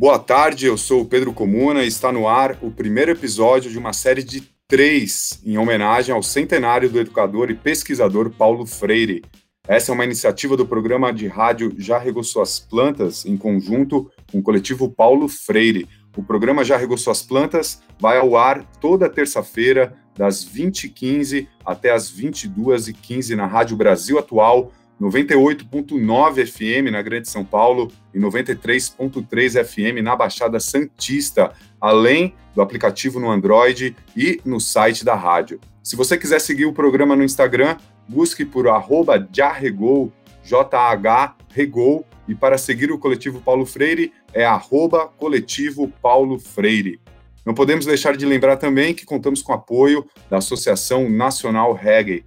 Boa tarde, eu sou o Pedro Comuna e está no ar o primeiro episódio de uma série de três em homenagem ao centenário do educador e pesquisador Paulo Freire. Essa é uma iniciativa do programa de rádio Já Regou Suas Plantas, em conjunto com o coletivo Paulo Freire. O programa Já Regou Suas Plantas vai ao ar toda terça-feira, das 20h15 até as 22h15 na Rádio Brasil Atual, 98.9 FM na Grande São Paulo e 93.3 FM na Baixada Santista, além do aplicativo no Android e no site da rádio. Se você quiser seguir o programa no Instagram, busque por arroba jarregou, J-A-H, regou, e para seguir o Coletivo Paulo Freire é arroba coletivo Paulo Freire. Não podemos deixar de lembrar também que contamos com apoio da Associação Nacional Reggae,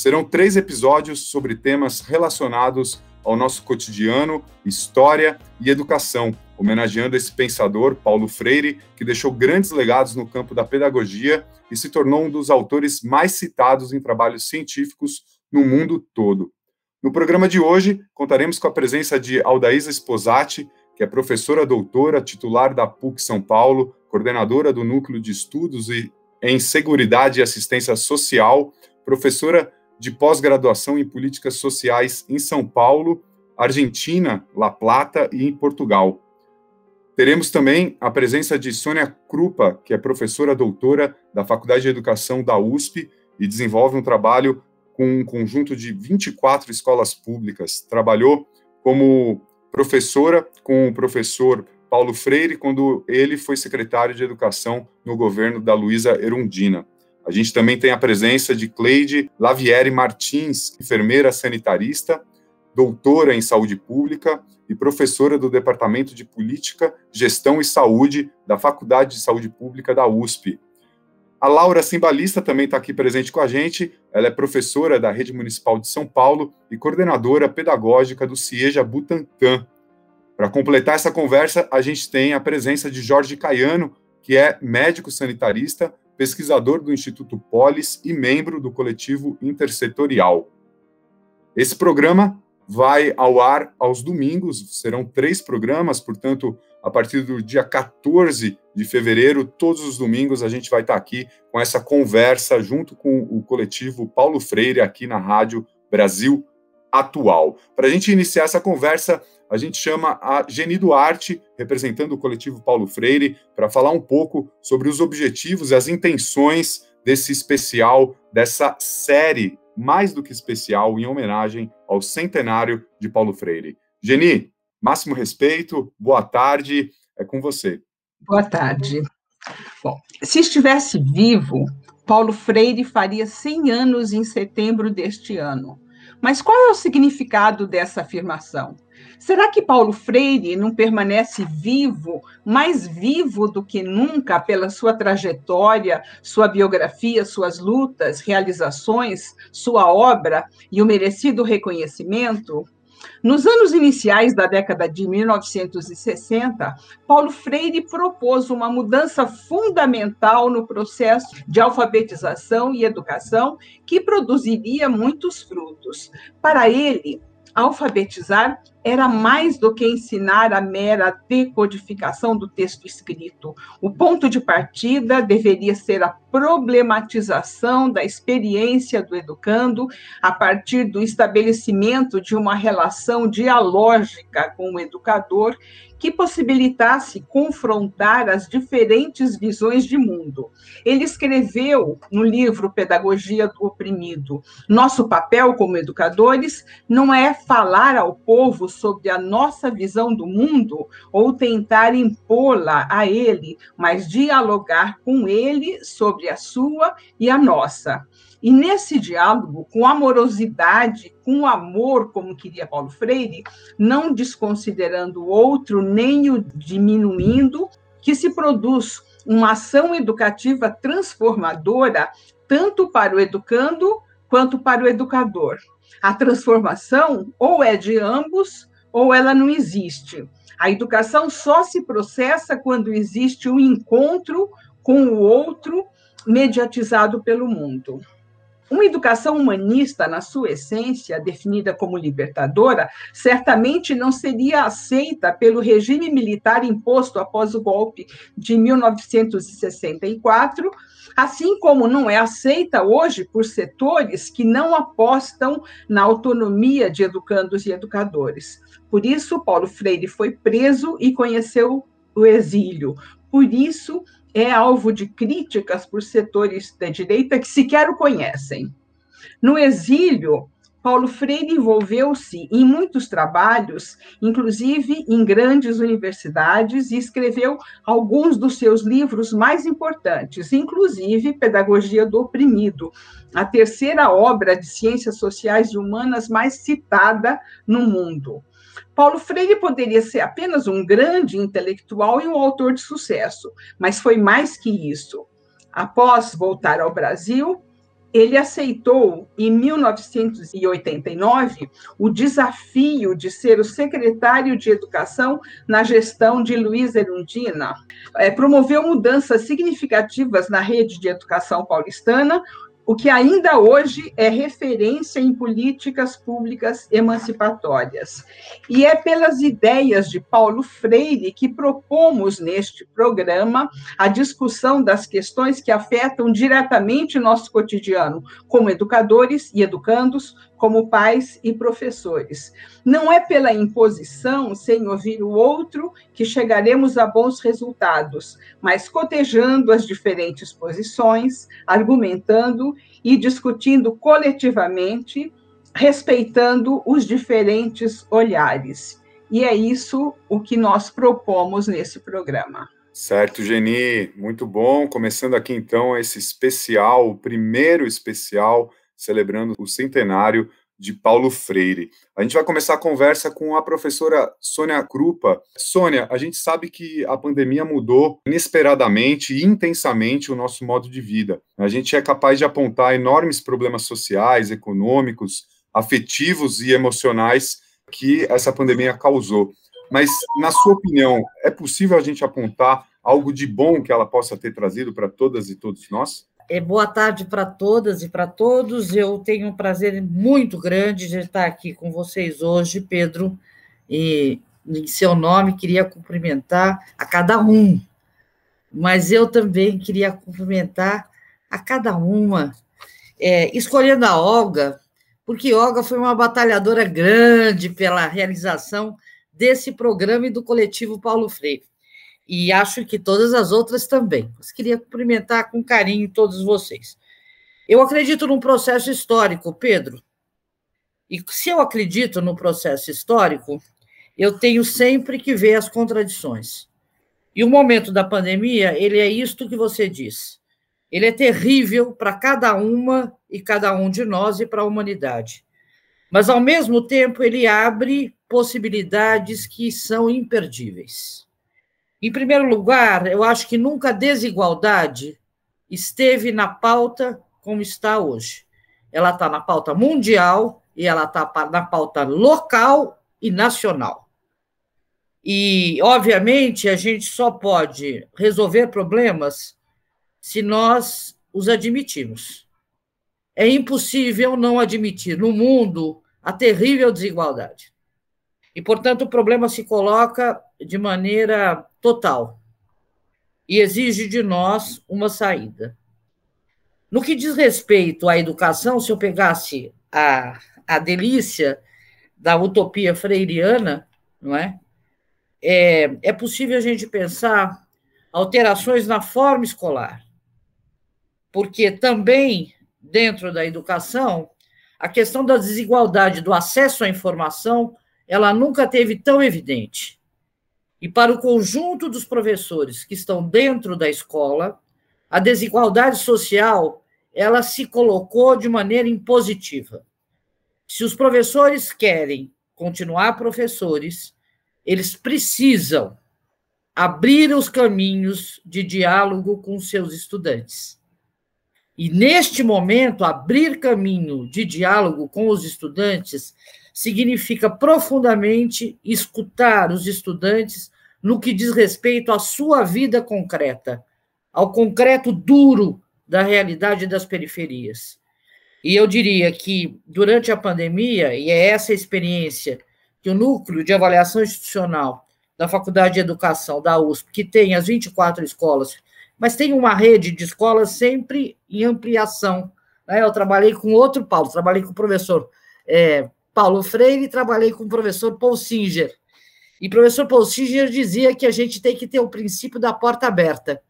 Serão três episódios sobre temas relacionados ao nosso cotidiano, história e educação, homenageando esse pensador, Paulo Freire, que deixou grandes legados no campo da pedagogia e se tornou um dos autores mais citados em trabalhos científicos no mundo todo. No programa de hoje, contaremos com a presença de Aldaísa Sposati, que é professora doutora, titular da PUC São Paulo, coordenadora do Núcleo de Estudos em Seguridade e Assistência Social, professora de pós-graduação em políticas sociais em São Paulo, Argentina, La Plata e em Portugal. Teremos também a presença de Sônia Krupa, que é professora doutora da Faculdade de Educação da USP e desenvolve um trabalho com um conjunto de 24 escolas públicas. Trabalhou como professora com o professor Paulo Freire quando ele foi secretário de Educação no governo da Luísa Erundina. A gente também tem a presença de Cleide Lavieri Martins, enfermeira sanitarista, doutora em saúde pública e professora do Departamento de Política, Gestão e Saúde da Faculdade de Saúde Pública da USP. A Laura Simbalista também está aqui presente com a gente. Ela é professora da Rede Municipal de São Paulo e coordenadora pedagógica do CIEJA Butantan. Para completar essa conversa, a gente tem a presença de Jorge Caiano, que é médico sanitarista pesquisador do Instituto Polis e membro do coletivo intersetorial. Esse programa vai ao ar aos domingos, serão três programas, portanto, a partir do dia 14 de fevereiro, todos os domingos, a gente vai estar aqui com essa conversa junto com o coletivo Paulo Freire aqui na Rádio Brasil Atual. Para a gente iniciar essa conversa, a gente chama a Geni Duarte, representando o coletivo Paulo Freire, para falar um pouco sobre os objetivos e as intenções desse especial, dessa série mais do que especial, em homenagem ao centenário de Paulo Freire. Geni, máximo respeito, boa tarde, é com você. Boa tarde. Bom, se estivesse vivo, Paulo Freire faria 100 anos em setembro deste ano. Mas qual é o significado dessa afirmação? Será que Paulo Freire não permanece vivo, mais vivo do que nunca pela sua trajetória, sua biografia, suas lutas, realizações, sua obra e o merecido reconhecimento? Nos anos iniciais da década de 1960, Paulo Freire propôs uma mudança fundamental no processo de alfabetização e educação que produziria muitos frutos. Para ele, alfabetizar era mais do que ensinar a mera decodificação do texto escrito. O ponto de partida deveria ser a problematização da experiência do educando a partir do estabelecimento de uma relação dialógica com o educador que possibilitasse confrontar as diferentes visões de mundo. Ele escreveu no livro Pedagogia do Oprimido: Nosso papel como educadores não é falar ao povo sobre a nossa visão do mundo ou tentar impô-la a ele, mas dialogar com ele sobre a sua e a nossa. E nesse diálogo, com amorosidade, com amor, como queria Paulo Freire, não desconsiderando o outro nem o diminuindo, que se produz uma ação educativa transformadora, tanto para o educando quanto para o educador. A transformação ou é de ambos ou ela não existe. A educação só se processa quando existe um encontro com o outro mediatizado pelo mundo. Uma educação humanista, na sua essência, definida como libertadora, certamente não seria aceita pelo regime militar imposto após o golpe de 1964, assim como não é aceita hoje por setores que não apostam na autonomia de educandos e educadores. Por isso, Paulo Freire foi preso e conheceu o exílio. Por isso, é alvo de críticas por setores da direita que sequer o conhecem. No exílio, Paulo Freire envolveu-se em muitos trabalhos, inclusive em grandes universidades, e escreveu alguns dos seus livros mais importantes, inclusive Pedagogia do Oprimido, a terceira obra de ciências sociais e humanas mais citada no mundo. Paulo Freire poderia ser apenas um grande intelectual e um autor de sucesso, mas foi mais que isso. Após voltar ao Brasil, ele aceitou, em 1989, o desafio de ser o secretário de Educação na gestão de Luiz Erundina. É, promoveu mudanças significativas na rede de educação paulistana, o que ainda hoje é referência em políticas públicas emancipatórias. E é pelas ideias de Paulo Freire que propomos neste programa a discussão das questões que afetam diretamente nosso cotidiano, como educadores e educandos, como pais e professores. Não é pela imposição, sem ouvir o outro, que chegaremos a bons resultados, mas cotejando as diferentes posições, argumentando e discutindo coletivamente, respeitando os diferentes olhares. E é isso o que nós propomos nesse programa. Certo, Geni, muito bom. Começando aqui então esse especial, o primeiro especial celebrando o centenário de Paulo Freire. A gente vai começar a conversa com a professora Sônia Krupa. Sônia, a gente sabe que a pandemia mudou inesperadamente e intensamente o nosso modo de vida. A gente é capaz de apontar enormes problemas sociais, econômicos, afetivos e emocionais que essa pandemia causou. Mas, na sua opinião, é possível a gente apontar algo de bom que ela possa ter trazido para todas e todos nós? É, boa tarde para todas e para todos. Eu tenho um prazer muito grande de estar aqui com vocês hoje, Pedro, e em seu nome queria cumprimentar a cada um, mas eu também queria cumprimentar a cada uma, é, escolhendo a Olga, porque Olga foi uma batalhadora grande pela realização desse programa e do coletivo Paulo Freire e acho que todas as outras também. Mas queria cumprimentar com carinho todos vocês. Eu acredito num processo histórico, Pedro. E se eu acredito no processo histórico, eu tenho sempre que ver as contradições. E o momento da pandemia, ele é isto que você diz. Ele é terrível para cada uma e cada um de nós e para a humanidade. Mas, ao mesmo tempo, ele abre possibilidades que são imperdíveis. Em primeiro lugar, eu acho que nunca a desigualdade esteve na pauta como está hoje. Ela está na pauta mundial e ela está na pauta local e nacional. E, obviamente, a gente só pode resolver problemas se nós os admitirmos. É impossível não admitir no mundo a terrível desigualdade. E, portanto, o problema se coloca de maneira total e exige de nós uma saída. No que diz respeito à educação, se eu pegasse a, a delícia da utopia freiriana, não é? é? É possível a gente pensar alterações na forma escolar, porque também dentro da educação a questão da desigualdade do acesso à informação ela nunca teve tão evidente. E para o conjunto dos professores que estão dentro da escola, a desigualdade social ela se colocou de maneira impositiva. Se os professores querem continuar professores, eles precisam abrir os caminhos de diálogo com seus estudantes. E neste momento, abrir caminho de diálogo com os estudantes significa profundamente escutar os estudantes no que diz respeito à sua vida concreta, ao concreto duro da realidade das periferias. E eu diria que, durante a pandemia, e é essa experiência que o núcleo de avaliação institucional da Faculdade de Educação da USP, que tem as 24 escolas, mas tem uma rede de escolas sempre em ampliação. Né? Eu trabalhei com outro Paulo, trabalhei com o professor é, Paulo Freire trabalhei com o professor Paul Singer. E o professor Paul Singer dizia que a gente tem que ter o princípio da porta aberta.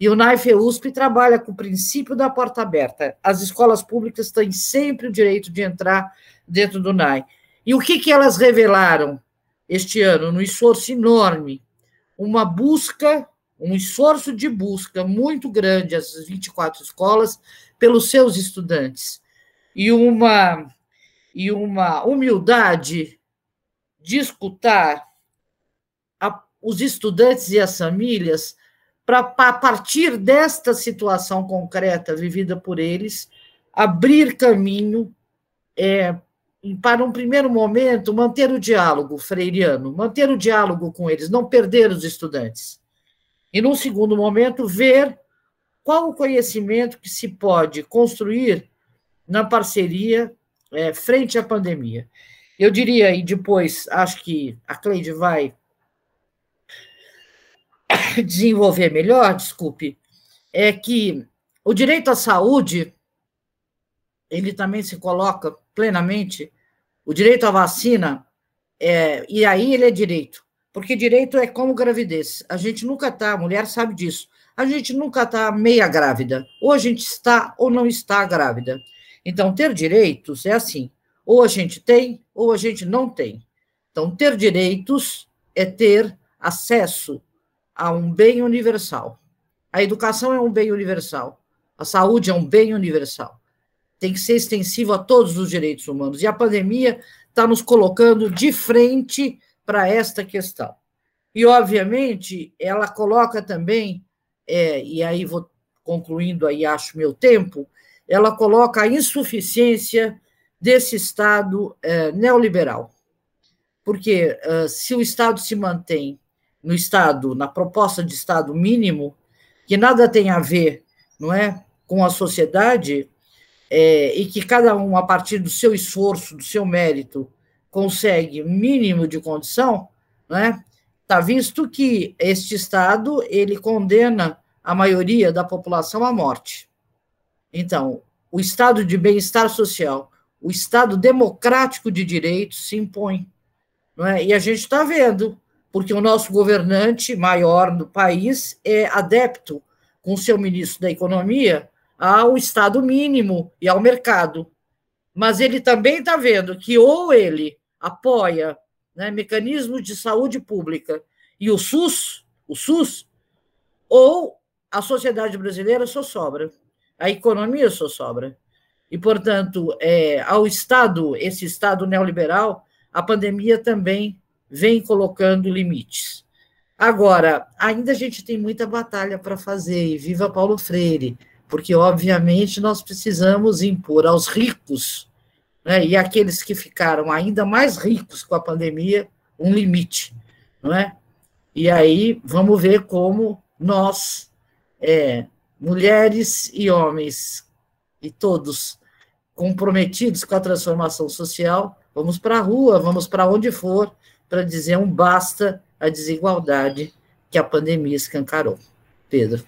E o NAIF USP trabalha com o princípio da porta aberta. As escolas públicas têm sempre o direito de entrar dentro do NAI. E o que, que elas revelaram este ano, no esforço enorme? Uma busca, um esforço de busca muito grande, as 24 escolas, pelos seus estudantes. E uma, e uma humildade de escutar a, os estudantes e as famílias para, a partir desta situação concreta vivida por eles, abrir caminho é, para um primeiro momento, manter o diálogo freiriano, manter o diálogo com eles, não perder os estudantes. E, num segundo momento, ver qual o conhecimento que se pode construir na parceria é, frente à pandemia. Eu diria, e depois acho que a Cleide vai desenvolver melhor, desculpe, é que o direito à saúde ele também se coloca plenamente, o direito à vacina, é, e aí ele é direito, porque direito é como gravidez. A gente nunca está, a mulher sabe disso, a gente nunca está meia grávida, ou a gente está ou não está grávida. Então, ter direitos é assim, ou a gente tem, ou a gente não tem. Então, ter direitos é ter acesso a um bem universal. A educação é um bem universal. A saúde é um bem universal. Tem que ser extensivo a todos os direitos humanos. E a pandemia está nos colocando de frente para esta questão. E, obviamente, ela coloca também, é, e aí vou concluindo aí, acho meu tempo, ela coloca a insuficiência desse Estado é, neoliberal. Porque uh, se o Estado se mantém no Estado, na proposta de Estado mínimo, que nada tem a ver, não é, com a sociedade, é, e que cada um, a partir do seu esforço, do seu mérito, consegue o mínimo de condição? Está visto que este Estado ele condena a maioria da população à morte. Então, o Estado de bem-estar social, o Estado democrático de direitos se impõe. Não é? E a gente está vendo porque o nosso governante maior do país é adepto, com seu ministro da Economia, ao Estado mínimo e ao mercado. Mas ele também está vendo que ou ele apoia né, mecanismos de saúde pública e o SUS, o SUS, ou a sociedade brasileira só sobra, a economia só sobra. E, portanto, é, ao Estado, esse Estado neoliberal, a pandemia também vem colocando limites. Agora, ainda a gente tem muita batalha para fazer, e viva Paulo Freire, porque, obviamente, nós precisamos impor aos ricos, né, e aqueles que ficaram ainda mais ricos com a pandemia, um limite, não é? E aí vamos ver como nós, é, mulheres e homens, e todos comprometidos com a transformação social, vamos para a rua, vamos para onde for, para dizer um basta à desigualdade que a pandemia escancarou. Pedro.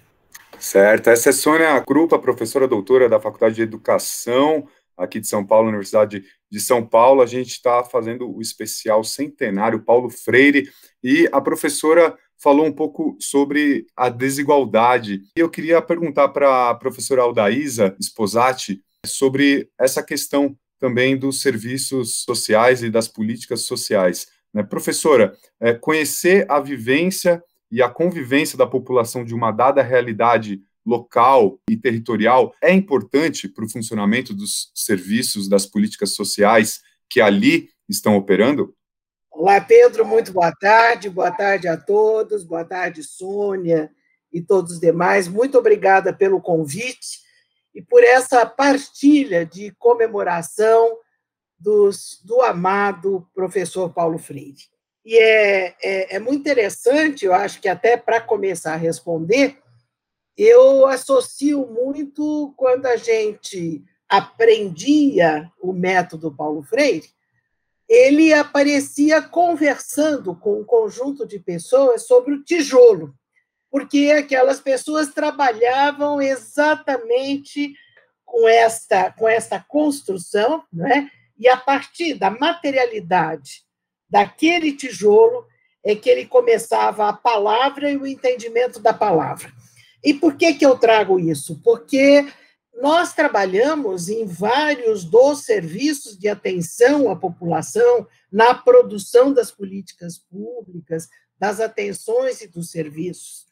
Certo. Essa é Sônia Krupa, professora doutora da Faculdade de Educação aqui de São Paulo, Universidade de São Paulo. A gente está fazendo o especial centenário Paulo Freire e a professora falou um pouco sobre a desigualdade. E eu queria perguntar para a professora Aldaísa Sposati sobre essa questão também dos serviços sociais e das políticas sociais. Né? Professora, é, conhecer a vivência e a convivência da população de uma dada realidade local e territorial é importante para o funcionamento dos serviços, das políticas sociais que ali estão operando? Olá, Pedro, muito boa tarde, boa tarde a todos, boa tarde, Sônia e todos os demais. Muito obrigada pelo convite e por essa partilha de comemoração dos, do amado professor Paulo Freire. E é, é, é muito interessante, eu acho que até para começar a responder, eu associo muito quando a gente aprendia o método Paulo Freire, ele aparecia conversando com um conjunto de pessoas sobre o tijolo, porque aquelas pessoas trabalhavam exatamente com esta, com esta construção, né? e a partir da materialidade daquele tijolo é que ele começava a palavra e o entendimento da palavra. E por que, que eu trago isso? Porque nós trabalhamos em vários dos serviços de atenção à população, na produção das políticas públicas, das atenções e dos serviços.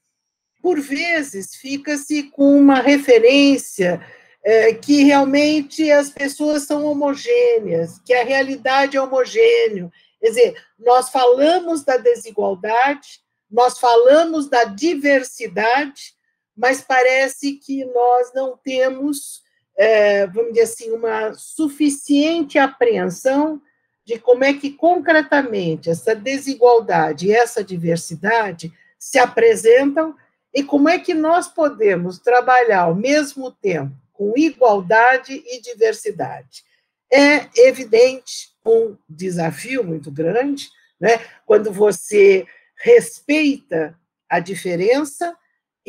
Por vezes, fica-se com uma referência é, que realmente as pessoas são homogêneas, que a realidade é homogênea. Quer dizer, nós falamos da desigualdade, nós falamos da diversidade, mas parece que nós não temos, é, vamos dizer assim, uma suficiente apreensão de como é que concretamente essa desigualdade e essa diversidade se apresentam e como é que nós podemos trabalhar ao mesmo tempo com igualdade e diversidade. É evidente um desafio muito grande, né? quando você respeita a diferença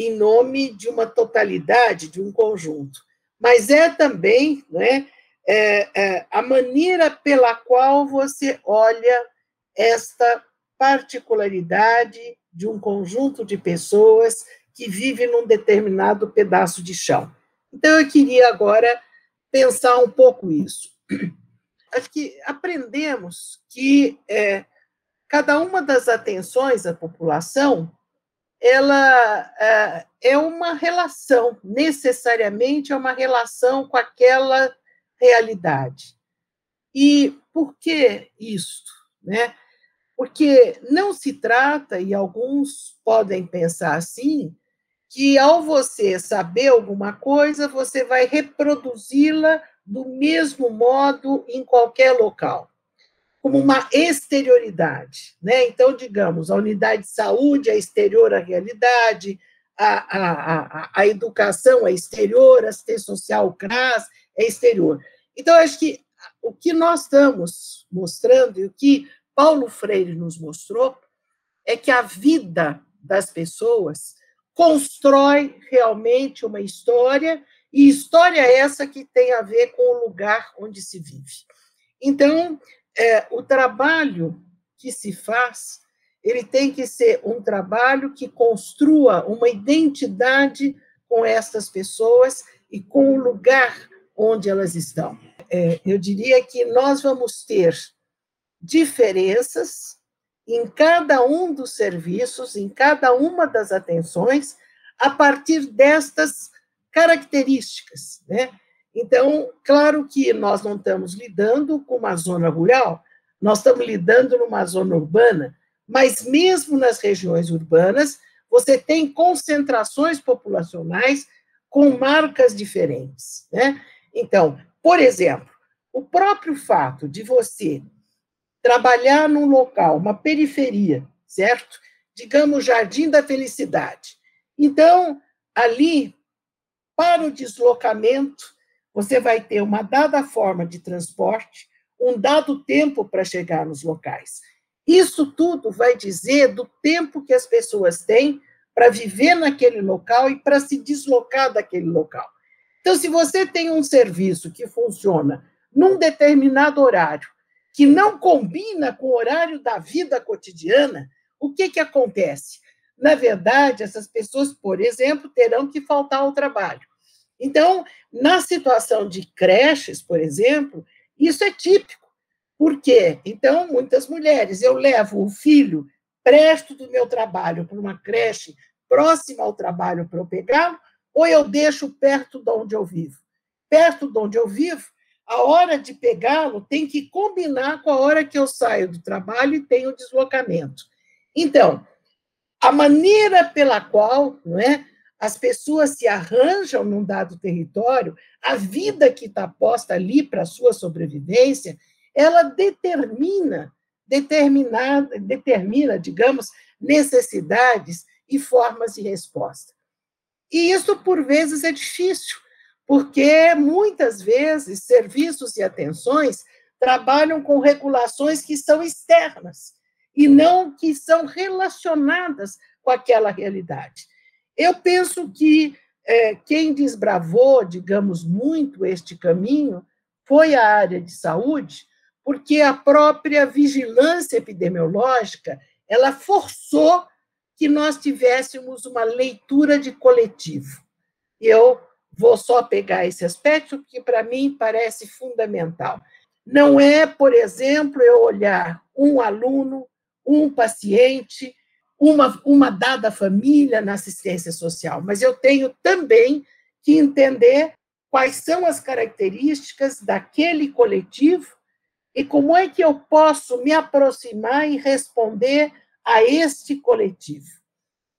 em nome de uma totalidade, de um conjunto. Mas é também né, é, é, a maneira pela qual você olha esta particularidade de um conjunto de pessoas que vive num determinado pedaço de chão. Então, eu queria agora pensar um pouco isso. Acho que aprendemos que é, cada uma das atenções à população ela é, é uma relação, necessariamente é uma relação com aquela realidade. E por que isso? Né? Porque não se trata, e alguns podem pensar assim, que ao você saber alguma coisa, você vai reproduzi-la do mesmo modo em qualquer local como uma exterioridade. Né? Então, digamos, a unidade de saúde é exterior à realidade, a, a, a, a educação é exterior, a assistência social, o CRAS, é exterior. Então, acho que o que nós estamos mostrando e o que Paulo Freire nos mostrou é que a vida das pessoas constrói realmente uma história, e história essa que tem a ver com o lugar onde se vive. Então, é, o trabalho que se faz, ele tem que ser um trabalho que construa uma identidade com essas pessoas e com o lugar onde elas estão. É, eu diria que nós vamos ter diferenças em cada um dos serviços, em cada uma das atenções, a partir destas características, né? Então, claro que nós não estamos lidando com uma zona rural, nós estamos lidando numa zona urbana, mas mesmo nas regiões urbanas, você tem concentrações populacionais com marcas diferentes. Né? Então, por exemplo, o próprio fato de você trabalhar num local, uma periferia, certo? Digamos, Jardim da Felicidade. Então, ali, para o deslocamento, você vai ter uma dada forma de transporte, um dado tempo para chegar nos locais. Isso tudo vai dizer do tempo que as pessoas têm para viver naquele local e para se deslocar daquele local. Então, se você tem um serviço que funciona num determinado horário, que não combina com o horário da vida cotidiana, o que, que acontece? Na verdade, essas pessoas, por exemplo, terão que faltar ao trabalho. Então, na situação de creches, por exemplo, isso é típico. Por quê? Então, muitas mulheres, eu levo o filho, presto do meu trabalho para uma creche próxima ao trabalho para eu pegá-lo, ou eu deixo perto de onde eu vivo. Perto de onde eu vivo, a hora de pegá-lo tem que combinar com a hora que eu saio do trabalho e tenho deslocamento. Então, a maneira pela qual não é, as pessoas se arranjam num dado território, a vida que está posta ali para a sua sobrevivência, ela determina, determinada, determina, digamos, necessidades e formas de resposta. E isso, por vezes, é difícil, porque muitas vezes serviços e atenções trabalham com regulações que são externas e não que são relacionadas com aquela realidade. Eu penso que é, quem desbravou, digamos, muito este caminho foi a área de saúde, porque a própria vigilância epidemiológica ela forçou que nós tivéssemos uma leitura de coletivo. Eu vou só pegar esse aspecto que para mim parece fundamental. Não é, por exemplo, eu olhar um aluno, um paciente, uma, uma dada família na assistência social, mas eu tenho também que entender quais são as características daquele coletivo e como é que eu posso me aproximar e responder a este coletivo.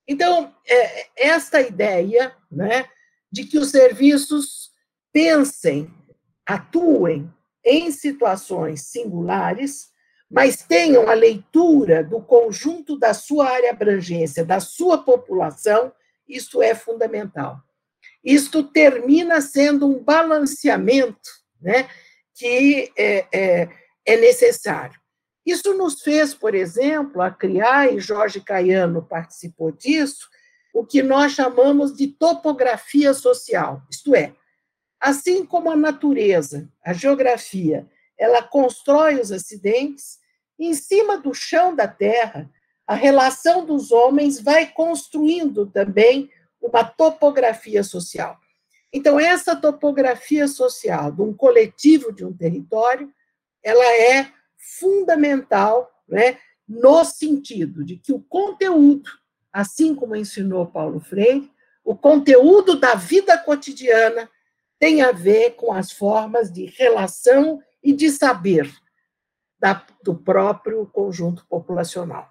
Então, é, esta ideia né, de que os serviços pensem, atuem em situações singulares, mas tenham a leitura do conjunto da sua área abrangência, da sua população, isso é fundamental. Isto termina sendo um balanceamento né, que é, é, é necessário. Isso nos fez, por exemplo, a criar, e Jorge Caiano participou disso, o que nós chamamos de topografia social, isto é, assim como a natureza, a geografia, ela constrói os acidentes, em cima do chão da terra, a relação dos homens vai construindo também uma topografia social. Então, essa topografia social de um coletivo, de um território, ela é fundamental né, no sentido de que o conteúdo, assim como ensinou Paulo Freire, o conteúdo da vida cotidiana tem a ver com as formas de relação e de saber da, do próprio conjunto populacional.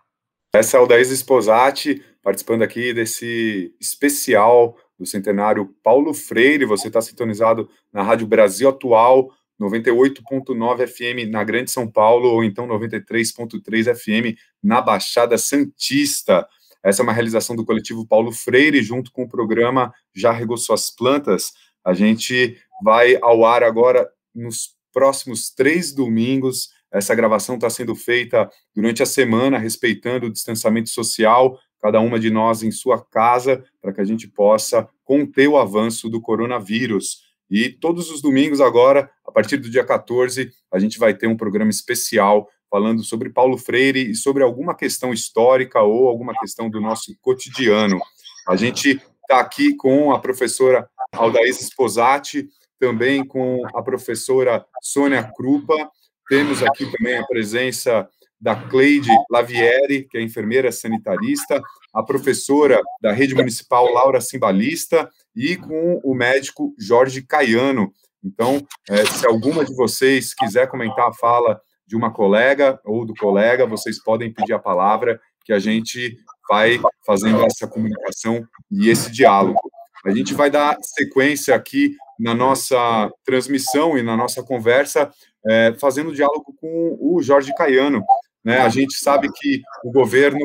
Essa é a Aldaís Esposati, participando aqui desse especial do centenário Paulo Freire. Você está sintonizado na Rádio Brasil Atual, 98.9 FM na Grande São Paulo, ou então 93.3 FM na Baixada Santista. Essa é uma realização do coletivo Paulo Freire, junto com o programa Já Regou Suas Plantas. A gente vai ao ar agora nos próximos três domingos. Essa gravação está sendo feita durante a semana, respeitando o distanciamento social, cada uma de nós em sua casa, para que a gente possa conter o avanço do coronavírus. E todos os domingos agora, a partir do dia 14, a gente vai ter um programa especial falando sobre Paulo Freire e sobre alguma questão histórica ou alguma questão do nosso cotidiano. A gente está aqui com a professora Aldaís Sposati, também com a professora Sônia Krupa, temos aqui também a presença da Cleide Lavieri, que é enfermeira sanitarista, a professora da rede municipal Laura Simbalista e com o médico Jorge Caiano. Então, é, se alguma de vocês quiser comentar a fala de uma colega ou do colega, vocês podem pedir a palavra, que a gente vai fazendo essa comunicação e esse diálogo. A gente vai dar sequência aqui na nossa transmissão e na nossa conversa, é, fazendo diálogo com o Jorge Caiano, né? A gente sabe que o governo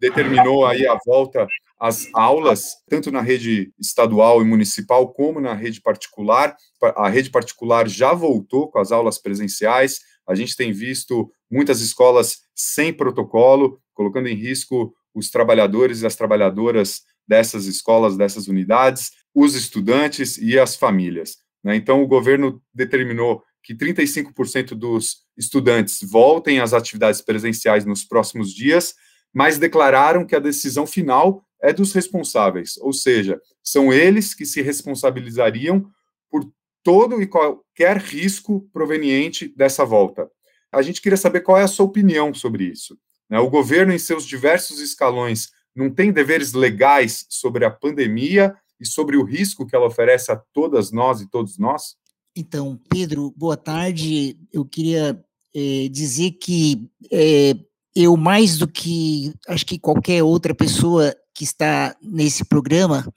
determinou aí a volta às aulas, tanto na rede estadual e municipal, como na rede particular. A rede particular já voltou com as aulas presenciais. A gente tem visto muitas escolas sem protocolo, colocando em risco os trabalhadores e as trabalhadoras dessas escolas, dessas unidades, os estudantes e as famílias. Né? Então, o governo determinou que 35% dos estudantes voltem às atividades presenciais nos próximos dias, mas declararam que a decisão final é dos responsáveis, ou seja, são eles que se responsabilizariam por todo e qualquer risco proveniente dessa volta. A gente queria saber qual é a sua opinião sobre isso. Né? O governo, em seus diversos escalões, não tem deveres legais sobre a pandemia e sobre o risco que ela oferece a todas nós e todos nós? Então, Pedro, boa tarde. Eu queria é, dizer que é, eu, mais do que acho que qualquer outra pessoa que está nesse programa,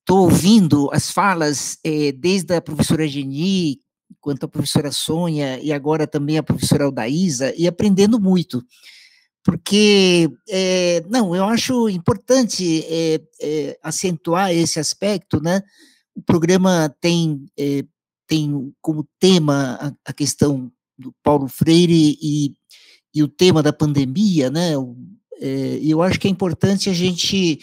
estou ouvindo as falas é, desde a professora Geni, quanto a professora Sônia, e agora também a professora Aldaísa, e aprendendo muito. Porque, não, eu acho importante acentuar esse aspecto, né? o programa tem, tem como tema a, a, questão do Paulo Freire e, e o tema da pandemia, né? É, eu acho que é importante a gente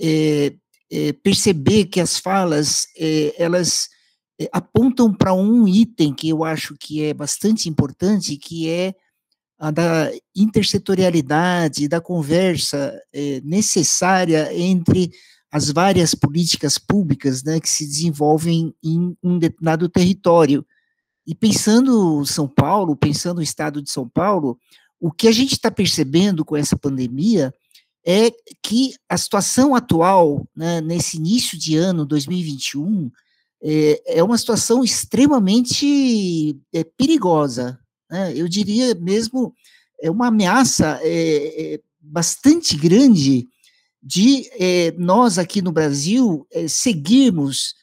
é, é, perceber que as falas, é, elas é, apontam para um item que eu acho que é bastante importante, que é a da intersetorialidade, da conversa é, necessária entre as várias políticas públicas né, que se desenvolvem em um determinado território. E pensando São Paulo, pensando o estado de São Paulo, o que a gente está percebendo com essa pandemia é que a situação atual, né, nesse início de ano 2021, é, é uma situação extremamente é, perigosa. Né? Eu diria mesmo, é uma ameaça é, é bastante grande de é, nós aqui no Brasil é, seguirmos,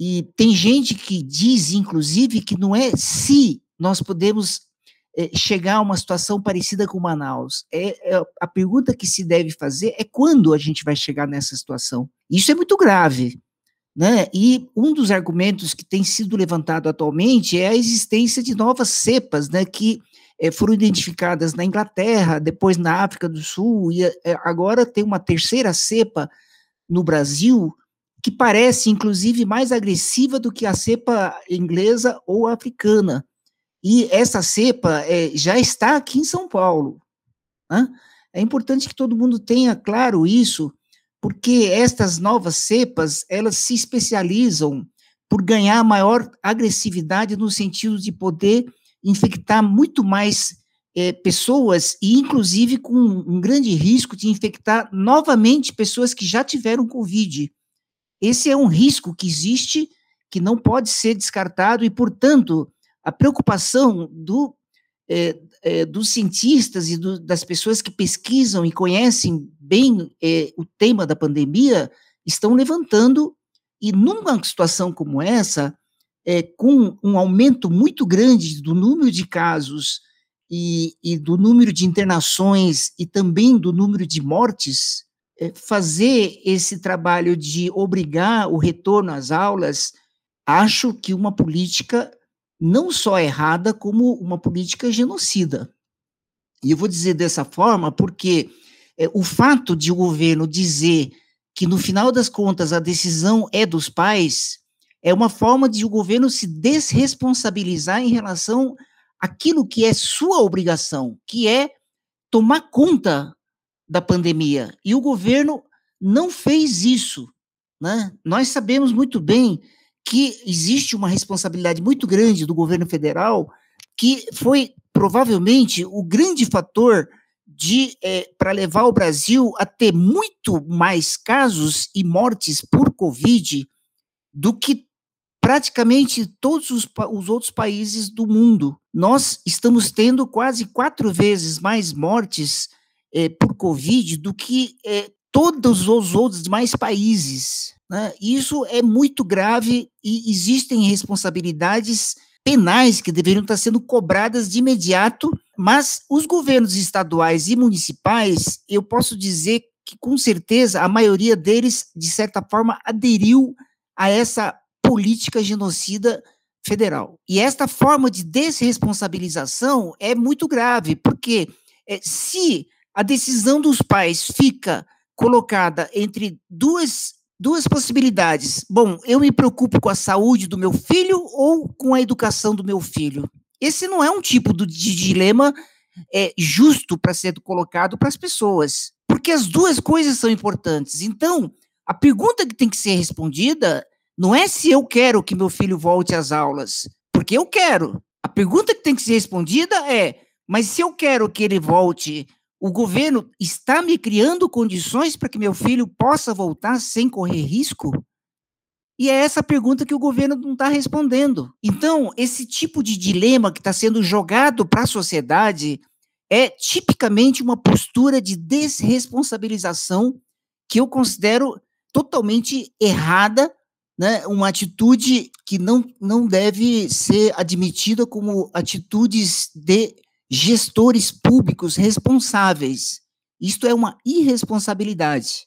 e tem gente que diz, inclusive, que não é se nós podemos é, chegar a uma situação parecida com Manaus. É, é, a pergunta que se deve fazer é quando a gente vai chegar nessa situação. Isso é muito grave. Né? E um dos argumentos que tem sido levantado atualmente é a existência de novas cepas, né, que foram identificadas na Inglaterra, depois na África do Sul, e é, agora tem uma terceira cepa no Brasil, que parece, inclusive, mais agressiva do que a cepa inglesa ou africana. E essa cepa é, já está aqui em São Paulo. Né? É importante que todo mundo tenha claro isso, porque estas novas cepas, elas se especializam por ganhar maior agressividade no sentido de poder infectar muito mais é, pessoas e, inclusive, com um grande risco de infectar novamente pessoas que já tiveram Covid. Esse é um risco que existe, que não pode ser descartado e, portanto, a preocupação do, é, é, dos cientistas e do, das pessoas que pesquisam e conhecem bem é, o tema da pandemia estão levantando, e numa situação como essa, é, com um aumento muito grande do número de casos e, e, do número de internações e também do número de mortes, é, fazer esse trabalho de obrigar o retorno às aulas, acho que uma política não só errada, como uma política genocida. E eu vou dizer dessa forma porque é, o fato de o governo dizer que, no final das contas, a decisão é dos pais, é uma forma de o governo se desresponsabilizar em relação àquilo que é sua obrigação, que é tomar conta da pandemia. E o governo não fez isso. Né? Nós sabemos muito bem que existe uma responsabilidade muito grande do governo federal, que foi provavelmente o grande fator de é, para levar o Brasil a ter muito mais casos e mortes por Covid do que praticamente todos os, os, outros países do mundo. Nós estamos tendo quase quatro vezes mais mortes é, por Covid do que é, todos os outros demais países. Né? Isso é muito grave e existem responsabilidades penais que deveriam estar sendo cobradas de imediato, mas os governos estaduais e municipais, eu posso dizer que com certeza a maioria deles, de certa forma, aderiu a essa política genocida federal. E esta forma de desresponsabilização é muito grave, porque é, se a decisão dos pais fica colocada entre duas, duas possibilidades, bom, eu me preocupo com a saúde do meu filho ou com a educação do meu filho. Esse não é um tipo de dilema é, justo para ser colocado para as pessoas, porque as duas coisas são importantes. Então, a pergunta que tem que ser respondida não é se eu quero que meu filho volte às aulas, porque eu quero. A pergunta que tem que ser respondida é: mas se eu quero que ele volte, o governo está me criando condições para que meu filho possa voltar sem correr risco? E é essa pergunta que o governo não está respondendo. Então, esse tipo de dilema que está sendo jogado para a sociedade é tipicamente uma postura de desresponsabilização que eu considero totalmente errada né, uma atitude que não, não deve ser admitida como atitudes de gestores públicos responsáveis. Isto é uma irresponsabilidade.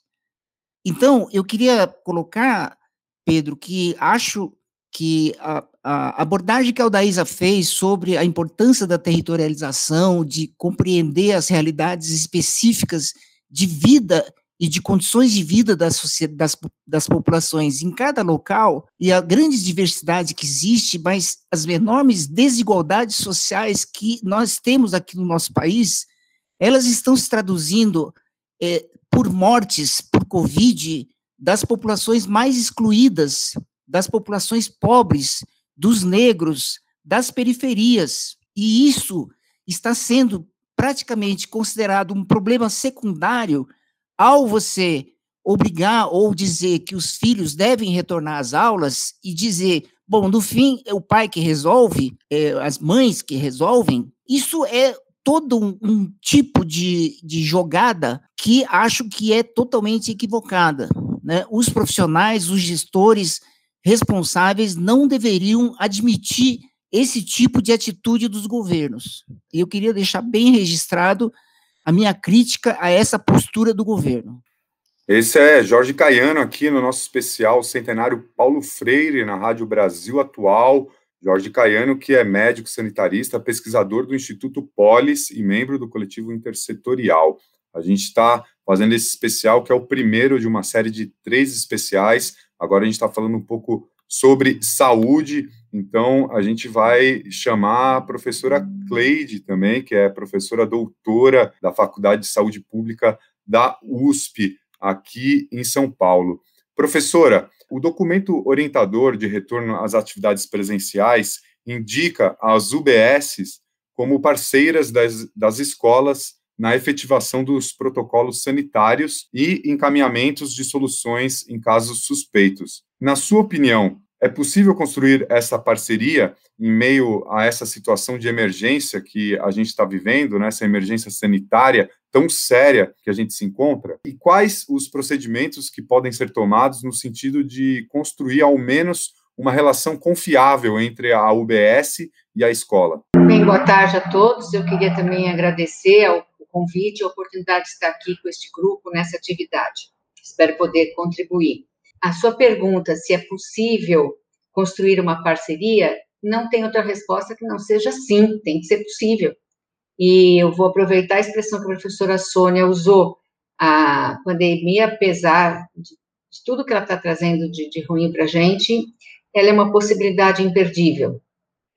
Então, eu queria colocar, Pedro, que acho que a, a abordagem que a Aldaísa fez sobre a importância da territorialização, de compreender as realidades específicas de vida e de condições de vida das, das, das populações em cada local, e a grande diversidade que existe, mas as enormes desigualdades sociais que nós temos aqui no nosso país, elas estão se traduzindo é, por mortes por Covid das populações mais excluídas, das populações pobres, dos negros, das periferias. E isso está sendo praticamente considerado um problema secundário ao você obrigar ou dizer que os filhos devem retornar às aulas e dizer, bom, no fim é o pai que resolve, é, as mães que resolvem, isso é todo um, um tipo de, de jogada que acho que é totalmente equivocada. Né? Os profissionais, os gestores responsáveis não deveriam admitir esse tipo de atitude dos governos. Eu queria deixar bem registrado a minha crítica a essa postura do governo. Esse é Jorge Caiano aqui no nosso especial Centenário Paulo Freire na Rádio Brasil Atual. Jorge Caiano, que é médico sanitarista, pesquisador do Instituto Polis e membro do coletivo intersetorial. A gente está fazendo esse especial, que é o primeiro de uma série de três especiais. Agora a gente está falando um pouco sobre saúde então, a gente vai chamar a professora Cleide também, que é professora doutora da Faculdade de Saúde Pública da USP, aqui em São Paulo. Professora, o documento orientador de retorno às atividades presenciais indica as UBSs como parceiras das, das escolas na efetivação dos protocolos sanitários e encaminhamentos de soluções em casos suspeitos. Na sua opinião, é possível construir essa parceria em meio a essa situação de emergência que a gente está vivendo, né, essa emergência sanitária tão séria que a gente se encontra? E quais os procedimentos que podem ser tomados no sentido de construir ao menos uma relação confiável entre a UBS e a escola? Bem, boa tarde a todos. Eu queria também agradecer ao convite a oportunidade de estar aqui com este grupo nessa atividade. Espero poder contribuir. A sua pergunta se é possível construir uma parceria, não tem outra resposta que não seja sim, tem que ser possível. E eu vou aproveitar a expressão que a professora Sônia usou, a pandemia, apesar de, de tudo que ela está trazendo de, de ruim para a gente, ela é uma possibilidade imperdível.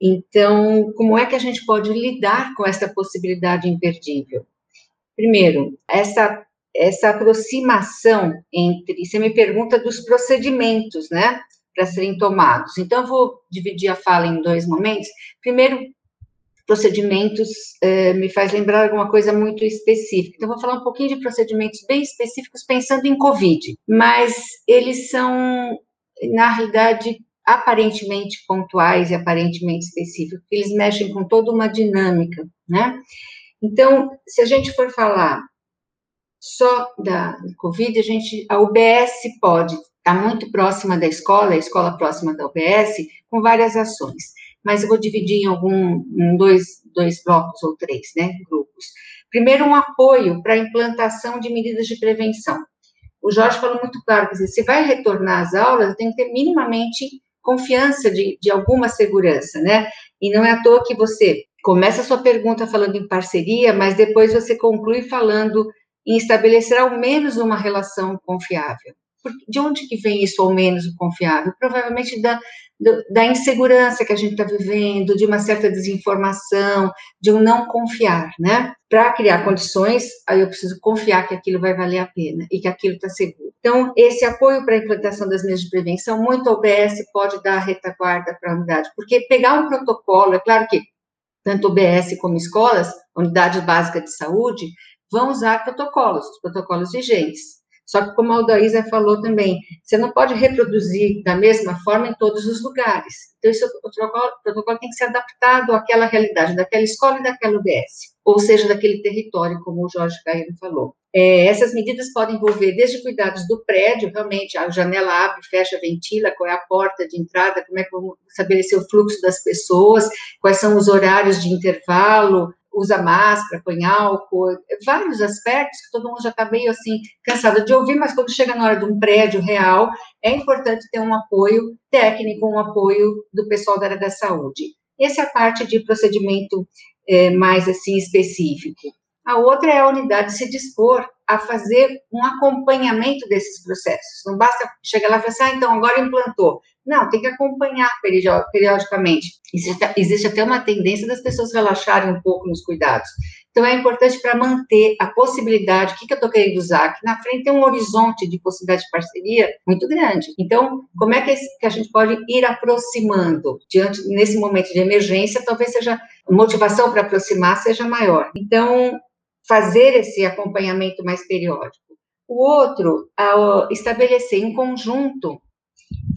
Então, como é que a gente pode lidar com essa possibilidade imperdível? Primeiro, essa essa aproximação entre, você me pergunta dos procedimentos, né, para serem tomados. Então, eu vou dividir a fala em dois momentos. Primeiro, procedimentos eh, me faz lembrar alguma coisa muito específica. Então, vou falar um pouquinho de procedimentos bem específicos pensando em COVID, mas eles são, na realidade, aparentemente pontuais e aparentemente específicos, eles mexem com toda uma dinâmica, né? Então, se a gente for falar só da Covid, a gente, a UBS pode estar tá muito próxima da escola, a escola próxima da UBS, com várias ações. Mas eu vou dividir em algum, em dois, dois blocos ou três, né, grupos. Primeiro, um apoio para a implantação de medidas de prevenção. O Jorge falou muito claro, quer dizer, se vai retornar às aulas, tem que ter minimamente confiança de, de alguma segurança, né? E não é à toa que você começa a sua pergunta falando em parceria, mas depois você conclui falando em estabelecer ao menos uma relação confiável. De onde que vem isso ao menos confiável? Provavelmente da, da insegurança que a gente está vivendo, de uma certa desinformação, de um não confiar, né? Para criar condições, aí eu preciso confiar que aquilo vai valer a pena e que aquilo está seguro. Então, esse apoio para a implantação das medidas de prevenção, muito OBS pode dar retaguarda para a unidade, porque pegar um protocolo, é claro que tanto OBS como escolas, unidade básica de saúde, vão usar protocolos, protocolos vigentes. Só que, como a Aldaísa falou também, você não pode reproduzir da mesma forma em todos os lugares. Então, esse protocolo, protocolo tem que ser adaptado àquela realidade, daquela escola e daquela UBS, ou seja, daquele território, como o Jorge Caio falou. É, essas medidas podem envolver desde cuidados do prédio, realmente, a janela abre, fecha, ventila, qual é a porta de entrada, como é que vamos estabelecer o fluxo das pessoas, quais são os horários de intervalo, usa máscara, põe álcool, vários aspectos que todo mundo já está meio assim cansado de ouvir, mas quando chega na hora de um prédio real, é importante ter um apoio técnico, um apoio do pessoal da área da saúde. Essa é a parte de procedimento é, mais assim específico. A outra é a unidade se dispor a fazer um acompanhamento desses processos. Não basta chegar lá e falar assim, ah, então agora implantou. Não, tem que acompanhar periodicamente. Existe, até uma tendência das pessoas relaxarem um pouco nos cuidados. Então, é importante para manter a possibilidade, o que, que eu estou querendo usar? Que na frente tem um horizonte de possibilidade de parceria muito grande. Então, como é que, a gente pode ir aproximando? Diante, nesse momento de emergência, talvez seja, motivação para aproximar seja maior. Então, fazer esse acompanhamento mais periódico. O outro, estabelecer em conjunto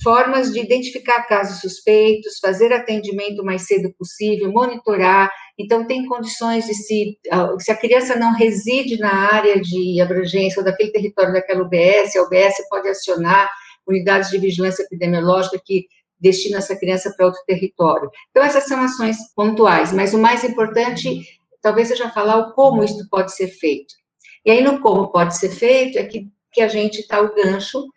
formas de identificar casos suspeitos, fazer atendimento mais cedo possível, monitorar. Então, tem condições de se, se a criança não reside na área de abrangência ou daquele território daquela UBS, a UBS pode acionar unidades de vigilância epidemiológica que destinam essa criança para outro território. Então, essas são ações pontuais, mas o mais importante talvez seja falar o como isso pode ser feito. E aí, no como pode ser feito, é que, que a gente está o gancho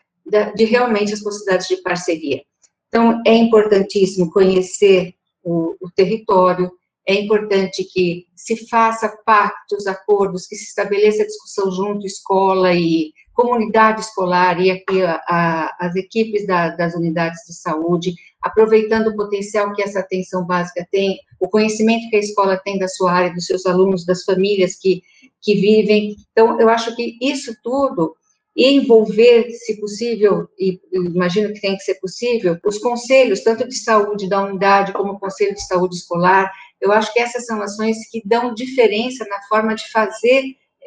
de realmente as possibilidades de parceria. Então, é importantíssimo conhecer o, o território, é importante que se faça pactos, acordos, que se estabeleça discussão junto, escola e comunidade escolar e aqui a, a, as equipes da, das unidades de saúde, aproveitando o potencial que essa atenção básica tem, o conhecimento que a escola tem da sua área, dos seus alunos, das famílias que, que vivem. Então, eu acho que isso tudo e envolver, se possível, e imagino que tem que ser possível, os conselhos, tanto de saúde da unidade como o conselho de saúde escolar. Eu acho que essas são ações que dão diferença na forma de fazer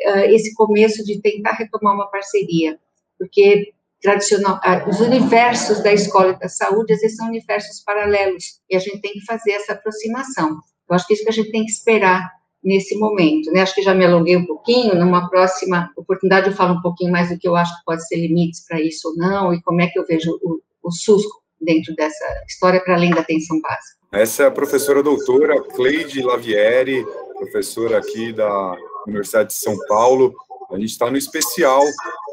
uh, esse começo de tentar retomar uma parceria, porque tradicional, uh, os universos da escola e da saúde, às vezes são universos paralelos, e a gente tem que fazer essa aproximação. Eu acho que é isso que a gente tem que esperar nesse momento, né? Acho que já me alonguei um pouquinho, numa próxima oportunidade eu falo um pouquinho mais do que eu acho que pode ser limites para isso ou não, e como é que eu vejo o, o SUS dentro dessa história para além da atenção básica. Essa é a professora doutora Cleide Lavieri, professora aqui da Universidade de São Paulo. A gente está no especial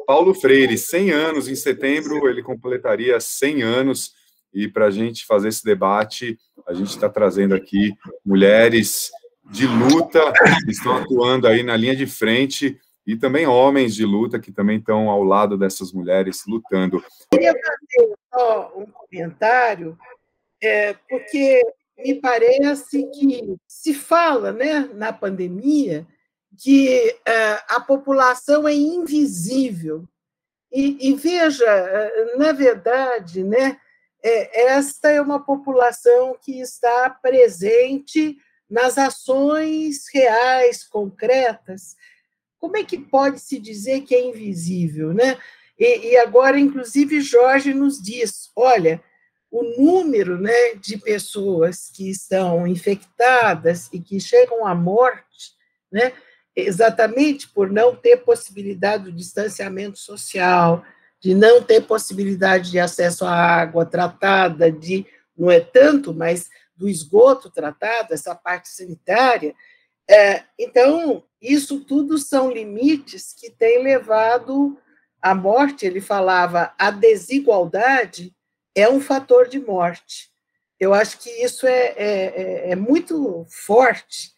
Paulo Freire, 100 anos, em setembro ele completaria 100 anos, e para a gente fazer esse debate, a gente está trazendo aqui mulheres de luta que estão atuando aí na linha de frente e também homens de luta que também estão ao lado dessas mulheres lutando. Eu queria fazer só um comentário, é, porque me parece que se fala né, na pandemia que é, a população é invisível. E, e, veja, é, na verdade, né, é, esta é uma população que está presente nas ações reais, concretas, como é que pode se dizer que é invisível, né? E, e, agora, inclusive, Jorge nos diz: olha, o número né, de pessoas que estão infectadas e que chegam à morte, né, exatamente por não ter possibilidade do distanciamento social, de não ter possibilidade de acesso à água tratada, de não é tanto, mas do esgoto tratado, essa parte sanitária. É, então, isso tudo são limites que têm levado à morte. Ele falava, a desigualdade é um fator de morte. Eu acho que isso é, é, é, é muito forte,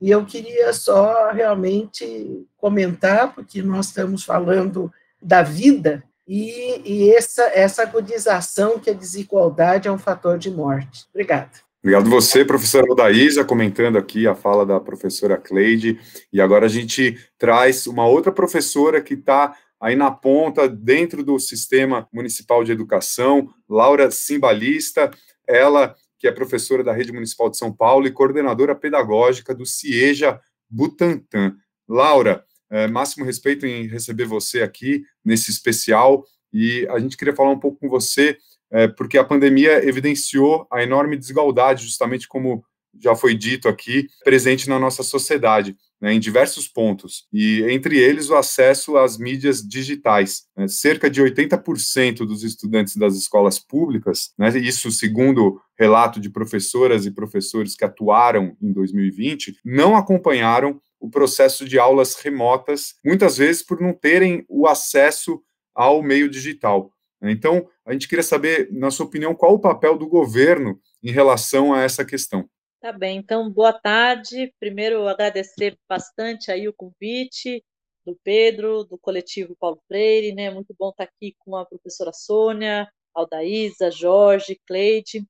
e eu queria só realmente comentar, porque nós estamos falando da vida, e, e essa, essa agudização que a desigualdade é um fator de morte. Obrigada. Obrigado você, professora Odaísa, comentando aqui a fala da professora Cleide. E agora a gente traz uma outra professora que está aí na ponta, dentro do sistema municipal de educação, Laura Simbalista, ela que é professora da Rede Municipal de São Paulo e coordenadora pedagógica do CIEJA Butantan. Laura, é, máximo respeito em receber você aqui nesse especial e a gente queria falar um pouco com você é, porque a pandemia evidenciou a enorme desigualdade, justamente como já foi dito aqui, presente na nossa sociedade. Né, em diversos pontos, e entre eles o acesso às mídias digitais. Né, cerca de 80% dos estudantes das escolas públicas, né, isso segundo relato de professoras e professores que atuaram em 2020, não acompanharam o processo de aulas remotas, muitas vezes por não terem o acesso ao meio digital. Então, a gente queria saber, na sua opinião, qual o papel do governo em relação a essa questão. Tá bem, então, boa tarde. Primeiro, agradecer bastante aí o convite do Pedro, do coletivo Paulo Freire, né? Muito bom estar aqui com a professora Sônia, Aldaísa, Jorge, Cleide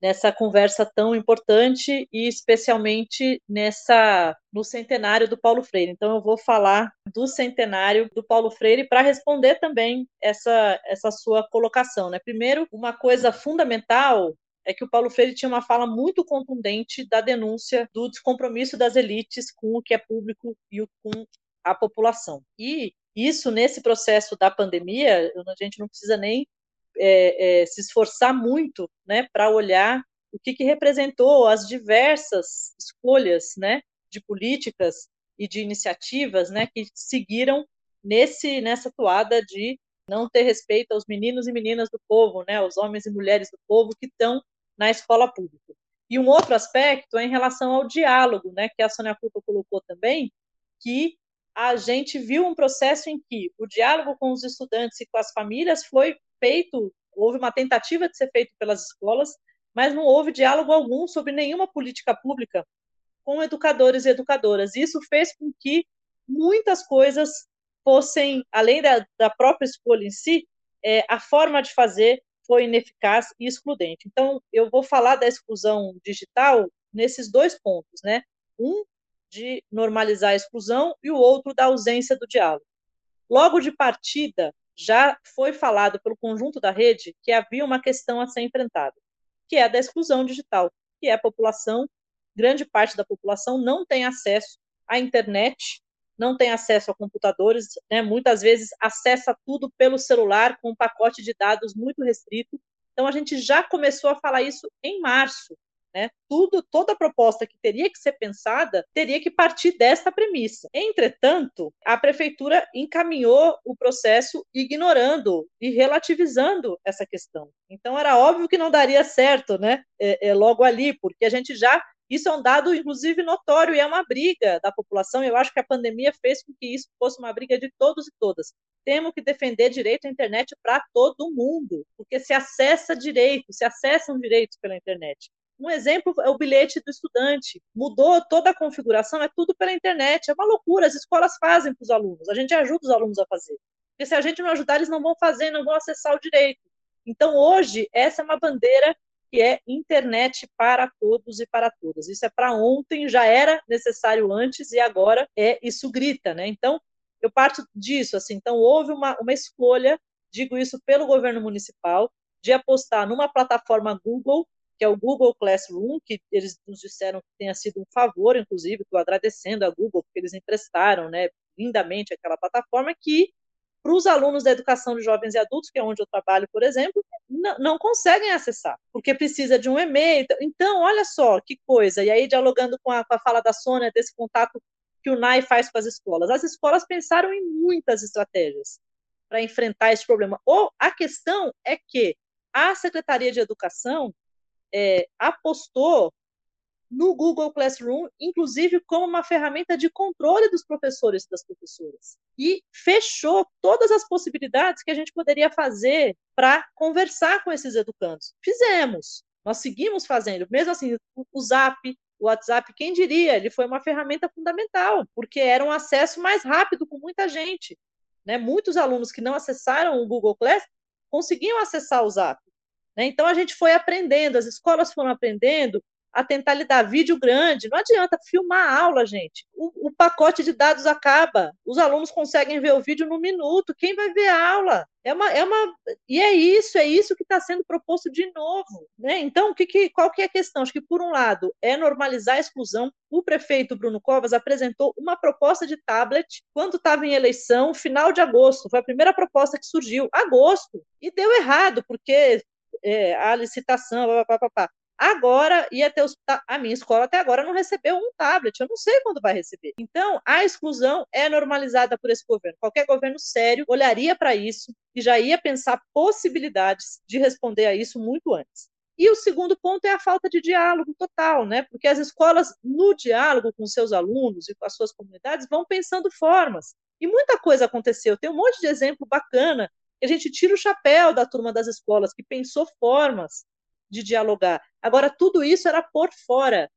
nessa conversa tão importante e especialmente nessa no centenário do Paulo Freire. Então eu vou falar do centenário do Paulo Freire para responder também essa essa sua colocação, né? Primeiro, uma coisa fundamental é que o Paulo Freire tinha uma fala muito contundente da denúncia do descompromisso das elites com o que é público e com a população. E isso, nesse processo da pandemia, a gente não precisa nem é, é, se esforçar muito né, para olhar o que, que representou as diversas escolhas né, de políticas e de iniciativas né, que seguiram nesse nessa toada de não ter respeito aos meninos e meninas do povo, né, aos homens e mulheres do povo que estão na escola pública. E um outro aspecto é em relação ao diálogo, né, que a Sônia Culpa colocou também, que a gente viu um processo em que o diálogo com os estudantes e com as famílias foi feito, houve uma tentativa de ser feito pelas escolas, mas não houve diálogo algum sobre nenhuma política pública com educadores e educadoras. Isso fez com que muitas coisas fossem, além da, da própria escolha em si, é, a forma de fazer foi ineficaz e excludente. Então, eu vou falar da exclusão digital nesses dois pontos, né? Um de normalizar a exclusão e o outro da ausência do diálogo. Logo de partida, já foi falado pelo conjunto da rede que havia uma questão a ser enfrentada, que é a da exclusão digital, que é a população, grande parte da população não tem acesso à internet, não tem acesso a computadores, né, muitas vezes acessa tudo pelo celular com um pacote de dados muito restrito. Então a gente já começou a falar isso em março, né? Tudo, toda proposta que teria que ser pensada teria que partir desta premissa. Entretanto, a prefeitura encaminhou o processo ignorando e relativizando essa questão. Então era óbvio que não daria certo, né? É, é, logo ali, porque a gente já isso é um dado, inclusive, notório e é uma briga da população. Eu acho que a pandemia fez com que isso fosse uma briga de todos e todas. Temos que defender direito à internet para todo mundo, porque se acessa direito, se acessam direitos pela internet. Um exemplo é o bilhete do estudante. Mudou toda a configuração, é tudo pela internet. É uma loucura, as escolas fazem para os alunos. A gente ajuda os alunos a fazer. Porque se a gente não ajudar, eles não vão fazer, não vão acessar o direito. Então, hoje, essa é uma bandeira que é internet para todos e para todas. Isso é para ontem, já era necessário antes e agora é isso grita, né? Então, eu parto disso, assim, então houve uma, uma escolha, digo isso pelo governo municipal, de apostar numa plataforma Google que é o Google Classroom, que eles nos disseram que tenha sido um favor, inclusive, estou agradecendo a Google, porque eles emprestaram né, lindamente aquela plataforma, que para os alunos da educação de jovens e adultos, que é onde eu trabalho, por exemplo, não, não conseguem acessar, porque precisa de um e-mail. Então, olha só que coisa. E aí, dialogando com a, com a fala da Sônia, desse contato que o NAI faz com as escolas. As escolas pensaram em muitas estratégias para enfrentar esse problema. Ou a questão é que a Secretaria de Educação é, apostou no Google Classroom, inclusive como uma ferramenta de controle dos professores e das professoras. E fechou todas as possibilidades que a gente poderia fazer para conversar com esses educandos. Fizemos, nós seguimos fazendo. Mesmo assim, o Zap, o WhatsApp, quem diria, ele foi uma ferramenta fundamental, porque era um acesso mais rápido com muita gente. Né? Muitos alunos que não acessaram o Google Class conseguiam acessar o Zap. Né? Então, a gente foi aprendendo, as escolas foram aprendendo a tentar lhe dar vídeo grande. Não adianta filmar a aula, gente. O, o, pacote de dados acaba. Os alunos conseguem ver o vídeo no minuto. Quem vai ver a aula? É uma, é uma, e é isso, é isso que está sendo proposto de novo. Né? Então, que, que, qual que é a questão? Acho que, por um lado, é normalizar a exclusão. O prefeito Bruno Covas apresentou uma proposta de tablet quando estava em eleição, final de agosto. Foi a primeira proposta que surgiu, agosto. E deu errado, porque é, a licitação, pá, agora ia ter os, a minha escola até agora não recebeu um tablet, eu não sei quando vai receber. Então, a exclusão é normalizada por esse governo. Qualquer governo sério olharia para isso e já ia pensar possibilidades de responder a isso muito antes. E o segundo ponto é a falta de diálogo total, né? Porque as escolas, no diálogo com seus alunos e com as suas comunidades, vão pensando formas. E muita coisa aconteceu. Tem um monte de exemplo bacana a gente tira o chapéu da turma das escolas, que pensou formas de dialogar. Agora, tudo isso era por fora,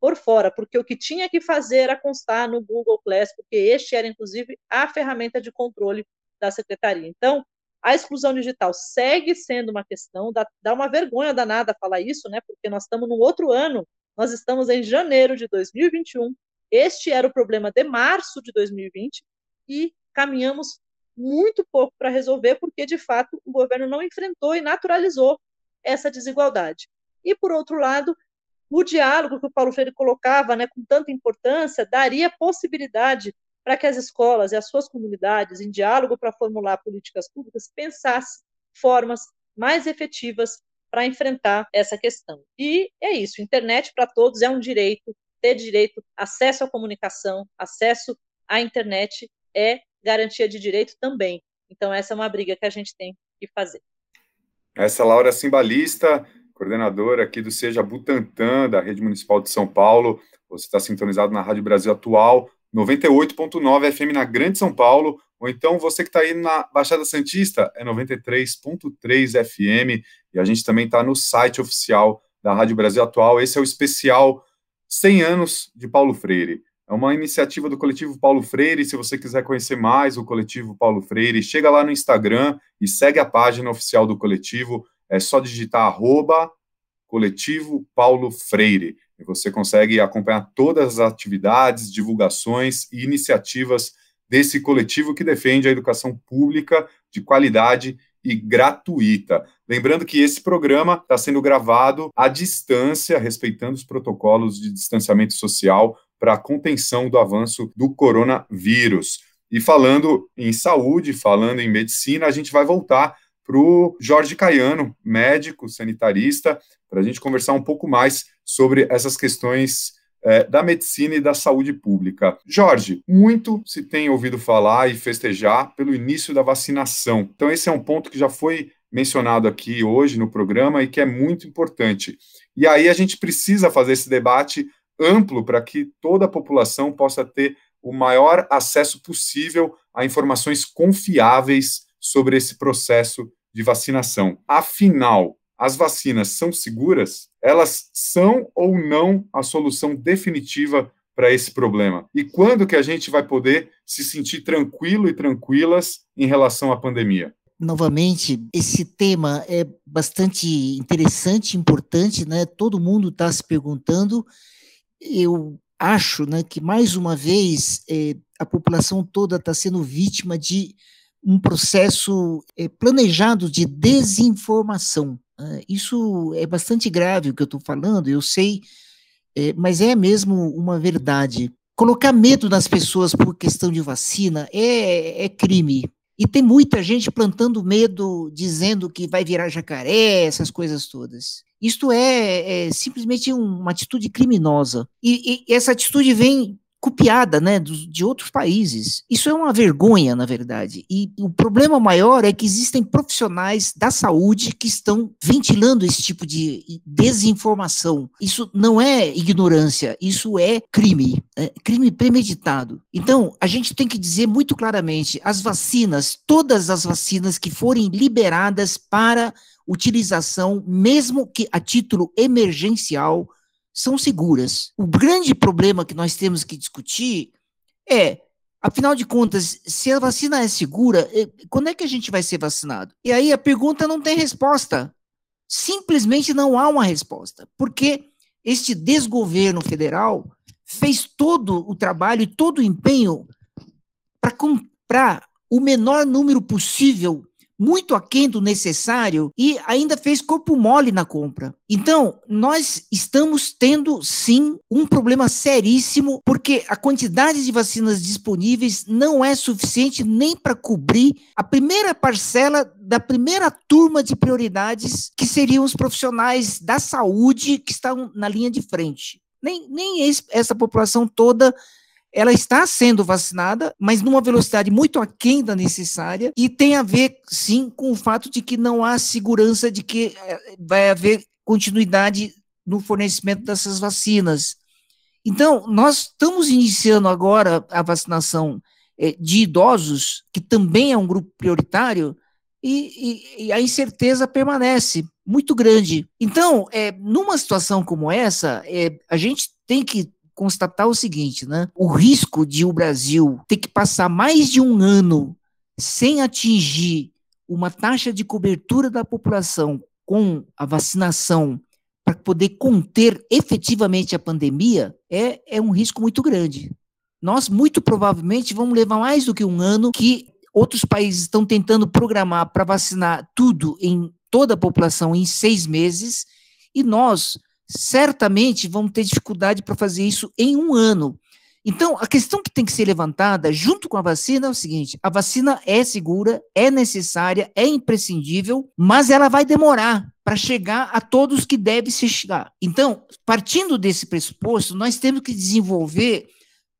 por fora, porque o que tinha que fazer era constar no Google Class, porque este era, inclusive, a ferramenta de controle da secretaria. Então, a exclusão digital segue sendo uma questão, dá, dá uma vergonha danada falar isso, né? Porque nós estamos num outro ano, nós estamos em janeiro de 2021, este era o problema de março de 2020, e caminhamos muito pouco para resolver, porque, de fato, o governo não enfrentou e naturalizou essa desigualdade. E, por outro lado, o diálogo que o Paulo Freire colocava né, com tanta importância daria possibilidade para que as escolas e as suas comunidades, em diálogo para formular políticas públicas, pensassem formas mais efetivas para enfrentar essa questão. E é isso, internet para todos é um direito, ter direito, acesso à comunicação, acesso à internet é garantia de direito também. Então, essa é uma briga que a gente tem que fazer. Essa é Laura Simbalista, coordenadora aqui do Seja Butantã, da Rede Municipal de São Paulo. Você está sintonizado na Rádio Brasil Atual, 98.9 FM na Grande São Paulo, ou então você que está aí na Baixada Santista, é 93.3 FM, e a gente também está no site oficial da Rádio Brasil Atual. Esse é o especial 100 anos de Paulo Freire. É uma iniciativa do coletivo Paulo Freire. Se você quiser conhecer mais o coletivo Paulo Freire, chega lá no Instagram e segue a página oficial do coletivo. É só digitar coletivo Paulo Freire. E você consegue acompanhar todas as atividades, divulgações e iniciativas desse coletivo que defende a educação pública de qualidade e gratuita. Lembrando que esse programa está sendo gravado à distância, respeitando os protocolos de distanciamento social para a contenção do avanço do coronavírus. E falando em saúde, falando em medicina, a gente vai voltar para o Jorge Caiano, médico sanitarista, para a gente conversar um pouco mais sobre essas questões é, da medicina e da saúde pública. Jorge, muito se tem ouvido falar e festejar pelo início da vacinação. Então, esse é um ponto que já foi mencionado aqui hoje no programa e que é muito importante. E aí a gente precisa fazer esse debate amplo para que toda a população possa ter o maior acesso possível a informações confiáveis sobre esse processo de vacinação. Afinal, as vacinas são seguras? Elas são ou não a solução definitiva para esse problema? E quando que a gente vai poder se sentir tranquilo e tranquilas em relação à pandemia? novamente, esse tema é bastante interessante, importante, né? Todo mundo está se perguntando eu acho né, que, mais uma vez, é, a população toda está sendo vítima de um processo é, planejado de desinformação. Né? Isso é bastante grave o que eu estou falando, eu sei, é, mas é mesmo uma verdade. Colocar medo nas pessoas por questão de vacina é, é crime, e tem muita gente plantando medo, dizendo que vai virar jacaré, essas coisas todas. Isto é, é simplesmente uma atitude criminosa. E, e, essa atitude vem copiada né, de outros países. Isso é uma vergonha, na verdade. E o problema maior é que existem profissionais da saúde que estão ventilando esse tipo de desinformação. Isso não é ignorância, isso é crime, é crime premeditado. Então, a gente tem que dizer muito claramente: as vacinas, todas as vacinas que forem liberadas para utilização, mesmo que a título emergencial, são seguras. O grande problema que nós temos que discutir é, afinal de contas, se a vacina é segura, eh, quando é que a gente vai ser vacinado? E aí a pergunta não tem resposta. Simplesmente não há uma resposta, porque este desgoverno federal fez todo o trabalho e todo o empenho para comprar o menor número possível muito aquém do necessário e ainda fez corpo mole na compra. Então, nós estamos tendo sim um problema seríssimo, porque a quantidade de vacinas disponíveis não é suficiente nem para cobrir a primeira parcela da primeira turma de prioridades, que seriam os profissionais da saúde que estão na linha de frente. Nem, nem esse, essa população toda ela está sendo vacinada, mas numa velocidade muito aquém da necessária, e tem a ver, sim, com o fato de que não há segurança de que eh, vai haver continuidade no fornecimento dessas vacinas. Então, nós estamos iniciando agora a vacinação eh, de idosos, que também é um grupo prioritário, e, e, e a incerteza permanece muito grande. Então, é, numa situação como essa, é, a gente tem que constatar o seguinte, né? O risco de o Brasil ter que passar mais de um ano sem atingir uma taxa de cobertura da população com a vacinação para poder conter efetivamente a pandemia é, é um risco muito grande. Nós, muito provavelmente, vamos levar mais do que um ano que outros países estão tentando programar para vacinar tudo em toda a população em seis meses, e nós, certamente vamos ter dificuldade para fazer isso em um ano. Então, a questão que tem que ser levantada junto com a vacina é o seguinte: a vacina é segura, é necessária, é imprescindível, mas ela vai demorar para chegar a todos que deve se chegar. Então, partindo desse pressuposto, nós temos que desenvolver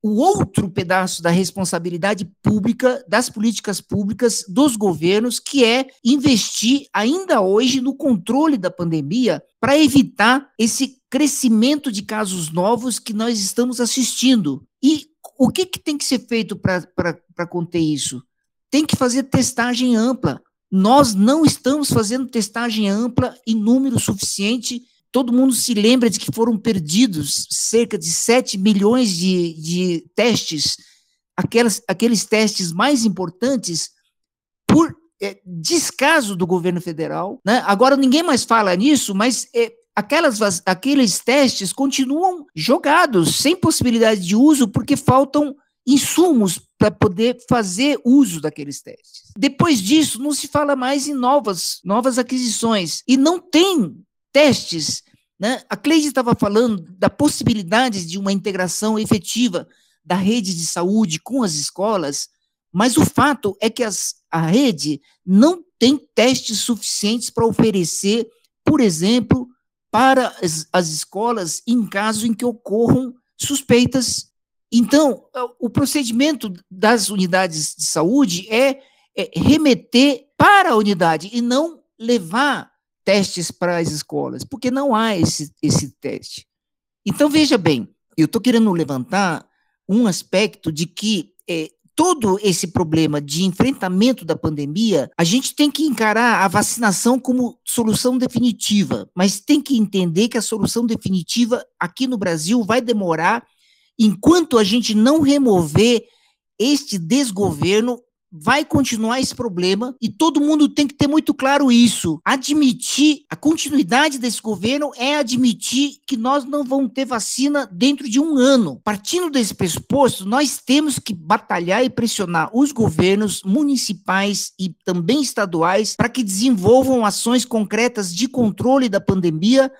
o outro pedaço da responsabilidade pública, das políticas públicas, dos governos, que é investir ainda hoje no controle da pandemia para evitar esse crescimento de casos novos que nós estamos assistindo. E o que, que tem que ser feito para conter isso? Tem que fazer testagem ampla. Nós não estamos fazendo testagem ampla em número suficiente todo mundo se lembra de que foram perdidos cerca de 7 milhões de, de testes, aquelas, aqueles testes mais importantes, por é, descaso do governo federal. Né? Agora ninguém mais fala nisso, mas é, aquelas, aqueles testes continuam jogados, sem possibilidade de uso, porque faltam insumos para poder fazer uso daqueles testes. Depois disso, não se fala mais em novas, novas aquisições. E não tem testes né? A Cleide estava falando da possibilidade de uma integração efetiva da rede de saúde com as escolas, mas o fato é que as, a rede não tem testes suficientes para oferecer, por exemplo, para as, as escolas em caso em que ocorram suspeitas. Então, o procedimento das unidades de saúde é, é remeter para a unidade e não levar testes para as escolas, porque não há esse, esse teste. Então, veja bem, eu estou querendo levantar um aspecto de que é, todo esse problema de enfrentamento da pandemia, a gente tem que encarar a vacinação como solução definitiva, mas tem que entender que a solução definitiva aqui no Brasil vai demorar enquanto a gente não remover este desgoverno vai continuar esse problema e todo mundo tem que ter muito claro isso. Admitir a continuidade desse governo é admitir que nós não vamos ter vacina dentro de um ano. Partindo desse pressuposto, nós temos que batalhar e pressionar os governos municipais e também estaduais para que desenvolvam ações concretas de controle da pandemia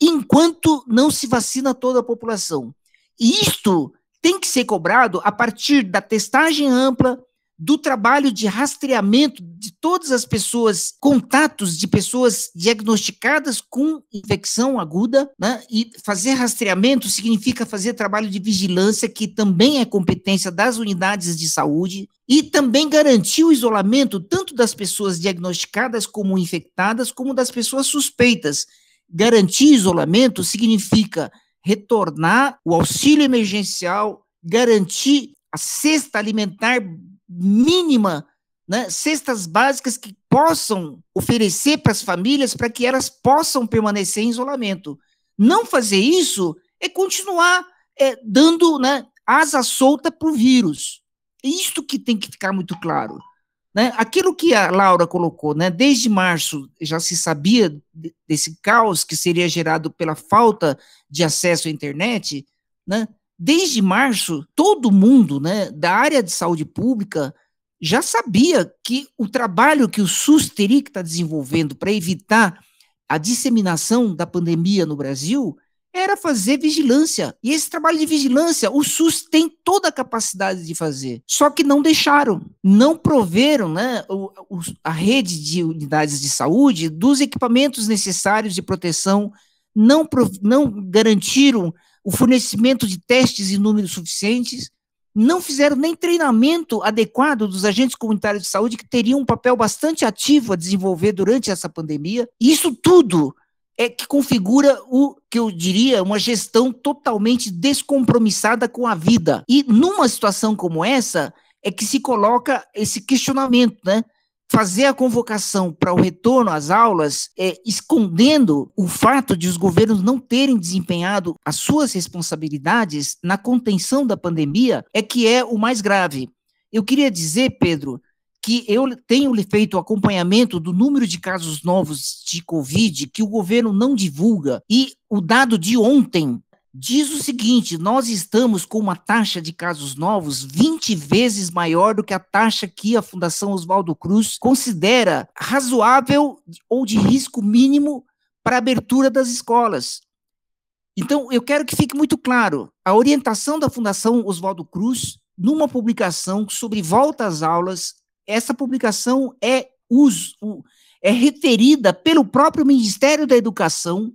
enquanto não se vacina toda a população. E isto tem que ser cobrado a partir da testagem ampla, do trabalho de rastreamento de todas as pessoas, contatos de pessoas diagnosticadas com infecção aguda, né? e fazer rastreamento significa fazer trabalho de vigilância, que também é competência das unidades de saúde, e também garantir o isolamento tanto das pessoas diagnosticadas como infectadas, como das pessoas suspeitas. Garantir isolamento significa retornar o auxílio emergencial, garantir a cesta alimentar mínima, né, cestas básicas que possam oferecer para as famílias para que elas possam permanecer em isolamento. Não fazer isso é continuar é, dando né, asa solta para o vírus. É isto que tem que ficar muito claro. Né? Aquilo que a Laura colocou, né, desde março já se sabia desse caos que seria gerado pela falta de acesso à internet, né? Desde março, todo mundo né, da área de saúde pública já sabia que o trabalho que o SUS teria que estar desenvolvendo para evitar a disseminação da pandemia no Brasil era fazer vigilância. E esse trabalho de vigilância, o SUS tem toda a capacidade de fazer. Só que não deixaram, não proveram né, o, o, a rede de unidades de saúde dos equipamentos necessários de proteção, não, não garantiram o fornecimento de testes em números suficientes, não fizeram nem treinamento adequado dos agentes comunitários de saúde que teriam um papel bastante ativo a desenvolver durante essa pandemia. Isso tudo é que configura o que eu diria uma gestão totalmente descompromissada com a vida. E numa situação como essa é que se coloca esse questionamento, né? Fazer a convocação para o retorno às aulas, é, escondendo o fato de os governos não terem desempenhado as suas responsabilidades na contenção da pandemia, é que é o mais grave. Eu queria dizer, Pedro, que eu tenho feito acompanhamento do número de casos novos de Covid que o governo não divulga. E o dado de ontem diz o seguinte: nós estamos com uma taxa de casos novos 20 vezes maior do que a taxa que a Fundação Oswaldo Cruz considera razoável ou de risco mínimo para a abertura das escolas. Então, eu quero que fique muito claro: a orientação da Fundação Oswaldo Cruz, numa publicação sobre volta às aulas, essa publicação é, uso, é referida pelo próprio Ministério da Educação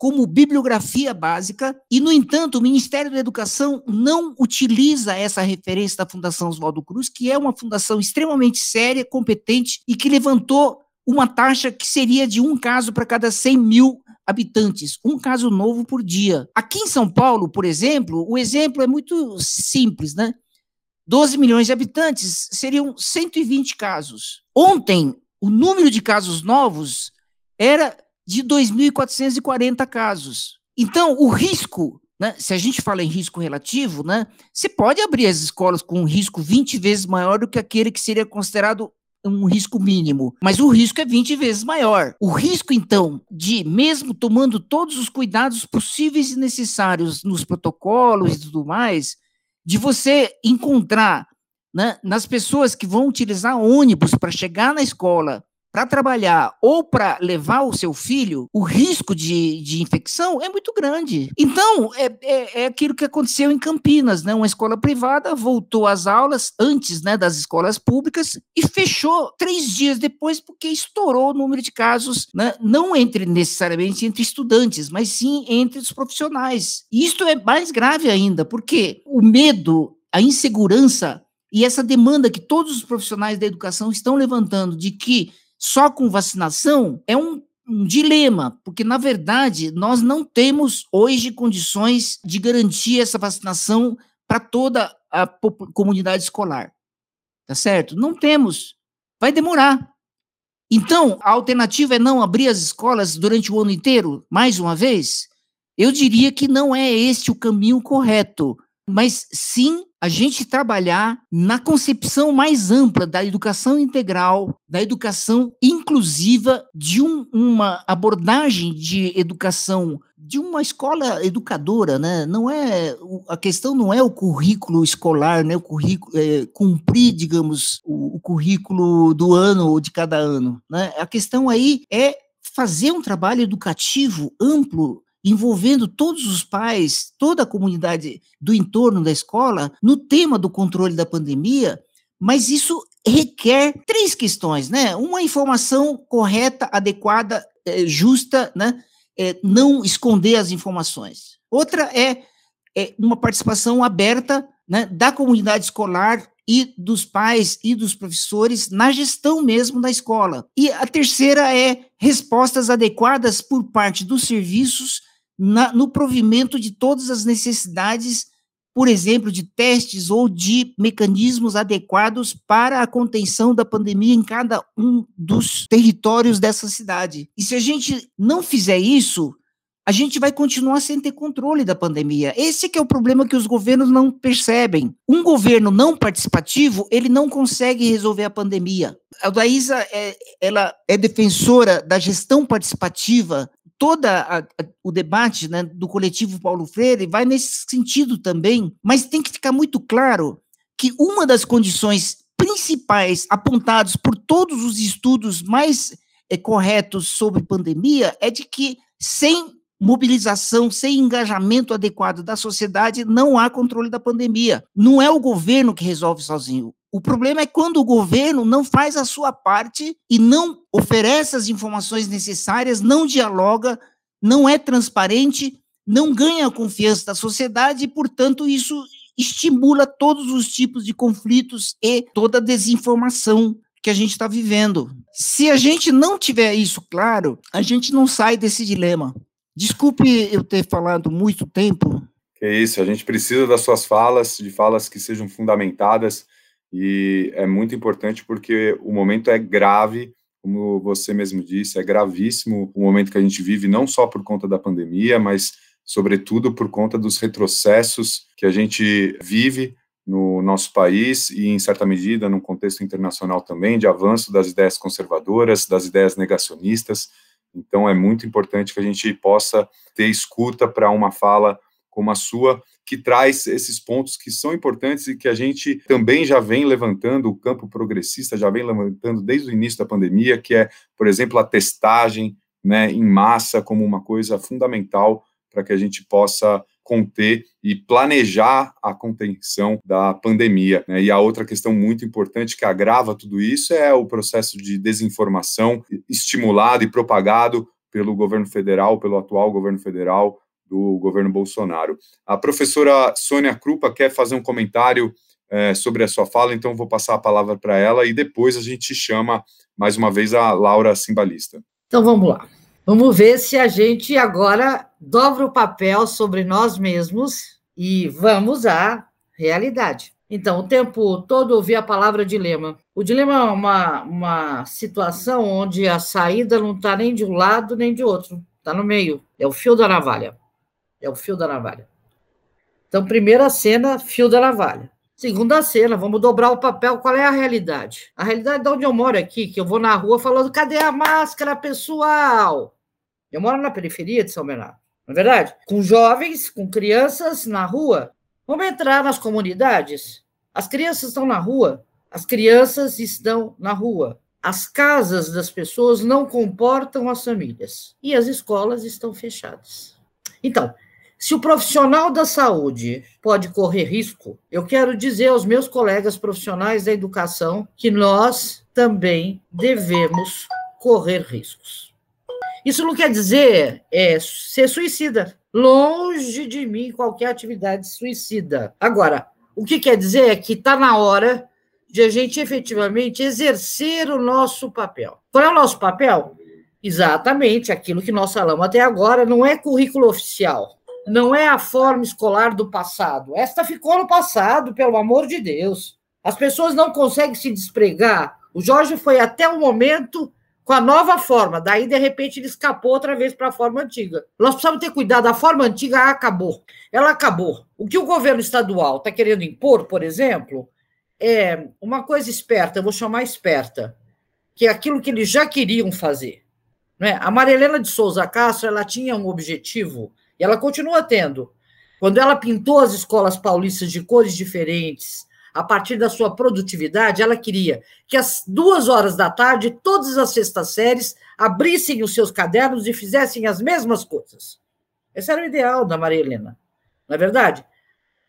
como bibliografia básica, e, no entanto, o Ministério da Educação não utiliza essa referência da Fundação Oswaldo Cruz, que é uma fundação extremamente séria, competente e que levantou uma taxa que seria de um caso para cada 100 mil habitantes, um caso novo por dia. Aqui em São Paulo, por exemplo, o exemplo é muito simples, né? 12 milhões de habitantes, seriam 120 casos. Ontem, o número de casos novos era de 2.440 casos. Então, o risco, né, se a gente fala em risco relativo, né, você pode abrir as escolas com um risco 20 vezes maior do que aquele que seria considerado um risco mínimo, mas o risco é 20 vezes maior. O risco, então, de, mesmo tomando todos os cuidados possíveis e necessários nos protocolos e tudo mais, de você encontrar né, nas pessoas que vão utilizar ônibus para chegar na escola, para trabalhar ou para levar o seu filho, o risco de, de infecção é muito grande. Então, é, é, é, aquilo que aconteceu em Campinas, né? Uma escola privada voltou às aulas antes né, das escolas públicas e fechou três dias depois porque estourou o número de casos, né, não entre necessariamente entre estudantes, mas sim entre os profissionais. E isto é mais grave ainda, porque o medo, a insegurança e essa demanda que todos os profissionais da educação estão levantando de que só com vacinação é um, um dilema, porque, na verdade, nós não temos hoje condições de garantir essa vacinação para toda a comunidade escolar. Tá certo? Não temos. Vai demorar. Então, a alternativa é não abrir as escolas durante o ano inteiro, mais uma vez? Eu diria que não é este o caminho correto mas sim a gente trabalhar na concepção mais ampla da educação integral, da educação inclusiva, de um, uma abordagem de educação, de uma escola educadora, né? Não é a questão não é o currículo escolar, né? O currículo é, cumprir, digamos, o, o currículo do ano ou de cada ano, né? A questão aí é fazer um trabalho educativo amplo envolvendo todos os pais, toda a comunidade do entorno da escola, no tema do controle da pandemia, mas isso requer três questões, né? Uma informação correta, adequada, é, justa, né? É, não esconder as informações. Outra é, é uma participação aberta né, da comunidade escolar e dos pais e dos professores na gestão mesmo da escola. E a terceira é respostas adequadas por parte dos serviços na, no provimento de todas as necessidades, por exemplo, de testes ou de mecanismos adequados para a contenção da pandemia em cada um dos territórios dessa cidade. E se a gente não fizer isso, a gente vai continuar sem ter controle da pandemia. Esse que é o problema que os governos não percebem. Um governo não participativo, ele não consegue resolver a pandemia. A Daísa, é, ela é defensora da gestão participativa todo o debate né, do coletivo Paulo Freire vai nesse sentido também, mas tem que ficar muito claro que uma das condições principais apontados por todos os estudos mais é, corretos sobre pandemia é de que sem mobilização, sem engajamento adequado da sociedade, não há controle da pandemia. Não é o governo que resolve sozinho. O problema é quando o governo não faz a sua parte e não oferece as informações necessárias, não dialoga, não é transparente, não ganha a confiança da sociedade e, portanto, isso estimula todos os tipos de conflitos e toda a desinformação que a gente está vivendo. Se a gente não tiver isso claro, a gente não sai desse dilema. Desculpe eu ter falado muito tempo. É isso, a gente precisa das suas falas, de falas que sejam fundamentadas e é muito importante porque o momento é grave, como você mesmo disse, é gravíssimo o momento que a gente vive, não só por conta da pandemia, mas sobretudo por conta dos retrocessos que a gente vive no nosso país e, em certa medida, no contexto internacional também, de avanço das ideias conservadoras, das ideias negacionistas. Então, é muito importante que a gente possa ter escuta para uma fala como a sua, que traz esses pontos que são importantes e que a gente também já vem levantando, o campo progressista já vem levantando desde o início da pandemia, que é, por exemplo, a testagem né, em massa como uma coisa fundamental para que a gente possa conter e planejar a contenção da pandemia. Né? E a outra questão muito importante que agrava tudo isso é o processo de desinformação estimulado e propagado pelo governo federal, pelo atual governo federal, do governo Bolsonaro. A professora Sônia Krupa quer fazer um comentário é, sobre a sua fala, então vou passar a palavra para ela e depois a gente chama mais uma vez a Laura Simbalista. Então vamos lá. Vamos ver se a gente agora dobra o papel sobre nós mesmos e vamos à realidade. Então, o tempo todo ouvi a palavra dilema. O dilema é uma, uma situação onde a saída não está nem de um lado nem de outro, está no meio. É o fio da navalha. É o fio da navalha. Então, primeira cena, fio da navalha. Segunda cena, vamos dobrar o papel. Qual é a realidade? A realidade de onde eu moro aqui, que eu vou na rua falando: cadê a máscara, pessoal? Eu moro na periferia de São Bernardo, não é verdade? Com jovens, com crianças na rua. Vamos entrar nas comunidades? As crianças estão na rua. As crianças estão na rua. As casas das pessoas não comportam as famílias. E as escolas estão fechadas. Então, se o profissional da saúde pode correr risco, eu quero dizer aos meus colegas profissionais da educação que nós também devemos correr riscos. Isso não quer dizer é, ser suicida. Longe de mim qualquer atividade suicida. Agora, o que quer dizer é que está na hora de a gente efetivamente exercer o nosso papel. Qual é o nosso papel? Exatamente aquilo que nós falamos até agora, não é currículo oficial não é a forma escolar do passado. Esta ficou no passado, pelo amor de Deus. As pessoas não conseguem se despregar. O Jorge foi até o momento com a nova forma, daí de repente ele escapou outra vez para a forma antiga. Nós precisamos ter cuidado, a forma antiga acabou. Ela acabou. O que o governo estadual está querendo impor, por exemplo, é uma coisa esperta, eu vou chamar esperta, que é aquilo que eles já queriam fazer. Né? A Marilena de Souza Castro ela tinha um objetivo e ela continua tendo. Quando ela pintou as escolas paulistas de cores diferentes, a partir da sua produtividade, ela queria que às duas horas da tarde, todas as sextas séries abrissem os seus cadernos e fizessem as mesmas coisas. Esse era o ideal da Maria Helena, não é verdade?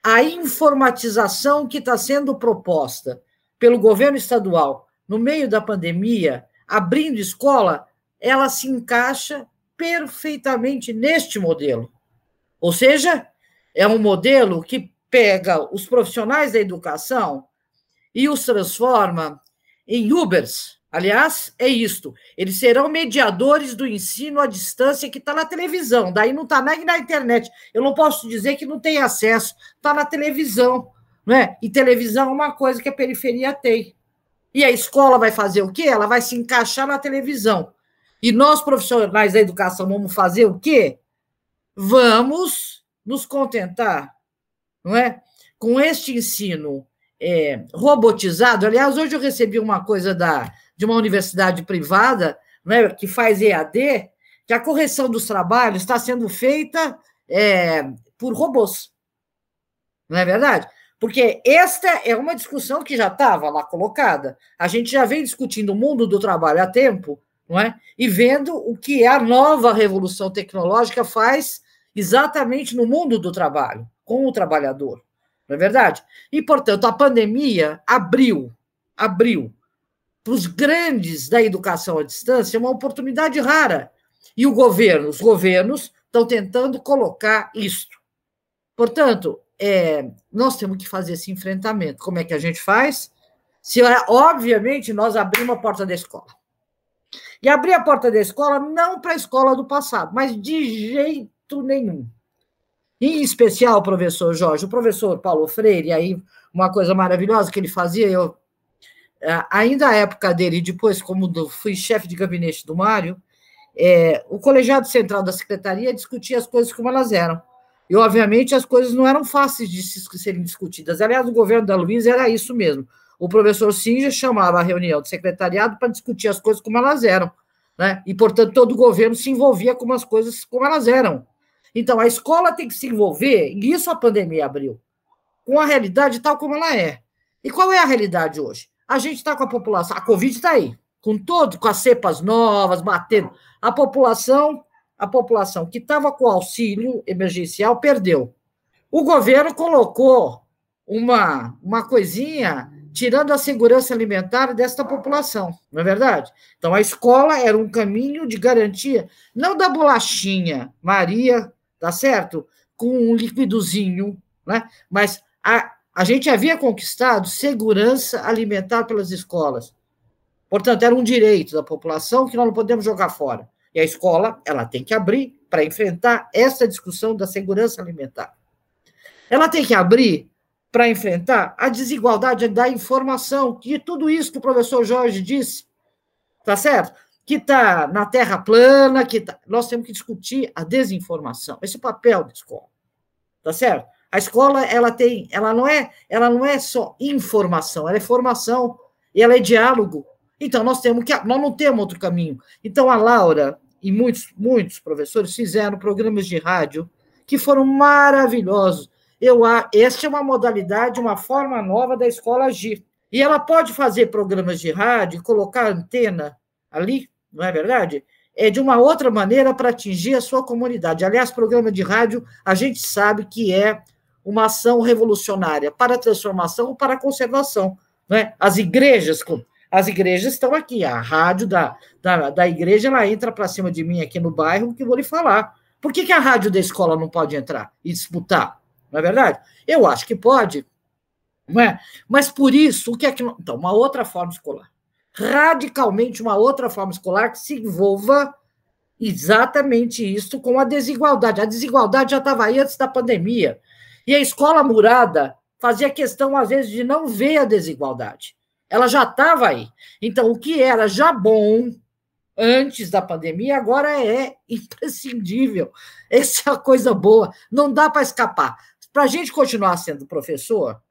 A informatização que está sendo proposta pelo governo estadual no meio da pandemia, abrindo escola, ela se encaixa perfeitamente neste modelo. Ou seja, é um modelo que pega os profissionais da educação e os transforma em Ubers. Aliás, é isto. Eles serão mediadores do ensino à distância que está na televisão, daí não está nem na internet. Eu não posso dizer que não tem acesso, está na televisão. Não é? E televisão é uma coisa que a periferia tem. E a escola vai fazer o quê? Ela vai se encaixar na televisão. E nós, profissionais da educação, vamos fazer o quê? Vamos nos contentar, não é? Com este ensino é, robotizado. Aliás, hoje eu recebi uma coisa da, de uma universidade privada, é, que faz EAD, que a correção dos trabalhos está sendo feita é, por robôs. Não é verdade? Porque esta é uma discussão que já estava lá colocada. A gente já vem discutindo o mundo do trabalho há tempo, não é? E vendo o que a nova revolução tecnológica faz exatamente no mundo do trabalho, com o trabalhador. Não é verdade? E, portanto, a pandemia abriu, abriu para os grandes da educação à distância uma oportunidade rara. E o governo, os governos estão tentando colocar isto. Portanto, é, nós temos que fazer esse enfrentamento. Como é que a gente faz? Se, obviamente, nós abrimos a porta da escola. E abrir a porta da escola não para a escola do passado, mas de jeito nenhum. Em especial, professor Jorge, o professor Paulo Freire, aí uma coisa maravilhosa que ele fazia, eu é, ainda a época dele, depois, como fui chefe de gabinete do Mário, é, o colegiado central da secretaria discutia as coisas como elas eram. E, obviamente, as coisas não eram fáceis de serem discutidas. Aliás, o governo da Luiz era isso mesmo. O professor Sinja chamava a reunião do secretariado para discutir as coisas como elas eram. Né? E, portanto, todo o governo se envolvia com as coisas como elas eram. Então, a escola tem que se envolver, e isso a pandemia abriu, com a realidade tal como ela é. E qual é a realidade hoje? A gente está com a população, a Covid está aí, com todo, com as cepas novas, batendo. A população a população que estava com auxílio emergencial perdeu. O governo colocou uma, uma coisinha tirando a segurança alimentar desta população, não é verdade? Então, a escola era um caminho de garantia, não da bolachinha, Maria, tá certo? Com um liquidozinho, né? Mas a, a gente havia conquistado segurança alimentar pelas escolas. Portanto, era um direito da população que nós não podemos jogar fora. E a escola, ela tem que abrir para enfrentar essa discussão da segurança alimentar. Ela tem que abrir para enfrentar a desigualdade da informação, de tudo isso que o professor Jorge disse, tá certo? Que está na terra plana, que tá... nós temos que discutir a desinformação. Esse é o papel da escola, tá certo? A escola ela tem, ela não é, ela não é só informação, ela é formação e ela é diálogo. Então nós temos que, nós não temos outro caminho. Então a Laura e muitos, muitos professores fizeram programas de rádio que foram maravilhosos. Eu, esta é uma modalidade, uma forma nova da escola agir. E ela pode fazer programas de rádio, colocar antena ali, não é verdade? É de uma outra maneira para atingir a sua comunidade. Aliás, programa de rádio, a gente sabe que é uma ação revolucionária para a transformação ou para a conservação. Né? As igrejas, as igrejas estão aqui. A rádio da, da, da igreja ela entra para cima de mim aqui no bairro, que eu vou lhe falar. Por que, que a rádio da escola não pode entrar e disputar? Não é verdade? Eu acho que pode. Não é? Mas por isso, o que é que. Então, uma outra forma escolar. Radicalmente uma outra forma escolar que se envolva exatamente isso com a desigualdade. A desigualdade já estava aí antes da pandemia. E a escola murada fazia questão, às vezes, de não ver a desigualdade ela já estava aí. Então, o que era já bom antes da pandemia, agora é imprescindível. Essa é a coisa boa, não dá para escapar. Para a gente continuar sendo professor,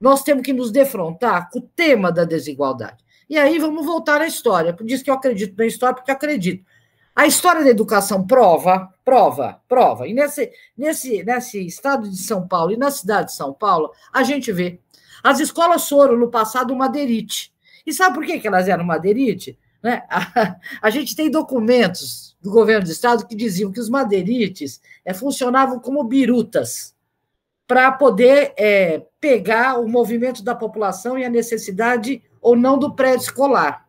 nós temos que nos defrontar com o tema da desigualdade. E aí vamos voltar à história. Isso que eu acredito na história, porque acredito. A história da educação prova, prova, prova. E nesse, nesse, nesse estado de São Paulo e na cidade de São Paulo, a gente vê as escolas foram, no passado, madeirite. E sabe por que, que elas eram madeirite? Né? A, a, gente tem documentos do governo do estado que diziam que os madeirites é, funcionavam como birutas para poder é, pegar o movimento da população e a necessidade ou não do prédio escolar.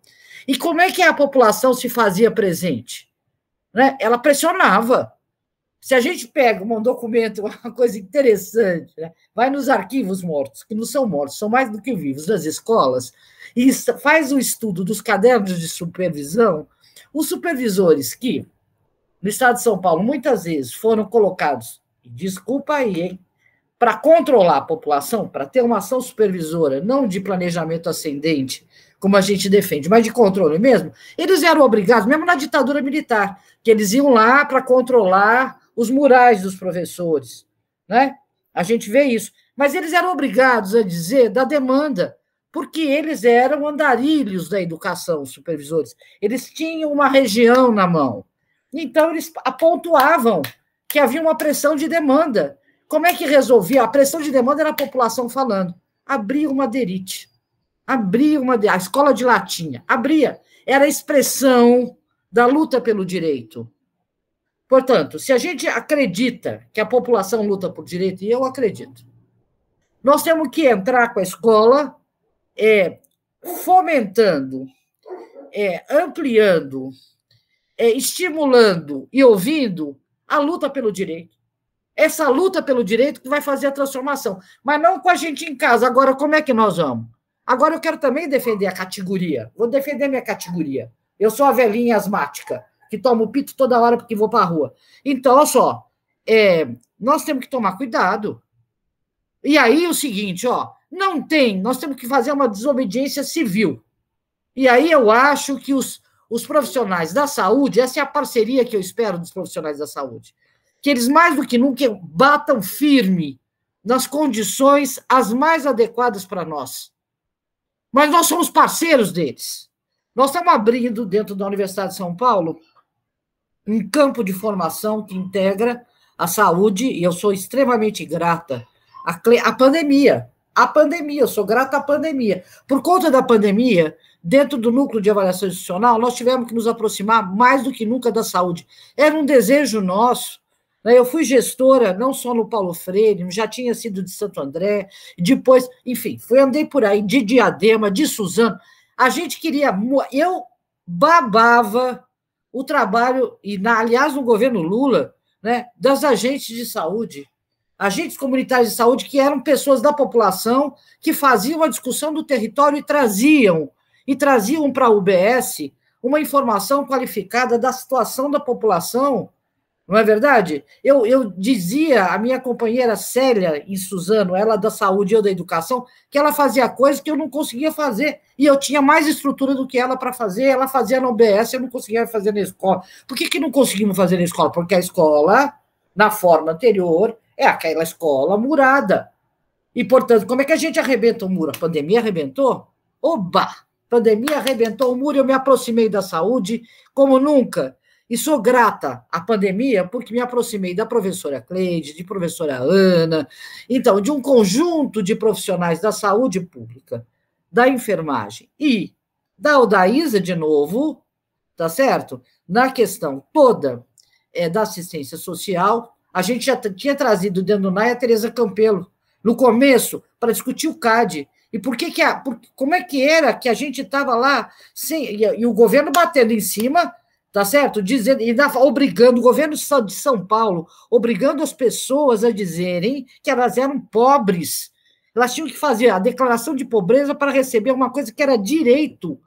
E como é que a população se fazia presente? Né? Ela pressionava. Se a gente pega um documento, uma coisa interessante, né? vai nos arquivos mortos, que não são mortos, são mais do que vivos, das escolas, e faz o estudo dos cadernos de supervisão, os supervisores que, no estado de São Paulo, muitas vezes foram colocados, desculpa aí, hein, para controlar a população, para ter uma ação supervisora, não de planejamento ascendente, como a gente defende, mas de controle mesmo, eles eram obrigados, mesmo na ditadura militar, que eles iam lá para controlar os murais dos professores, né? A gente vê isso. Mas eles eram obrigados a dizer da demanda, porque eles eram andarilhos da educação, os supervisores. Eles tinham uma região na mão. Então, eles apontavam que havia uma pressão de demanda. Como é que resolvia? A pressão de demanda era a população falando. abria uma derite, abria uma a escola de latinha, abria, era a expressão da luta pelo direito. Portanto, se a gente acredita que a população luta por direito, e eu acredito, nós temos que entrar com a escola é, fomentando, é, ampliando, é, estimulando e ouvindo a luta pelo direito. Essa luta pelo direito que vai fazer a transformação. Mas não com a gente em casa. Agora, como é que nós vamos? Agora, eu quero também defender a categoria. Vou defender minha categoria. Eu sou a velhinha asmática, que tomo pito toda hora porque vou para a rua. Então, olha só, é, nós temos que tomar cuidado. E aí, o seguinte, ó, não tem, nós temos que fazer uma desobediência civil. E aí eu acho que os, os profissionais da saúde, essa é a parceria que eu espero dos profissionais da saúde que eles mais do que nunca batam firme nas condições as mais adequadas para nós. Mas nós somos parceiros deles. Nós estamos abrindo, dentro da Universidade de São Paulo, um campo de formação que integra a saúde, e eu sou extremamente grata à, pandemia. A pandemia, eu sou grata à pandemia. Por conta da pandemia, dentro do núcleo de avaliação institucional, nós tivemos que nos aproximar mais do que nunca da saúde. Era um desejo nosso? Eu fui gestora não só no Paulo Freire, já tinha sido de Santo André, depois, enfim, fui andei por aí de Diadema, de Suzano. A gente queria, eu babava o trabalho e na, aliás no governo Lula, né, das agentes de saúde, agentes comunitários de saúde que eram pessoas da população que faziam a discussão do território e traziam e traziam para a UBS uma informação qualificada da situação da população não é verdade? Eu, eu dizia a minha companheira Célia em Suzano, ela da saúde e eu da educação, que ela fazia coisas que eu não conseguia fazer. E eu tinha mais estrutura do que ela para fazer. Ela fazia na UBS, eu não conseguia fazer na escola. Por que, que não conseguimos fazer na escola? Porque a escola, na forma anterior, é aquela escola murada. E, portanto, como é que a gente arrebenta o muro? A pandemia arrebentou? Oba! A pandemia arrebentou o muro, eu me aproximei da saúde como nunca e sou grata à pandemia porque me aproximei da professora Cleide, de professora Ana, então, de um conjunto de profissionais da saúde pública, da enfermagem e da Odaísa, de novo, tá certo? Na questão toda é, da assistência social, a gente já tinha trazido dentro do NAI a Tereza Campelo, no começo, para discutir o CAD. E por que que a, por, como é que era que a gente estava lá sem, e, e o governo batendo em cima tá certo? Dizendo, e obrigando o governo de São Paulo, obrigando as pessoas a dizerem que elas eram pobres. Elas tinham que fazer a declaração de pobreza para receber uma coisa que era direito,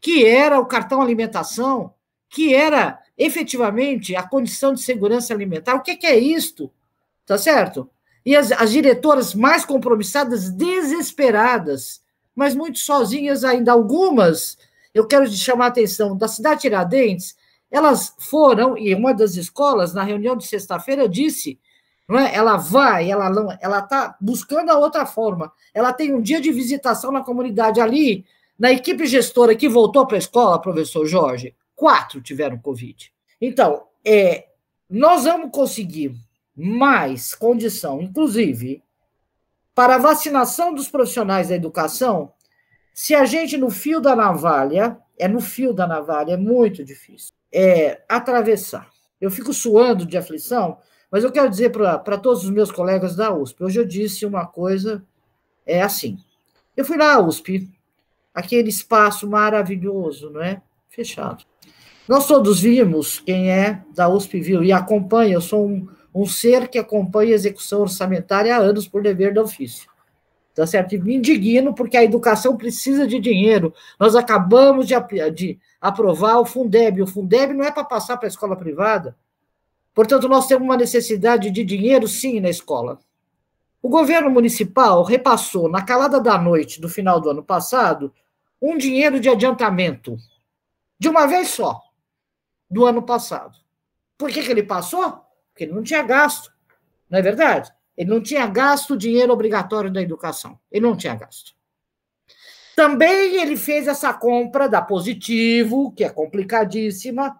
que era o cartão alimentação, que era efetivamente a condição de segurança alimentar. O que, que é isto? Tá certo? E as, as diretoras mais compromissadas, desesperadas, mas muito sozinhas ainda, algumas eu quero chamar a atenção da cidade de Tiradentes, elas foram, e uma das escolas, na reunião de sexta-feira, disse, não é? ela vai, ela ela está buscando a outra forma. Ela tem um dia de visitação na comunidade ali, na equipe gestora que voltou para a escola, professor Jorge, quatro tiveram Covid. Então, é, nós vamos conseguir mais condição, inclusive, para a vacinação dos profissionais da educação, se a gente, no fio da navalha, é no fio da navalha, é muito difícil, é atravessar. Eu fico suando de aflição, mas eu quero dizer para todos os meus colegas da USP, hoje eu disse uma coisa, é assim, eu fui na USP, aquele espaço maravilhoso, não é? Fechado. Nós todos vimos, quem é da USP viu, e acompanha, eu sou um, um ser que acompanha a execução orçamentária há anos por dever de ofício tá certo? E me indigno porque a educação precisa de dinheiro. Nós acabamos de, de aprovar o Fundeb. O Fundeb não é para passar para a escola privada. Portanto, nós temos uma necessidade de dinheiro, sim, na escola. O governo municipal repassou, na calada da noite do final do ano passado, um dinheiro de adiantamento, de uma vez só, do ano passado. Por que, que ele passou? Porque ele não tinha gasto, não é verdade? Ele não tinha gasto o dinheiro obrigatório da educação. Ele não tinha gasto. Também ele fez essa compra da Positivo, que é complicadíssima,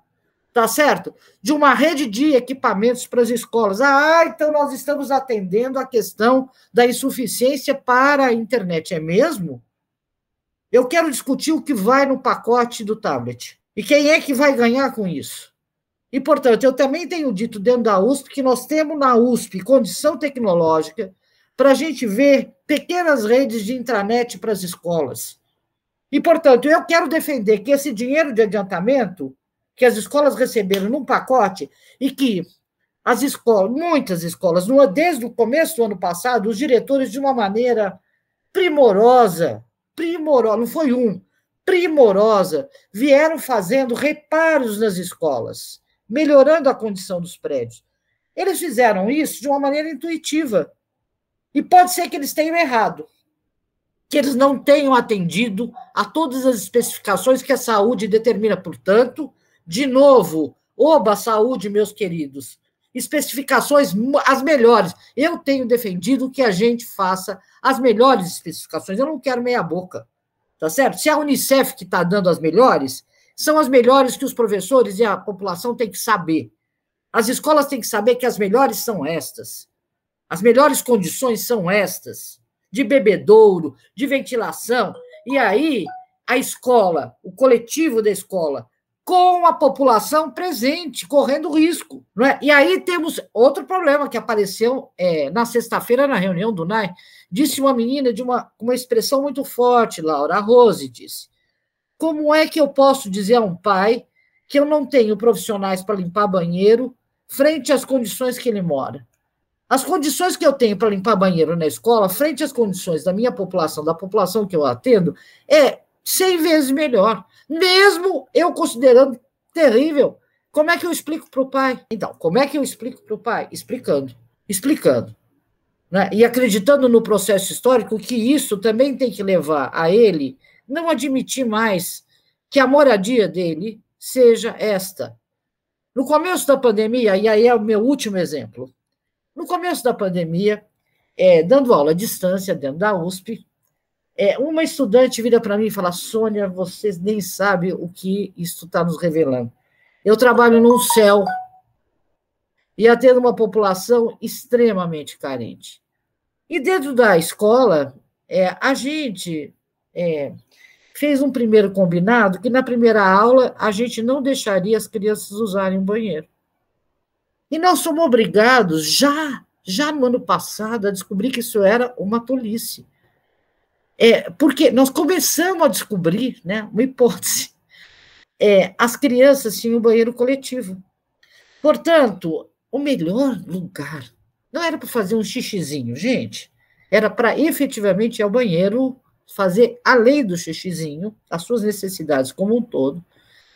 tá certo? De uma rede de equipamentos para as escolas. Ah, então nós estamos atendendo a questão da insuficiência para a internet. É mesmo? Eu quero discutir o que vai no pacote do tablet. E quem é que vai ganhar com isso? E, portanto, eu também tenho dito dentro da USP que nós temos na USP condição tecnológica para a gente ver pequenas redes de intranet para as escolas. E, portanto, eu quero defender que esse dinheiro de adiantamento que as escolas receberam num pacote e que as escolas, muitas escolas, desde o começo do ano passado, os diretores, de uma maneira primorosa, primorosa, não foi um, primorosa, vieram fazendo reparos nas escolas, melhorando a condição dos prédios. Eles fizeram isso de uma maneira intuitiva. E pode ser que eles tenham errado, que eles não tenham atendido a todas as especificações que a saúde determina. Portanto, de novo, oba saúde, meus queridos. Especificações as melhores. Eu tenho defendido que a gente faça as melhores especificações. Eu não quero meia boca. Tá certo? Se a Unicef que está dando as melhores, são as melhores que os professores e a população têm que saber. As escolas têm que saber que as melhores são estas. As melhores condições são estas, de bebedouro, de ventilação. E aí, a escola, o coletivo da escola, com a população presente, correndo risco. Não é? E aí temos outro problema que apareceu é, na sexta-feira, na reunião do NAI, disse uma menina de uma, uma expressão muito forte, Laura Rose disse. Como é que eu posso dizer a um pai que eu não tenho profissionais para limpar banheiro frente às condições que ele mora? As condições que eu tenho para limpar banheiro na escola, frente às condições da minha população, da população que eu atendo, é 100 vezes melhor. Mesmo eu considerando terrível. Como é que eu explico para o pai? Então, como é que eu explico para o pai? Explicando. Explicando. Né? E acreditando no processo histórico que isso também tem que levar a ele não admitir mais que a moradia dele seja esta. No começo da pandemia, e aí é o meu último exemplo, no começo da pandemia, é, dando aula à distância dentro da USP, é, uma estudante vira para mim e fala: Sônia, vocês nem sabem o que isso está nos revelando. Eu trabalho num céu e atendo uma população extremamente carente. E dentro da escola, é, a gente é, fez um primeiro combinado que na primeira aula a gente não deixaria as crianças usarem o banheiro. E nós somos obrigados, já, já no ano passado, a descobrir que isso era uma tolice. É, porque nós começamos a descobrir né, uma hipótese. É, as crianças tinham banheiro coletivo. Portanto, o melhor lugar não era para fazer um xixizinho, gente. Era para efetivamente ir ao banheiro, fazer além do xixizinho, as suas necessidades como um todo.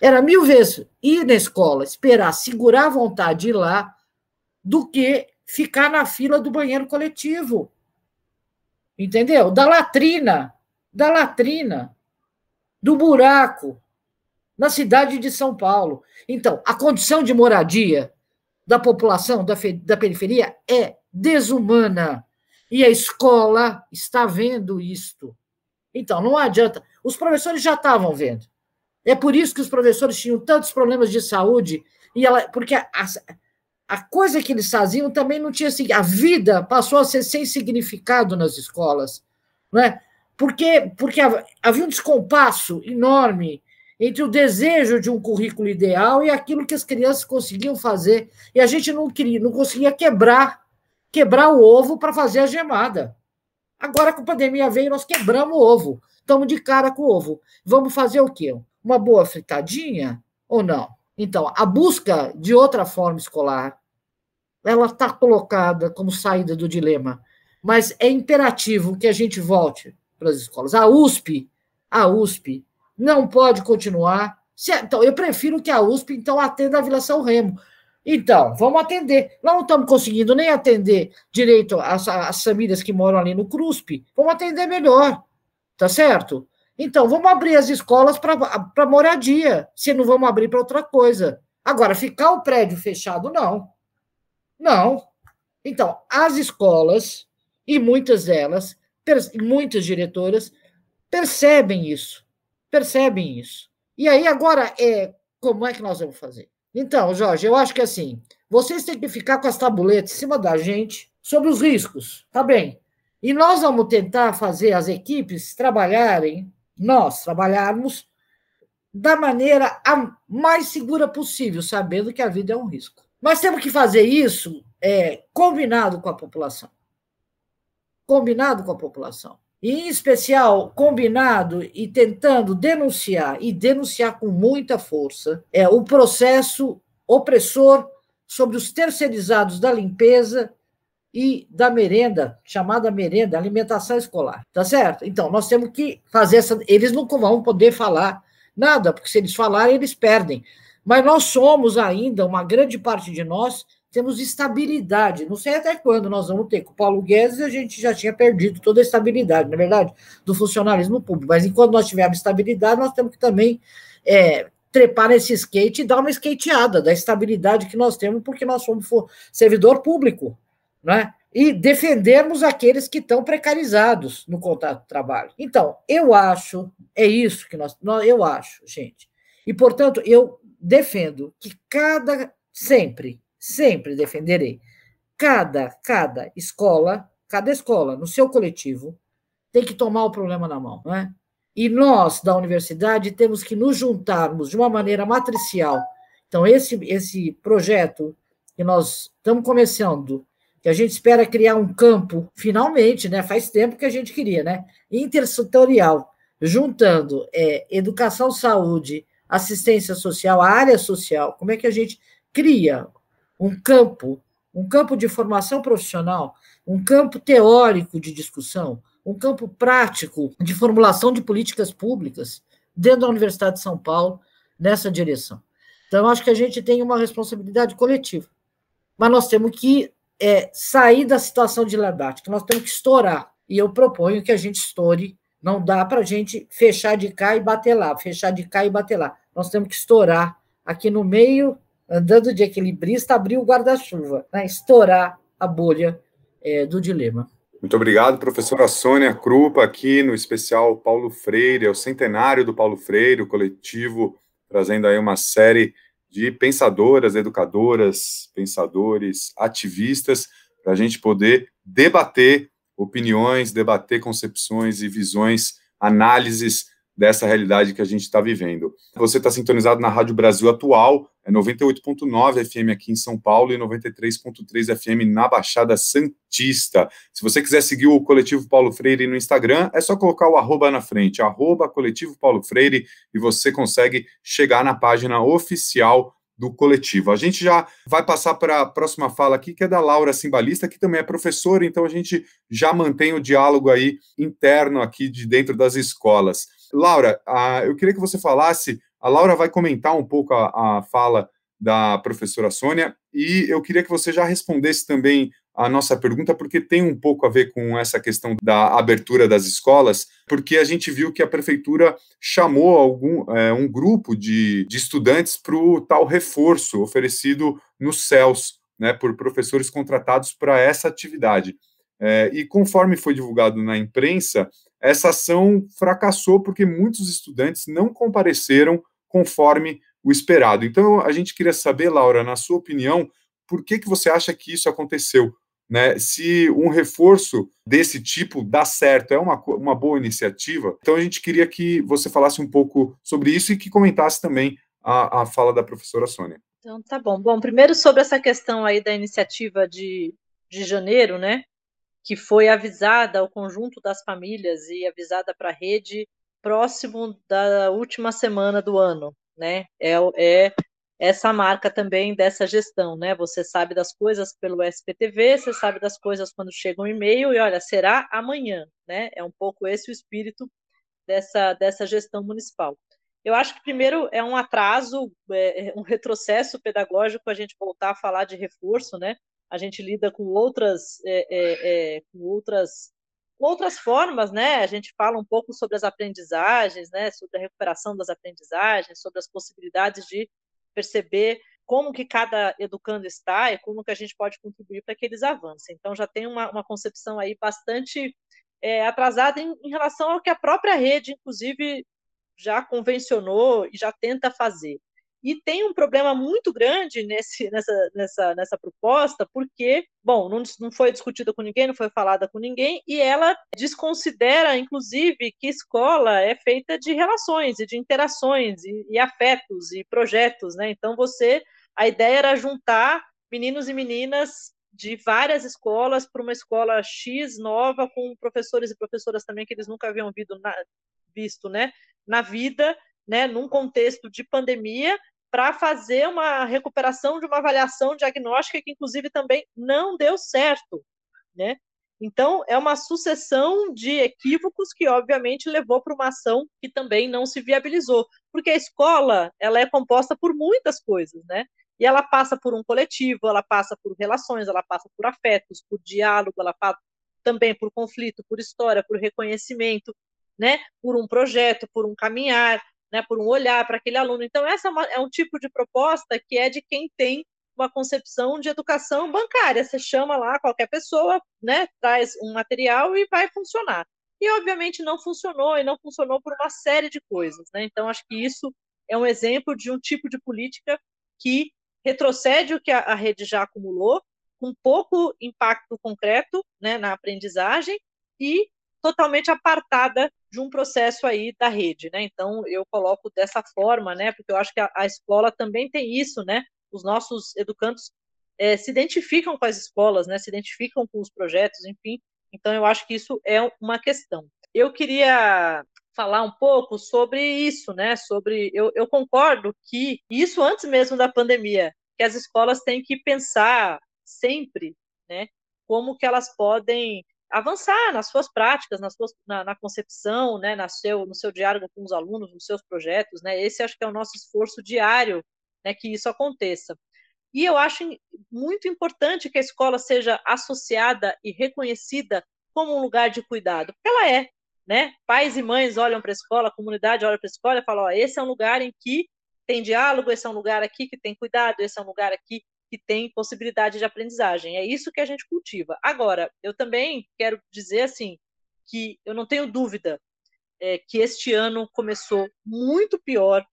Era mil vezes ir na escola, esperar, segurar a vontade de ir lá, do que ficar na fila do banheiro coletivo entendeu? Da latrina, da latrina, do buraco, na cidade de São Paulo. Então, a condição de moradia da população da, da periferia é desumana. E a escola está vendo isto. Então, não adianta. Os professores já estavam vendo. É por isso que os professores tinham tantos problemas de saúde, e ela, porque a, a coisa que eles faziam também não tinha a vida passou a ser sem significado nas escolas, não é? Porque porque havia um descompasso enorme entre o desejo de um currículo ideal e aquilo que as crianças conseguiam fazer, e a gente não queria, não conseguia quebrar quebrar o ovo para fazer a gemada. Agora com a pandemia veio, nós quebramos o ovo. Estamos de cara com o ovo. Vamos fazer o quê? Uma boa fritadinha ou não? Então, a busca de outra forma escolar, ela está colocada como saída do dilema, mas é imperativo que a gente volte para as escolas. A USP, a USP não pode continuar. Se, então, eu prefiro que a USP então atenda a Vila São Remo. Então, vamos atender. Nós não estamos conseguindo nem atender direito as, as famílias que moram ali no CRUSP. Vamos atender melhor, tá certo? Então, vamos abrir as escolas para moradia, se não vamos abrir para outra coisa. Agora, ficar o prédio fechado, não. Não. Então, as escolas, e muitas delas, muitas diretoras, percebem isso. Percebem isso. E aí, agora, é como é que nós vamos fazer? Então, Jorge, eu acho que assim, vocês têm que ficar com as tabuletas em cima da gente sobre os riscos, tá bem? E nós vamos tentar fazer as equipes trabalharem, nós trabalharmos da maneira a mais segura possível, sabendo que a vida é um risco. Mas temos que fazer isso é, combinado com a população. Combinado com a população. Em especial, combinado e tentando denunciar, e denunciar com muita força, é o processo opressor sobre os terceirizados da limpeza e da merenda, chamada merenda, alimentação escolar. Tá certo? Então, nós temos que fazer essa. Eles não vão poder falar nada, porque se eles falarem, eles perdem. Mas nós somos ainda, uma grande parte de nós, temos estabilidade. Não sei até quando nós vamos ter. Com o Paulo Guedes, a gente já tinha perdido toda a estabilidade, na é verdade, do funcionalismo público. Mas enquanto nós tivermos estabilidade, nós temos que também é, trepar nesse skate e dar uma skateada da estabilidade que nós temos, porque nós somos servidor público, né? E defendermos aqueles que estão precarizados no contrato de trabalho. Então, eu acho, é isso que nós, eu acho, gente. E, portanto, eu defendo que cada, sempre, sempre defenderei, cada, cada escola, cada escola, no seu coletivo, tem que tomar o problema na mão, não é? E nós, da universidade, temos que nos juntarmos de uma maneira matricial. Então, esse, esse projeto que nós estamos começando, que a gente espera criar um campo, finalmente, né? Faz tempo que a gente queria, né? Intersetorial, juntando é, educação, saúde, assistência social, a área social. Como é que a gente cria um campo, um campo de formação profissional, um campo teórico de discussão, um campo prático de formulação de políticas públicas dentro da Universidade de São Paulo nessa direção. Então, acho que a gente tem uma responsabilidade coletiva. Mas nós temos que é, sair da situação de debate, que nós temos que estourar. E eu proponho que a gente estoure. Não dá para a gente fechar de cá e bater lá, fechar de cá e bater lá. Nós temos que estourar aqui no meio, andando de equilibrista, abrir o guarda-chuva, né? estourar a bolha é, do dilema. Muito obrigado, professora Sônia Krupa, aqui no especial Paulo Freire, é o centenário do Paulo Freire, o coletivo trazendo aí uma série de pensadoras, educadoras, pensadores, ativistas, para a gente poder debater opiniões, debater concepções e visões, análises dessa realidade que a gente está vivendo. Você está sintonizado na Rádio Brasil Atual, é 98.9 FM aqui em São Paulo e 93.3 FM na Baixada Santista. Se você quiser seguir o Coletivo Paulo Freire no Instagram, é só colocar o arroba na frente, arroba Coletivo Paulo Freire, e você consegue chegar na página oficial do coletivo. A gente já vai passar para a próxima fala aqui, que é da Laura Simbalista, que também é professora, então a gente já mantém o diálogo aí interno aqui de dentro das escolas. Laura, a, eu queria que você falasse. A Laura vai comentar um pouco a, a fala da professora Sônia e eu queria que você já respondesse também a nossa pergunta, porque tem um pouco a ver com essa questão da abertura das escolas, porque a gente viu que a prefeitura chamou algum, é, um grupo de, de estudantes para o tal reforço oferecido nos céus, né, por professores contratados para essa atividade. É, e conforme foi divulgado na imprensa, essa ação fracassou porque muitos estudantes não compareceram conforme o esperado. Então, a gente queria saber, Laura, na sua opinião, por que, que você acha que isso aconteceu? Né? Se um reforço desse tipo dá certo, é uma, uma boa iniciativa. Então, a gente queria que você falasse um pouco sobre isso e que comentasse também a, a fala da professora Sônia. Então, tá bom. Bom, primeiro sobre essa questão aí da iniciativa de, de janeiro, né? que foi avisada ao conjunto das famílias e avisada para a rede próximo da última semana do ano, né? É, é essa marca também dessa gestão, né? Você sabe das coisas pelo SPTV, você sabe das coisas quando chega um e-mail e olha, será amanhã, né? É um pouco esse o espírito dessa, dessa gestão municipal. Eu acho que primeiro é um atraso, é, um retrocesso pedagógico a gente voltar a falar de reforço, né? a gente lida com outras, é, é, é, com outras, outras formas, né? A gente fala um pouco sobre as aprendizagens, né? Sobre a recuperação das aprendizagens, sobre as possibilidades de perceber como que cada educando está e como que a gente pode contribuir para que eles avancem. Então já tem uma, uma concepção aí bastante é, atrasada em, em relação ao que a própria rede, inclusive, já convencionou e já tenta fazer. E tem um problema muito grande nesse, nessa, nessa, nessa proposta, porque, bom, não, não foi discutida com ninguém, não foi falada com ninguém, e ela desconsidera, inclusive, que escola é feita de relações e de interações e, e afetos e projetos, né? Então, você, a ideia era juntar meninos e meninas de várias escolas para uma escola X nova, com professores e professoras também que eles nunca haviam visto na, visto, né, na vida, né, num contexto de pandemia, para fazer uma recuperação de uma avaliação diagnóstica que, inclusive, também não deu certo, né? Então, é uma sucessão de equívocos que, obviamente, levou para uma ação que também não se viabilizou, porque a escola ela é composta por muitas coisas, né? E ela passa por um coletivo, ela passa por relações, ela passa por afetos, por diálogo, ela passa também por conflito, por história, por reconhecimento, né? Por um projeto, por um caminhar, né? Por um olhar para aquele aluno. Então essa é, uma, é um tipo de proposta que é de quem tem uma concepção de educação bancária. Você chama lá qualquer pessoa, né? Traz um material e vai funcionar. E obviamente não funcionou e não funcionou por uma série de coisas, né? Então acho que isso é um exemplo de um tipo de política que retrocede o que a, a rede já acumulou, com pouco impacto concreto né, na aprendizagem e totalmente apartada de um processo aí da rede, né? Então eu coloco dessa forma, né? Porque eu acho que a, a escola também tem isso, né? Os nossos educandos é, se identificam com as escolas, né? Se identificam com os projetos, enfim. Então eu acho que isso é uma questão. Eu queria falar um pouco sobre isso, né? Sobre eu, eu concordo que isso antes mesmo da pandemia, que as escolas têm que pensar sempre, né? Como que elas podem avançar nas suas práticas, nas suas, na, na, concepção, né, na seu, no seu diálogo com os alunos, nos seus projetos, né, esse acho que é o nosso esforço diário, né, que isso aconteça. E eu acho muito importante que a escola seja associada e reconhecida como um lugar de cuidado, porque ela é, né? Pais e mães olham para a escola, a comunidade olha para a escola e fala, ó, esse é um lugar em que tem diálogo, esse é um lugar aqui que tem cuidado, esse é um lugar aqui que tem possibilidade de aprendizagem. É isso que a gente cultiva. Agora, eu também quero dizer assim que eu não tenho dúvida é, que este ano começou muito pior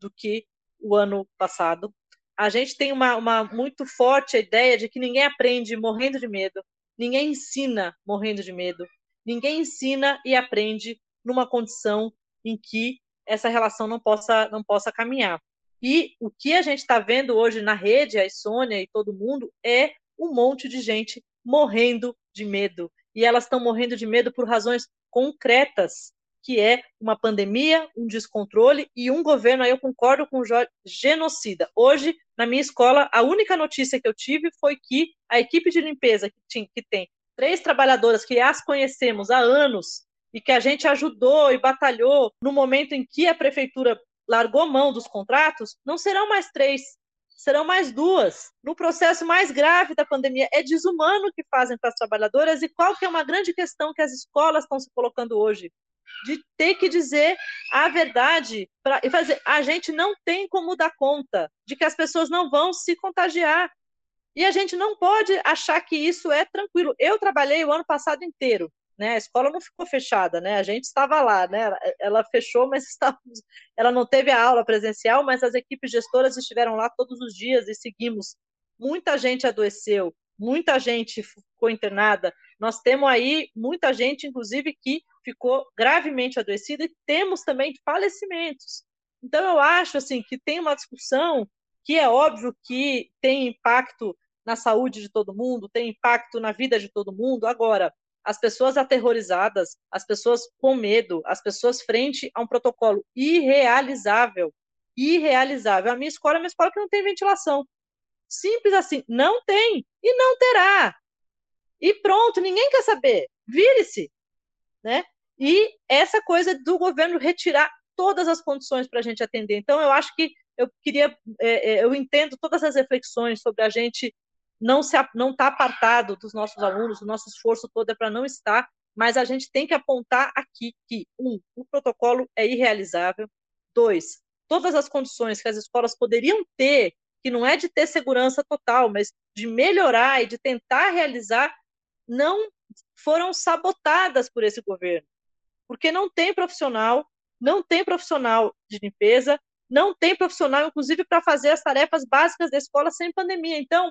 do que o ano passado. A gente tem uma, uma muito forte ideia de que ninguém aprende morrendo de medo, ninguém ensina morrendo de medo, ninguém ensina e aprende numa condição em que essa relação não possa não possa caminhar. E o que a gente está vendo hoje na rede, a Sônia e todo mundo, é um monte de gente morrendo de medo. E elas estão morrendo de medo por razões concretas, que é uma pandemia, um descontrole e um governo, aí eu concordo com o Jorge, genocida. Hoje, na minha escola, a única notícia que eu tive foi que a equipe de limpeza, que, tinha, que tem três trabalhadoras que as conhecemos há anos e que a gente ajudou e batalhou no momento em que a prefeitura largou mão dos contratos, não serão mais três, serão mais duas. No processo mais grave da pandemia, é desumano o que fazem para as trabalhadoras e qual que é uma grande questão que as escolas estão se colocando hoje? De ter que dizer a verdade pra, e fazer. A gente não tem como dar conta de que as pessoas não vão se contagiar. E a gente não pode achar que isso é tranquilo. Eu trabalhei o ano passado inteiro né? A escola não ficou fechada, né? A gente estava lá, né? Ela fechou, mas estávamos, ela não teve a aula presencial, mas as equipes gestoras estiveram lá todos os dias e seguimos. Muita gente adoeceu, muita gente ficou internada. Nós temos aí muita gente, inclusive, que ficou gravemente adoecida e temos também falecimentos. Então eu acho assim que tem uma discussão que é óbvio que tem impacto na saúde de todo mundo, tem impacto na vida de todo mundo. Agora, as pessoas aterrorizadas, as pessoas com medo, as pessoas frente a um protocolo irrealizável. Irrealizável. A minha escola é uma escola que não tem ventilação. Simples assim, não tem e não terá. E pronto, ninguém quer saber. Vire-se, né? E essa coisa do governo retirar todas as condições para a gente atender. Então, eu acho que eu queria, é, é, eu entendo todas as reflexões sobre a gente não se não está apartado dos nossos alunos, o nosso esforço todo é para não estar, mas a gente tem que apontar aqui que um, o protocolo é irrealizável, dois, todas as condições que as escolas poderiam ter, que não é de ter segurança total, mas de melhorar e de tentar realizar, não foram sabotadas por esse governo, porque não tem profissional, não tem profissional de limpeza, não tem profissional, inclusive, para fazer as tarefas básicas da escola sem pandemia. Então,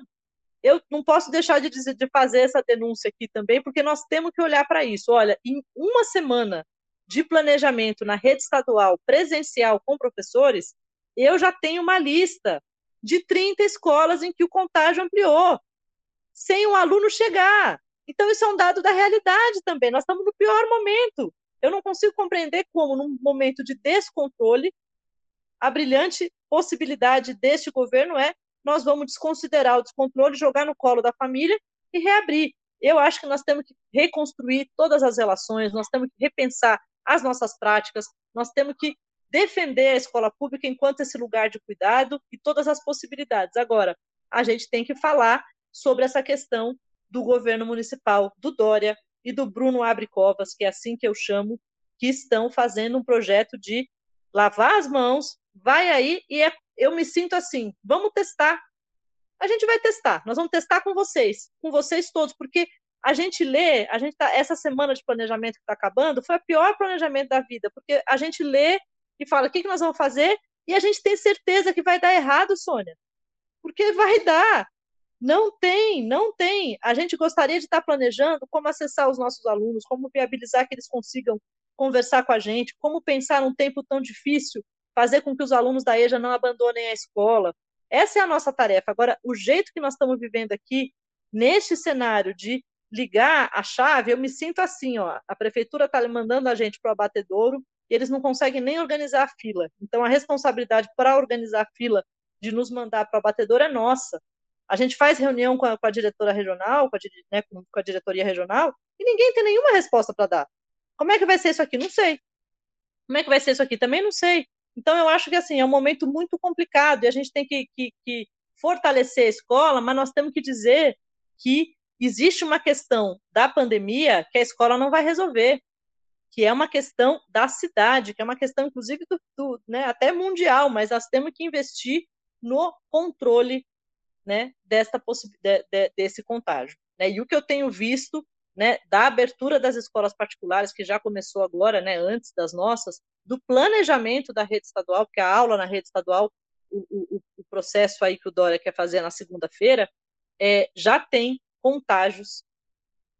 eu não posso deixar de, dizer, de fazer essa denúncia aqui também, porque nós temos que olhar para isso. Olha, em uma semana de planejamento na rede estadual presencial com professores, eu já tenho uma lista de 30 escolas em que o contágio ampliou, sem o aluno chegar. Então, isso é um dado da realidade também. Nós estamos no pior momento. Eu não consigo compreender como, num momento de descontrole, a brilhante possibilidade deste governo é nós vamos desconsiderar o descontrole, jogar no colo da família e reabrir. Eu acho que nós temos que reconstruir todas as relações, nós temos que repensar as nossas práticas, nós temos que defender a escola pública enquanto esse lugar de cuidado e todas as possibilidades. Agora, a gente tem que falar sobre essa questão do governo municipal, do Dória e do Bruno Abre Covas, que é assim que eu chamo, que estão fazendo um projeto de lavar as mãos, vai aí e é, eu me sinto assim, vamos testar. A gente vai testar, nós vamos testar com vocês, com vocês todos, porque a gente lê, a gente tá, essa semana de planejamento que está acabando foi o pior planejamento da vida, porque a gente lê e fala o que, que nós vamos fazer e a gente tem certeza que vai dar errado, Sônia, porque vai dar. Não tem, não tem. A gente gostaria de estar planejando como acessar os nossos alunos, como viabilizar que eles consigam conversar com a gente, como pensar num tempo tão difícil, fazer com que os alunos da EJA não abandonem a escola. Essa é a nossa tarefa. Agora, o jeito que nós estamos vivendo aqui, neste cenário de ligar a chave, eu me sinto assim, ó, a prefeitura está mandando a gente para o abatedouro e eles não conseguem nem organizar a fila. Então, a responsabilidade para organizar a fila de nos mandar para o abatedouro é nossa. A gente faz reunião com a, com a diretora regional, com a, né, com a, diretoria regional, e ninguém tem nenhuma resposta para dar. Como é que vai ser isso aqui? Não sei. Como é que vai ser isso aqui? Também não sei. Então, eu acho que assim, é um momento muito complicado e a gente tem que, que, que fortalecer a escola, mas nós temos que dizer que existe uma questão da pandemia que a escola não vai resolver, que é uma questão da cidade, que é uma questão, inclusive, do, do né, até mundial, mas nós temos que investir no controle né, desta de, de, desse contágio. Né? E o que eu tenho visto né, da abertura das escolas particulares, que já começou agora, né, antes das nossas, do planejamento da rede estadual, porque a aula na rede estadual, o, o, o processo aí que o Dória quer fazer na segunda-feira, é, já tem contágios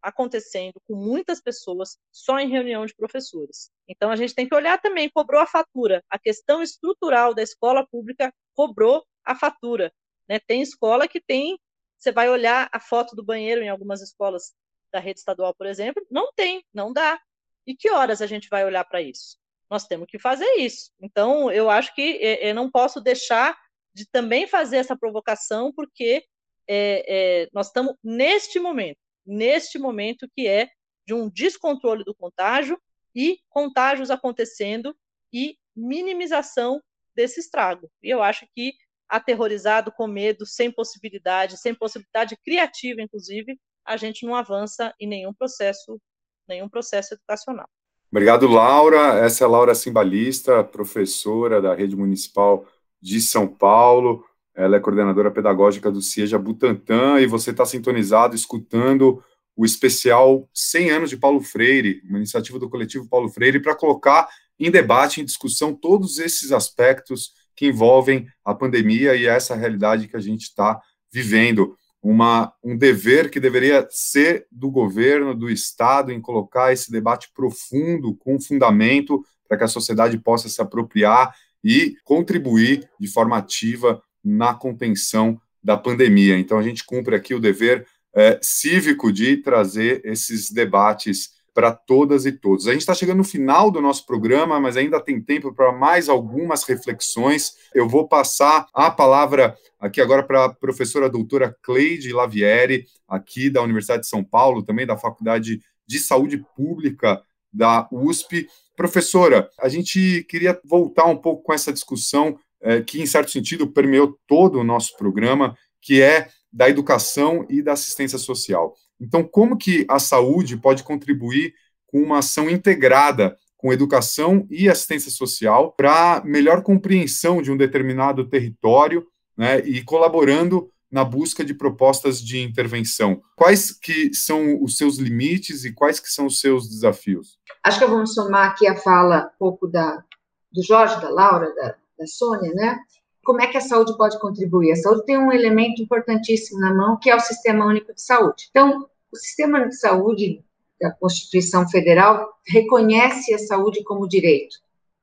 acontecendo com muitas pessoas só em reunião de professores. Então a gente tem que olhar também, cobrou a fatura. A questão estrutural da escola pública cobrou a fatura. Né? Tem escola que tem, você vai olhar a foto do banheiro em algumas escolas da rede estadual, por exemplo, não tem, não dá. E que horas a gente vai olhar para isso? Nós temos que fazer isso. Então, eu acho que é, eu não posso deixar de também fazer essa provocação, porque é, é, nós estamos neste momento, neste momento que é de um descontrole do contágio e contágios acontecendo e minimização desse estrago. E eu acho que aterrorizado, com medo, sem possibilidade, sem possibilidade criativa, inclusive, a gente não avança em nenhum processo, nenhum processo educacional. Obrigado, Laura. Essa é Laura Simbalista, professora da Rede Municipal de São Paulo. Ela é coordenadora pedagógica do CIEJA Butantã e você está sintonizado, escutando o especial 100 anos de Paulo Freire, uma iniciativa do coletivo Paulo Freire, para colocar em debate, em discussão, todos esses aspectos que envolvem a pandemia e essa realidade que a gente está vivendo. Uma, um dever que deveria ser do governo, do Estado, em colocar esse debate profundo, com fundamento, para que a sociedade possa se apropriar e contribuir de forma ativa na contenção da pandemia. Então, a gente cumpre aqui o dever é, cívico de trazer esses debates para todas e todos. A gente está chegando no final do nosso programa, mas ainda tem tempo para mais algumas reflexões. Eu vou passar a palavra aqui agora para a professora doutora Cleide Lavieri, aqui da Universidade de São Paulo, também da Faculdade de Saúde Pública da USP. Professora, a gente queria voltar um pouco com essa discussão é, que, em certo sentido, permeou todo o nosso programa, que é da educação e da assistência social. Então, como que a saúde pode contribuir com uma ação integrada com educação e assistência social para melhor compreensão de um determinado território né, e colaborando na busca de propostas de intervenção. Quais que são os seus limites e quais que são os seus desafios? Acho que vamos somar aqui a fala um pouco da, do Jorge, da Laura, da, da Sônia, né? Como é que a saúde pode contribuir? A saúde tem um elemento importantíssimo na mão, que é o Sistema Único de Saúde. Então, o Sistema de Saúde da Constituição Federal reconhece a saúde como direito.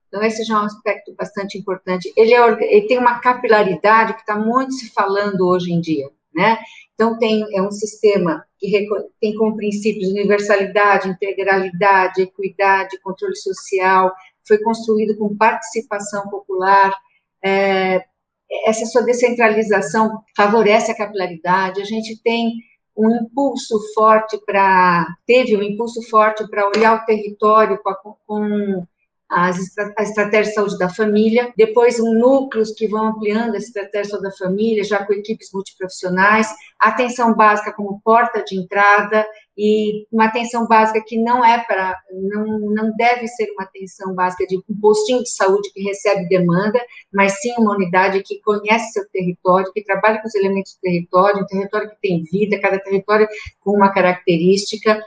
Então, esse já é um aspecto bastante importante. Ele, é, ele tem uma capilaridade que está muito se falando hoje em dia, né? Então, tem, é um sistema que tem como princípios universalidade, integralidade, equidade, controle social, foi construído com participação popular, é, essa sua descentralização favorece a capilaridade, a gente tem um impulso forte para, teve um impulso forte para olhar o território com, com as, a estratégia de saúde da família, depois um núcleos que vão ampliando a estratégia de saúde da família, já com equipes multiprofissionais, atenção básica como porta de entrada e uma atenção básica que não é para, não, não deve ser uma atenção básica de um postinho de saúde que recebe demanda, mas sim uma unidade que conhece seu território, que trabalha com os elementos do território, um território que tem vida, cada território com uma característica,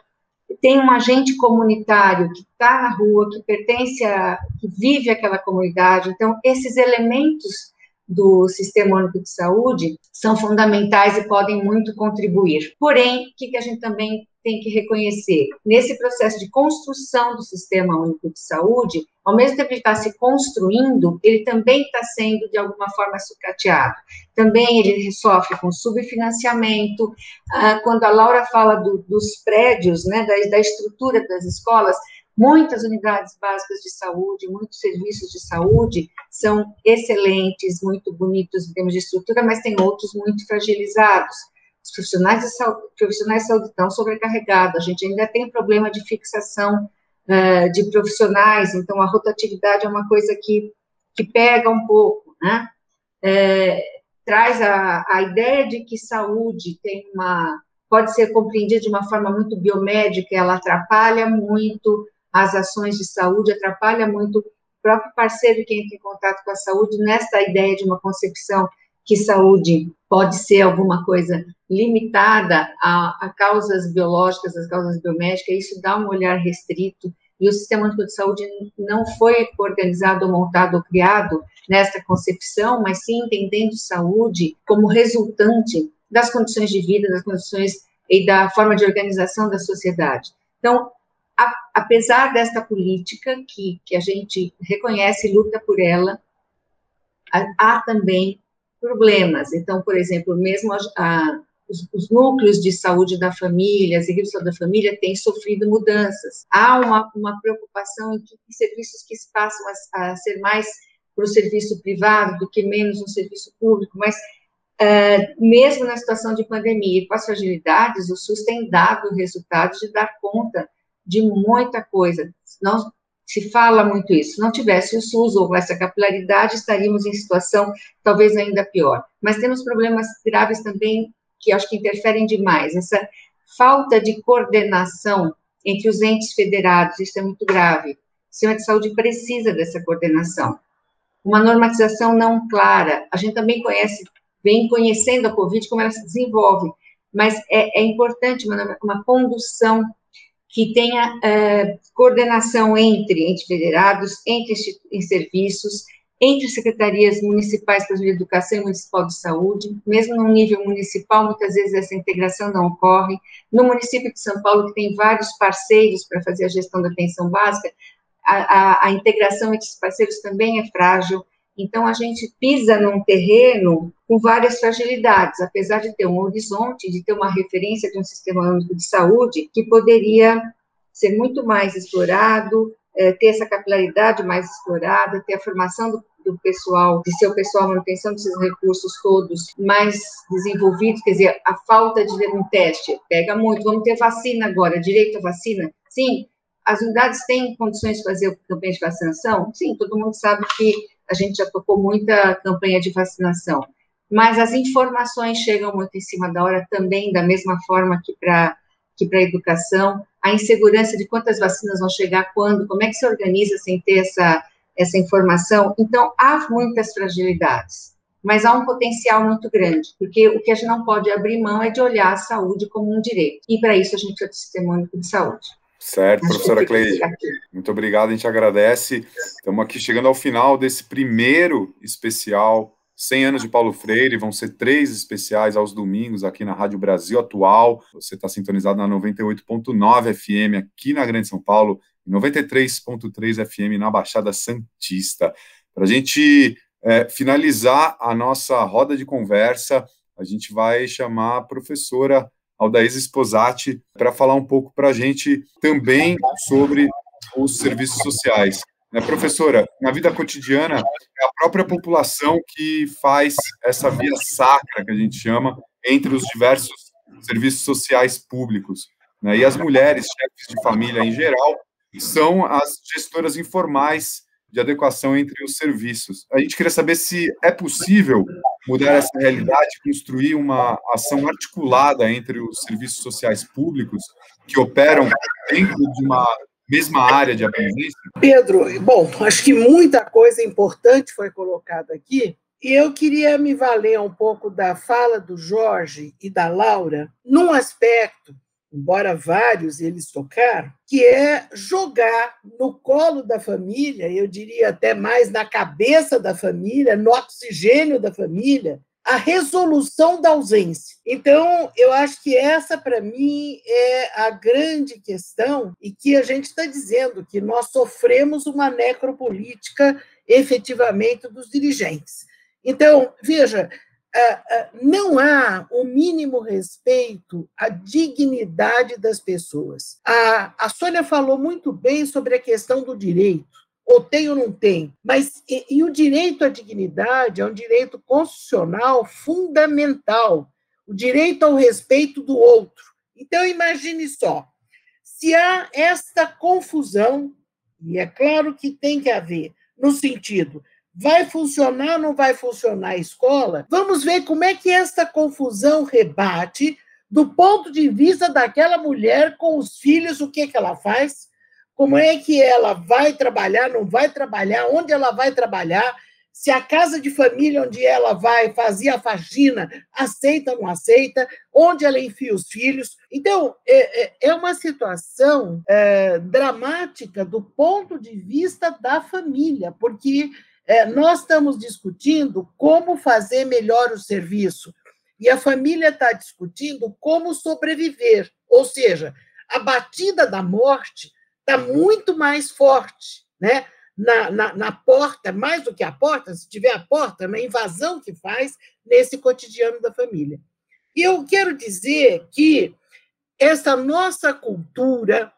tem um agente comunitário que está na rua, que pertence a, que vive aquela comunidade. Então, esses elementos do Sistema Único de Saúde são fundamentais e podem muito contribuir. Porém, o que, que a gente também tem que reconhecer? Nesse processo de construção do Sistema Único de Saúde, ao mesmo tempo que está se construindo, ele também está sendo, de alguma forma, sucateado. Também ele sofre com subfinanciamento. Ah, quando a Laura fala do, dos prédios, né, da, da estrutura das escolas, Muitas unidades básicas de saúde, muitos serviços de saúde são excelentes, muito bonitos em termos de estrutura, mas tem outros muito fragilizados. Os profissionais de saúde, profissionais de saúde estão sobrecarregados, a gente ainda tem problema de fixação uh, de profissionais, então a rotatividade é uma coisa que, que pega um pouco, né? É, traz a, a ideia de que saúde tem uma pode ser compreendida de uma forma muito biomédica, ela atrapalha muito as ações de saúde, atrapalha muito o próprio parceiro que entra em contato com a saúde nessa ideia de uma concepção que saúde pode ser alguma coisa limitada a, a causas biológicas, as causas biomédicas, isso dá um olhar restrito, e o Sistema Único de Saúde não foi organizado, montado ou criado nesta concepção, mas sim entendendo saúde como resultante das condições de vida, das condições e da forma de organização da sociedade. Então, a, apesar desta política que, que a gente reconhece e luta por ela, há, há também problemas. Então, por exemplo, mesmo a, a, os, os, núcleos de saúde da família, as equipes de saúde da família têm sofrido mudanças. Há uma, uma preocupação em que serviços que passam a, a ser mais para o serviço privado do que menos no serviço público, mas Uh, mesmo na situação de pandemia e com as fragilidades, o SUS tem dado resultados de dar conta de muita coisa. Não se fala muito isso. Se não tivesse o SUS ou essa capilaridade, estaríamos em situação talvez ainda pior. Mas temos problemas graves também que acho que interferem demais. Essa falta de coordenação entre os entes federados, isso é muito grave. O sistema de saúde precisa dessa coordenação. Uma normatização não clara. A gente também conhece, vem conhecendo a Covid, como ela se desenvolve, mas é, é importante uma, uma condução que tenha uh, coordenação entre entes federados, entre serviços, entre secretarias municipais a educação e municipal de saúde, mesmo no nível municipal, muitas vezes essa integração não ocorre. No município de São Paulo, que tem vários parceiros para fazer a gestão da atenção básica, a, a, a integração entre esses parceiros também é frágil. Então, a gente pisa num terreno com várias fragilidades, apesar de ter um horizonte, de ter uma referência de um sistema único de saúde que poderia ser muito mais explorado, é, ter essa capilaridade mais explorada, ter a formação do, do pessoal, de seu pessoal, manutenção desses recursos todos mais desenvolvidos, quer dizer, a falta de um teste pega muito. Vamos ter vacina agora, direito à vacina? Sim. As unidades têm condições de fazer campanha de vacinação? Sim, todo mundo sabe que a gente já tocou muita campanha de vacinação, mas as informações chegam muito em cima da hora também, da mesma forma que para que para a educação, a insegurança de quantas vacinas vão chegar, quando, como é que se organiza sem ter essa, essa informação. Então, há muitas fragilidades, mas há um potencial muito grande, porque o que a gente não pode abrir mão é de olhar a saúde como um direito, e para isso a gente precisa do Sistema Único de Saúde. Certo, professora Cleide. Muito obrigado, a gente agradece. Estamos aqui chegando ao final desse primeiro especial 100 anos de Paulo Freire, vão ser três especiais aos domingos aqui na Rádio Brasil Atual. Você está sintonizado na 98.9 FM aqui na Grande São Paulo, 93.3 FM na Baixada Santista. Para a gente é, finalizar a nossa roda de conversa, a gente vai chamar a professora Aldaísa Sposati para falar um pouco para a gente também sobre os serviços sociais. Né, professora, na vida cotidiana, é a própria população que faz essa via sacra, que a gente chama, entre os diversos serviços sociais públicos. Né, e as mulheres, chefes de família em geral, são as gestoras informais de adequação entre os serviços. A gente queria saber se é possível mudar essa realidade, construir uma ação articulada entre os serviços sociais públicos que operam dentro de uma mesma área de abrangência? Pedro, bom, acho que muita coisa importante foi colocada aqui. E eu queria me valer um pouco da fala do Jorge e da Laura num aspecto, embora vários eles tocaram, que é jogar no colo da família, eu diria até mais na cabeça da família, no oxigênio da família, a resolução da ausência. Então, eu acho que essa, para mim, é a grande questão e que a gente está dizendo que nós sofremos uma necropolítica efetivamente dos dirigentes. Então, veja, não há o mínimo respeito à dignidade das pessoas. A, a Sônia falou muito bem sobre a questão do direito ou tem ou não tem. Mas e, e, o direito à dignidade é um direito constitucional fundamental, o direito ao respeito do outro. Então imagine só, se há esta confusão, e é claro que tem que haver, no sentido vai funcionar não vai funcionar a escola, vamos ver como é que esta confusão rebate do ponto de vista daquela mulher com os filhos, o que, que ela faz, como é que ela vai trabalhar, não vai trabalhar, onde ela vai trabalhar, se a casa de família onde ela vai fazer a faxina aceita ou não aceita, onde ela enfia os filhos. Então, é, é, é uma situação é, dramática do ponto de vista da família, porque é, nós estamos discutindo como fazer melhor o serviço e a família está discutindo como sobreviver, ou seja, a batida da morte está muito mais forte, né? Na, na, na, porta, mais do que a porta, se tiver a porta, na invasão que faz nesse cotidiano da família. E eu quero dizer que essa nossa cultura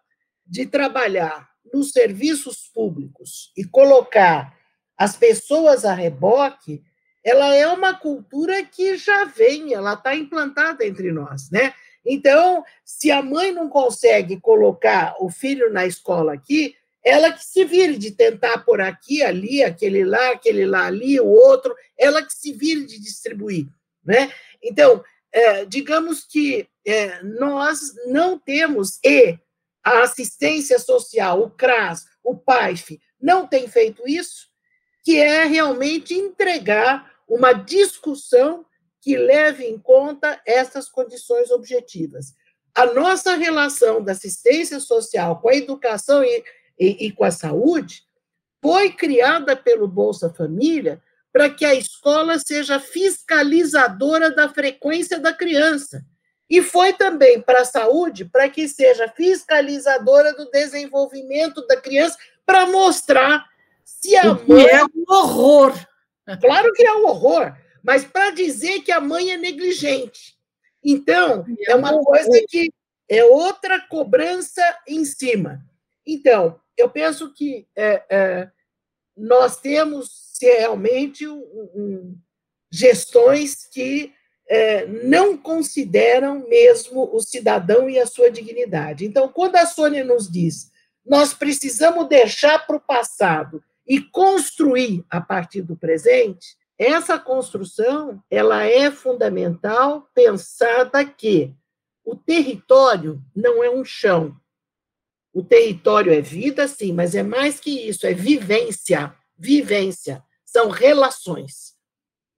de trabalhar nos serviços públicos e colocar as pessoas a reboque, ela é uma cultura que já vem, ela está implantada entre nós, né? Então, se a mãe não consegue colocar o filho na escola aqui, ela que se vire de tentar por aqui, ali, aquele lá, aquele lá ali, o outro, ela que se vire de distribuir. Né? Então, é, digamos que é, nós não temos, e a assistência social, o CRAS, o PAIF, não tem feito isso, que é realmente entregar uma discussão que leve em conta essas condições objetivas. A nossa relação da assistência social com a educação e, e, e com a saúde foi criada pelo Bolsa Família para que a escola seja fiscalizadora da frequência da criança. E foi também para a saúde para que seja fiscalizadora do desenvolvimento da criança, para mostrar se a mãe. É um horror. Claro que é um horror mas para dizer que a mãe é negligente. Então, é uma coisa que é outra cobrança em cima. Então, eu penso que é, é, nós temos realmente um, um, gestões que é, não consideram mesmo o cidadão e a sua dignidade. Então, quando a Sônia nos diz nós precisamos deixar para o passado e construir a partir do presente, essa construção ela é fundamental, pensada que o território não é um chão. O território é vida, sim, mas é mais que isso, é vivência. Vivência são relações.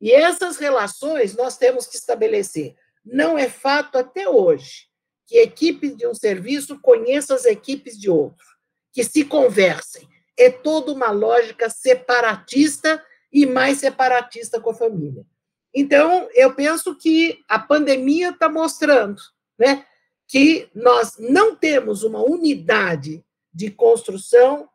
E essas relações nós temos que estabelecer. Não é fato até hoje que equipes de um serviço conheçam as equipes de outro, que se conversem. É toda uma lógica separatista e mais separatista com a família. Então, eu penso que a pandemia está mostrando né, que nós não temos uma unidade de construção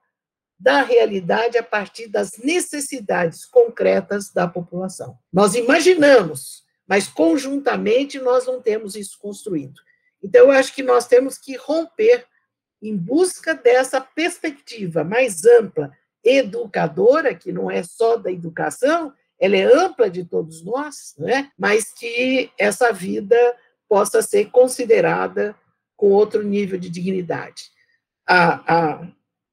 da realidade a partir das necessidades concretas da população. Nós imaginamos, mas conjuntamente nós não temos isso construído. Então, eu acho que nós temos que romper em busca dessa perspectiva mais ampla, educadora, que não é só da educação, ela é ampla de todos nós, né? mas que essa vida possa ser considerada com outro nível de dignidade. A, a,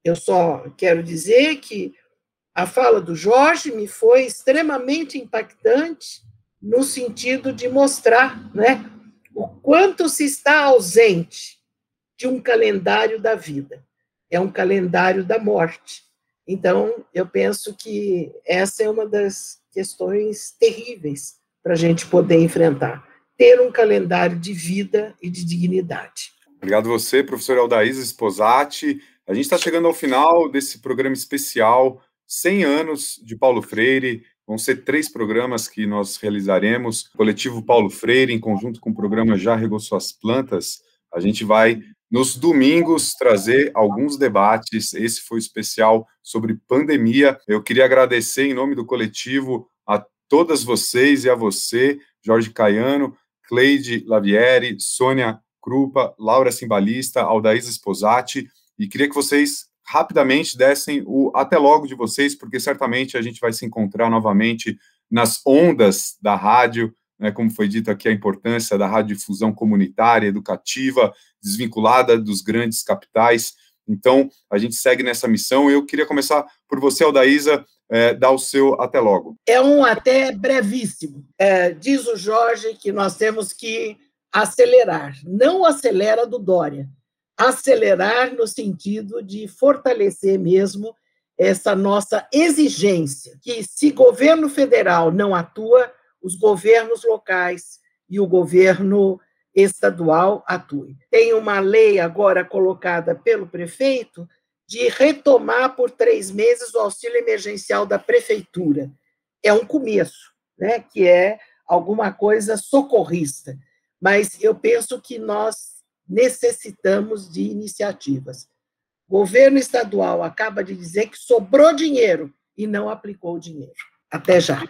eu só quero dizer que a fala do Jorge me foi extremamente impactante no sentido de mostrar né, o quanto se está ausente de um calendário da vida. É um calendário da morte. Então, eu penso que essa é uma das questões terríveis para a gente poder enfrentar. Ter um calendário de vida e de dignidade. Obrigado você, professor Aldaísa Sposati. A gente está chegando ao final desse programa especial, 100 anos de Paulo Freire. Vão ser três programas que nós realizaremos. O coletivo Paulo Freire, em conjunto com o programa Já Regou Suas Plantas, a gente vai, nos domingos, trazer alguns debates. Esse foi especial sobre pandemia. Eu queria agradecer, em nome do coletivo, a todas vocês e a você, Jorge Caiano, Cleide Lavieri, Sônia Krupa, Laura Simbalista, Aldaísa Sposati, e queria que vocês rapidamente dessem o até logo de vocês, porque certamente a gente vai se encontrar novamente nas ondas da rádio, né, como foi dito aqui, a importância da radiodifusão comunitária, educativa, desvinculada dos grandes capitais. Então, a gente segue nessa missão. Eu queria começar por você, Aldaísa, é, dar o seu até logo. É um até brevíssimo. É, diz o Jorge que nós temos que acelerar. Não acelera do Dória. Acelerar no sentido de fortalecer mesmo essa nossa exigência, que se governo federal não atua, os governos locais e o governo estadual atuem. Tem uma lei agora colocada pelo prefeito de retomar por três meses o auxílio emergencial da prefeitura. É um começo, né? que é alguma coisa socorrista. Mas eu penso que nós necessitamos de iniciativas. O governo estadual acaba de dizer que sobrou dinheiro e não aplicou o dinheiro. Até já.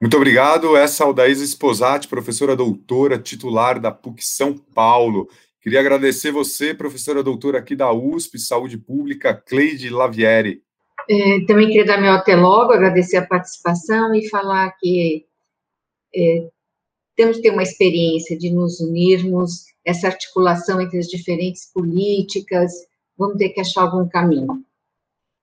Muito obrigado. Essa é a Aldaísa Esposati, professora doutora, titular da PUC São Paulo. Queria agradecer você, professora doutora aqui da USP, Saúde Pública, Cleide Lavieri. É, também queria dar meu até logo, agradecer a participação e falar que é, temos que ter uma experiência de nos unirmos, essa articulação entre as diferentes políticas, vamos ter que achar algum caminho.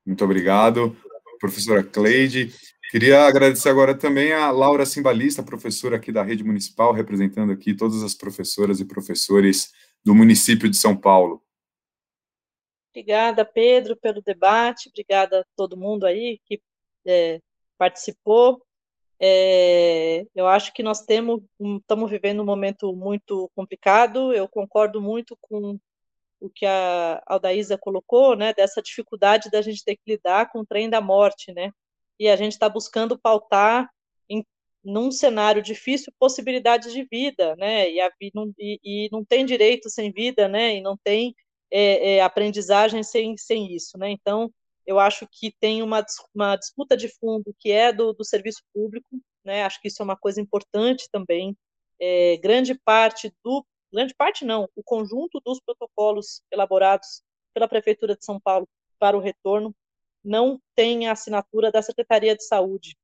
Muito obrigado, professora Cleide. Queria agradecer agora também a Laura Simbalista, professora aqui da Rede Municipal, representando aqui todas as professoras e professores do município de São Paulo. Obrigada, Pedro, pelo debate, obrigada a todo mundo aí que é, participou. É, eu acho que nós temos, estamos vivendo um momento muito complicado, eu concordo muito com o que a Aldaísa colocou, né, dessa dificuldade da gente ter que lidar com o trem da morte, né, e a gente está buscando pautar em, num cenário difícil possibilidades de vida, né? E, a, não, e, e não tem direito sem vida, né? E não tem é, é, aprendizagem sem, sem isso, né? Então, eu acho que tem uma, uma disputa de fundo que é do, do serviço público, né? Acho que isso é uma coisa importante também. É, grande parte do grande parte não, o conjunto dos protocolos elaborados pela prefeitura de São Paulo para o retorno não tem a assinatura da Secretaria de Saúde,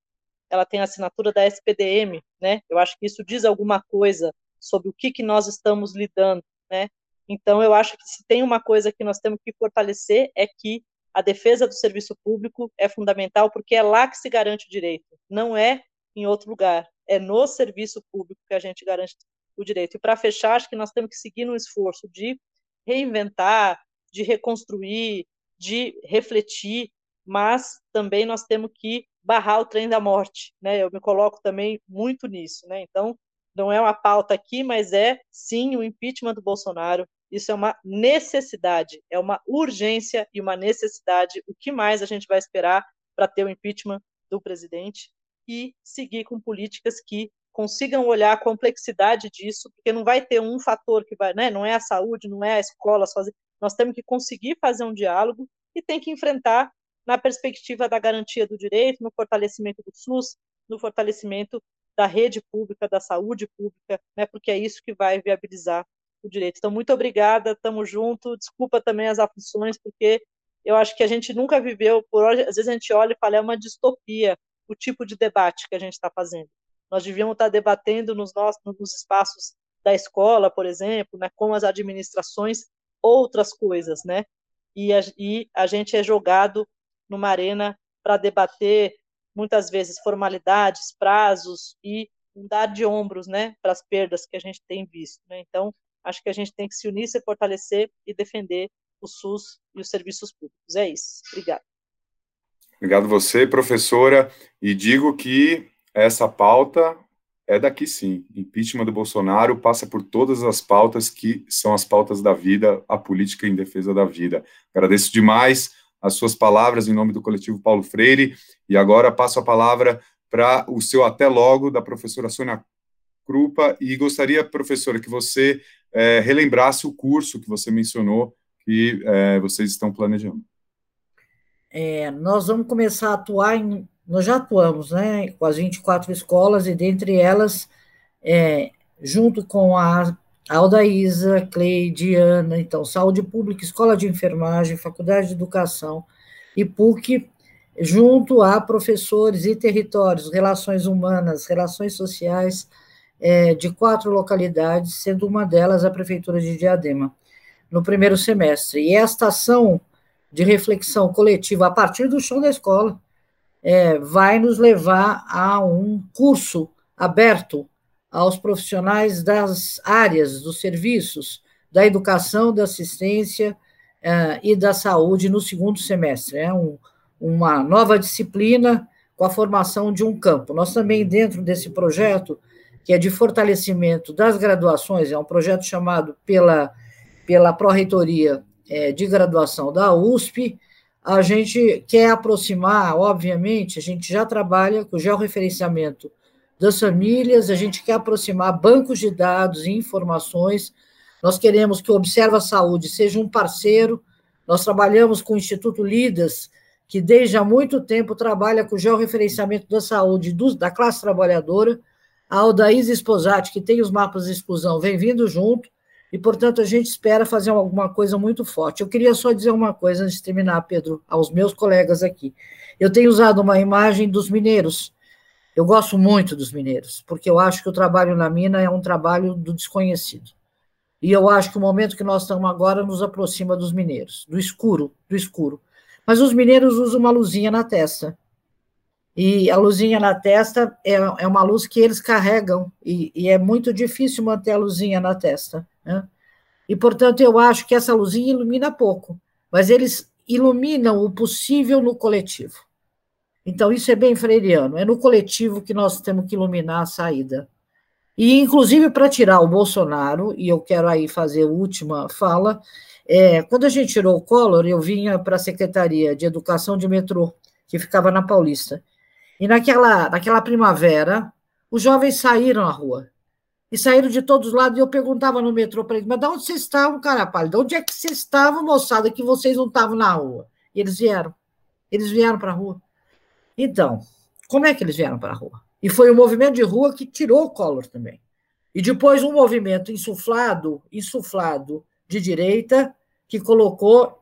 ela tem a assinatura da SPDM, né? Eu acho que isso diz alguma coisa sobre o que, que nós estamos lidando, né? Então, eu acho que se tem uma coisa que nós temos que fortalecer é que a defesa do serviço público é fundamental, porque é lá que se garante o direito, não é em outro lugar, é no serviço público que a gente garante o direito. E para fechar, acho que nós temos que seguir no esforço de reinventar, de reconstruir, de refletir, mas também nós temos que barrar o trem da morte, né? Eu me coloco também muito nisso, né? Então, não é uma pauta aqui, mas é sim o impeachment do Bolsonaro. Isso é uma necessidade, é uma urgência e uma necessidade. O que mais a gente vai esperar para ter o impeachment do presidente e seguir com políticas que consigam olhar a complexidade disso, porque não vai ter um fator que vai, né? Não é a saúde, não é a escola sozinha. Nós temos que conseguir fazer um diálogo e tem que enfrentar na perspectiva da garantia do direito, no fortalecimento do SUS, no fortalecimento da rede pública, da saúde pública, né? Porque é isso que vai viabilizar o direito. Então, muito obrigada, estamos junto. Desculpa também as aflições, porque eu acho que a gente nunca viveu, por hoje, às vezes a gente olha e fala, é uma distopia o tipo de debate que a gente está fazendo. Nós devíamos estar debatendo nos, nossos, nos espaços da escola, por exemplo, né, com as administrações, outras coisas, né? E a, e a gente é jogado numa arena para debater muitas vezes formalidades, prazos e um dar de ombros, né, para as perdas que a gente tem visto. Né? Então, acho que a gente tem que se unir, se fortalecer e defender o SUS e os serviços públicos. É isso. Obrigada. Obrigado você, professora. E digo que essa pauta é daqui sim. Impeachment do Bolsonaro passa por todas as pautas que são as pautas da vida, a política em defesa da vida. Agradeço demais as suas palavras em nome do coletivo Paulo Freire e agora passo a palavra para o seu até logo da professora Sônia Krupa e gostaria, professora, que você é, relembrasse o curso que você mencionou que é, vocês estão planejando. É, nós vamos começar a atuar em nós já atuamos né, com as 24 escolas, e dentre elas, é, junto com a Aldaísa, Cleide, Ana, então, Saúde Pública, Escola de Enfermagem, Faculdade de Educação e PUC, junto a professores e territórios, relações humanas, relações sociais, é, de quatro localidades, sendo uma delas a Prefeitura de Diadema, no primeiro semestre. E esta ação de reflexão coletiva a partir do chão da escola, é, vai nos levar a um curso aberto aos profissionais das áreas dos serviços, da educação, da assistência é, e da saúde no segundo semestre. É um, uma nova disciplina com a formação de um campo. Nós também, dentro desse projeto, que é de fortalecimento das graduações, é um projeto chamado pela, pela Pró-Reitoria é, de Graduação da USP, a gente quer aproximar, obviamente, a gente já trabalha com georreferenciamento das famílias, a gente quer aproximar bancos de dados e informações, nós queremos que o Observa Saúde seja um parceiro, nós trabalhamos com o Instituto Lidas, que desde há muito tempo trabalha com o georreferenciamento da saúde do, da classe trabalhadora, a Aldaís Esposati, que tem os mapas de exclusão, vem vindo junto, e, portanto, a gente espera fazer alguma coisa muito forte. Eu queria só dizer uma coisa antes de terminar, Pedro, aos meus colegas aqui. Eu tenho usado uma imagem dos mineiros. Eu gosto muito dos mineiros, porque eu acho que o trabalho na mina é um trabalho do desconhecido. E eu acho que o momento que nós estamos agora nos aproxima dos mineiros, do escuro, do escuro. Mas os mineiros usam uma luzinha na testa. E a luzinha na testa é, é uma luz que eles carregam, e, e é muito difícil manter a luzinha na testa. Né? E, portanto, eu acho que essa luzinha ilumina pouco, mas eles iluminam o possível no coletivo. Então, isso é bem freiriano, é no coletivo que nós temos que iluminar a saída. E, inclusive, para tirar o Bolsonaro, e eu quero aí fazer a última fala, é, quando a gente tirou o Collor, eu vinha para a Secretaria de Educação de Metrô, que ficava na Paulista. E naquela, naquela primavera, os jovens saíram à rua e saíram de todos os lados. E eu perguntava no metrô para eles: mas de onde vocês estavam, cara pálido? De onde é que vocês estavam, moçada, que vocês não estavam na rua? E eles vieram. Eles vieram para a rua. Então, como é que eles vieram para a rua? E foi o movimento de rua que tirou o Collor também. E depois um movimento insuflado, insuflado de direita, que colocou,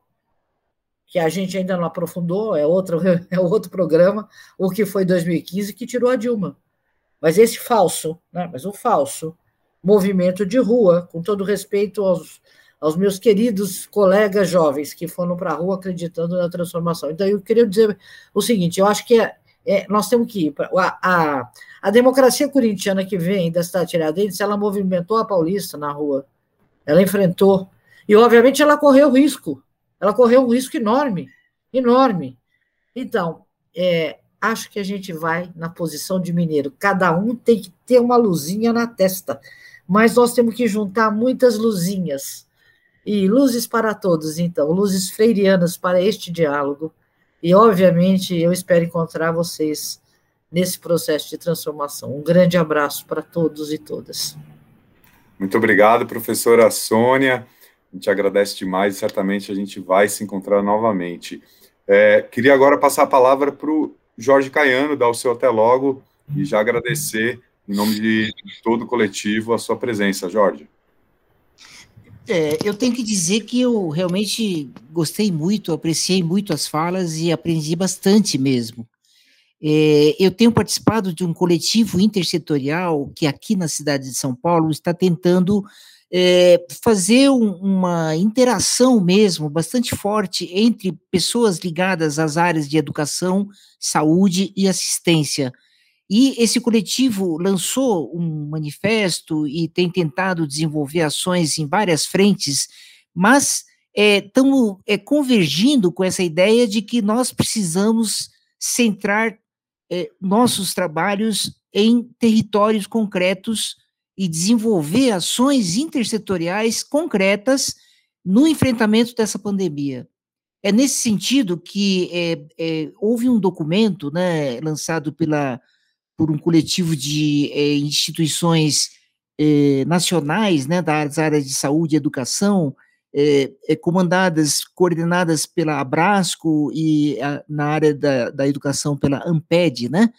que a gente ainda não aprofundou, é outro, é outro programa, o que foi 2015, que tirou a Dilma. Mas esse falso, né, mas o falso movimento de rua, com todo respeito aos, aos meus queridos colegas jovens que foram para a rua acreditando na transformação. Então, eu queria dizer o seguinte: eu acho que é, é, nós temos que ir. Pra, a, a, a democracia corintiana que vem da cidade de Tiradentes, ela movimentou a Paulista na rua, ela enfrentou, e obviamente ela correu risco, ela correu um risco enorme, enorme. Então, é, acho que a gente vai na posição de mineiro. Cada um tem que ter uma luzinha na testa, mas nós temos que juntar muitas luzinhas. E luzes para todos, então, luzes freirianas para este diálogo. E, obviamente, eu espero encontrar vocês nesse processo de transformação. Um grande abraço para todos e todas. Muito obrigado, professora Sônia. A gente agradece demais e certamente a gente vai se encontrar novamente. É, queria agora passar a palavra para o Jorge Caiano, dar o seu até logo e já agradecer, em nome de todo o coletivo, a sua presença, Jorge. É, eu tenho que dizer que eu realmente gostei muito, apreciei muito as falas e aprendi bastante mesmo. É, eu tenho participado de um coletivo intersetorial que aqui na cidade de São Paulo está tentando é, fazer um, uma interação mesmo bastante forte entre pessoas ligadas às áreas de educação, saúde e assistência. E esse coletivo lançou um manifesto e tem tentado desenvolver ações em várias frentes, mas estamos é, é, convergindo com essa ideia de que nós precisamos centrar é, nossos trabalhos em territórios concretos e desenvolver ações intersetoriais concretas no enfrentamento dessa pandemia. É nesse sentido que é, é, houve um documento né, lançado pela, por um coletivo de é, instituições é, nacionais né, das áreas de saúde e educação, é, comandadas, coordenadas pela Abrasco e a, na área da, da educação pela Amped, né?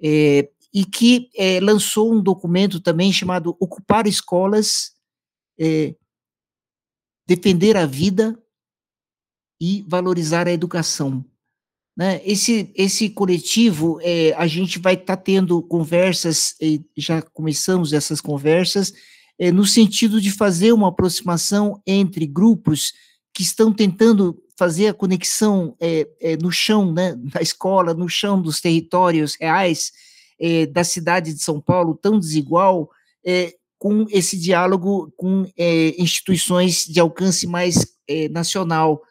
E que lançou um documento também chamado Ocupar Escolas, Defender a Vida e Valorizar a Educação. Né? Esse, esse coletivo, é, a gente vai estar tá tendo conversas, já começamos essas conversas, é, no sentido de fazer uma aproximação entre grupos que estão tentando fazer a conexão é, é, no chão, né, da escola, no chão dos territórios reais, é, da cidade de São Paulo tão desigual, é, com esse diálogo com é, instituições de alcance mais é, nacional,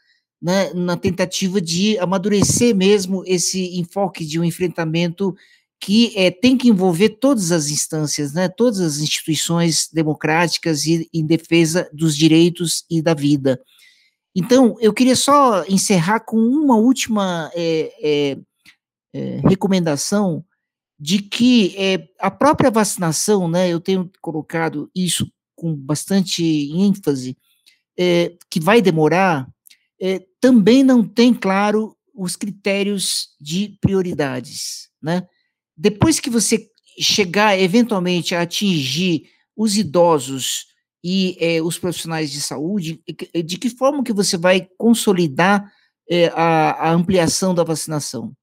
né, na tentativa de amadurecer mesmo esse enfoque de um enfrentamento que é, tem que envolver todas as instâncias, né, todas as instituições democráticas e em defesa dos direitos e da vida. Então, eu queria só encerrar com uma última é, é, recomendação de que a própria vacinação, né, eu tenho colocado isso com bastante ênfase, que vai demorar, é, também não tem claro os critérios de prioridades, né? Depois que você chegar eventualmente a atingir os idosos e os profissionais de saúde, de que forma que você vai consolidar a, a ampliação da vacinação?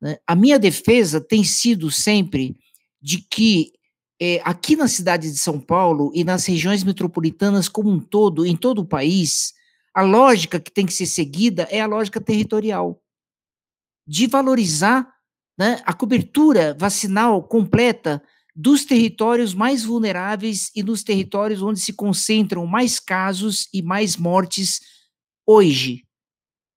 Né? A minha defesa tem sido sempre de que é, aqui na cidade de São Paulo e nas regiões metropolitanas como um todo, em todo o país, a lógica que tem que ser seguida é a lógica territorial de valorizar né, a cobertura vacinal completa dos territórios mais vulneráveis e dos territórios onde se concentram mais casos e mais mortes hoje.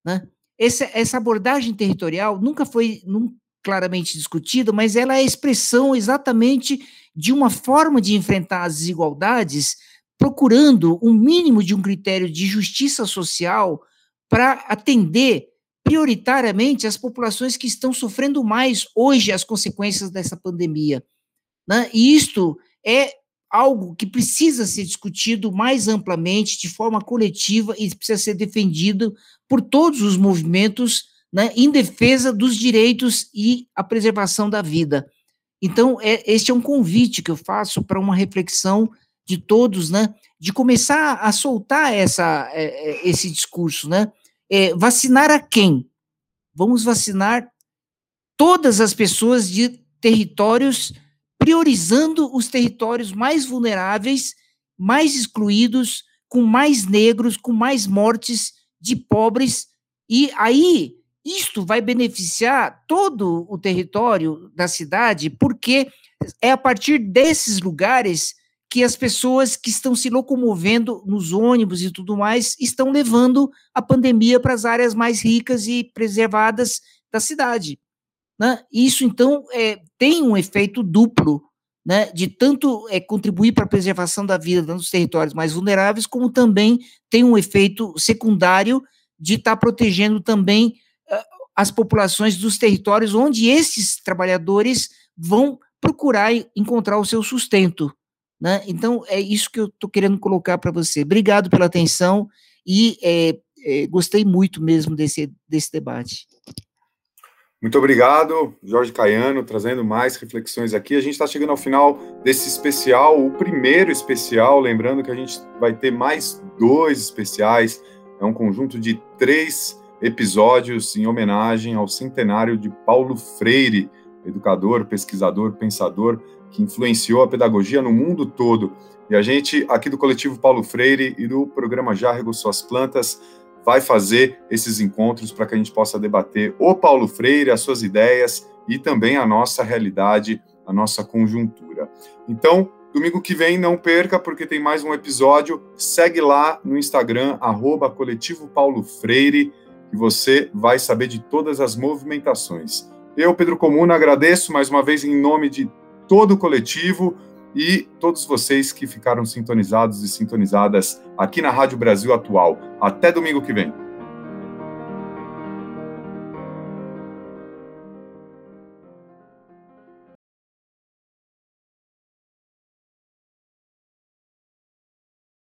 Né? essa, essa abordagem territorial nunca foi nunca claramente discutida, mas ela é expressão exatamente de uma forma de enfrentar as desigualdades, procurando um mínimo de um critério de justiça social para atender prioritariamente as populações que estão sofrendo mais hoje as consequências dessa pandemia. Né? E isto é algo que precisa ser discutido mais amplamente, de forma coletiva, e precisa ser defendido por todos os movimentos né, em defesa dos direitos e a preservação da vida. Então, é, este é um convite que eu faço para uma reflexão de todos, né, de começar a soltar essa, é, é, esse discurso, né? É, vacinar a quem? Vamos vacinar todas as pessoas de territórios priorizando os territórios mais vulneráveis, mais excluídos, com mais negros, com mais mortes de pobres, e aí isto vai beneficiar todo o território da cidade, porque é a partir desses lugares que as pessoas que estão se locomovendo nos ônibus e tudo mais estão levando a pandemia para as áreas mais ricas e preservadas da cidade. Né? Isso, então, é, tem um efeito duplo né, de tanto é, contribuir para a preservação da vida nos territórios mais vulneráveis, como também tem um efeito secundário de estar tá protegendo também uh, as populações dos territórios onde esses trabalhadores vão procurar encontrar o seu sustento. Né? Então, é isso que eu estou querendo colocar para você. Obrigado pela atenção e é, é, gostei muito mesmo desse, desse debate. Muito obrigado, Jorge Caiano, trazendo mais reflexões aqui. A gente está chegando ao final desse especial, o primeiro especial. Lembrando que a gente vai ter mais dois especiais. É um conjunto de três episódios em homenagem ao centenário de Paulo Freire, educador, pesquisador, pensador, que influenciou a pedagogia no mundo todo. E a gente, aqui do Coletivo Paulo Freire e do programa Já Regou Suas Plantas, vai fazer esses encontros para que a gente possa debater o Paulo Freire, as suas ideias e também a nossa realidade, a nossa conjuntura. Então, domingo que vem, não perca, porque tem mais um episódio. Segue lá no Instagram, arroba Coletivo Paulo Freire, que você vai saber de todas as movimentações. Eu, Pedro Comuna, agradeço mais uma vez em nome de todo o coletivo e todos vocês que ficaram sintonizados e sintonizadas aqui na Rádio Brasil Atual. Até domingo que vem.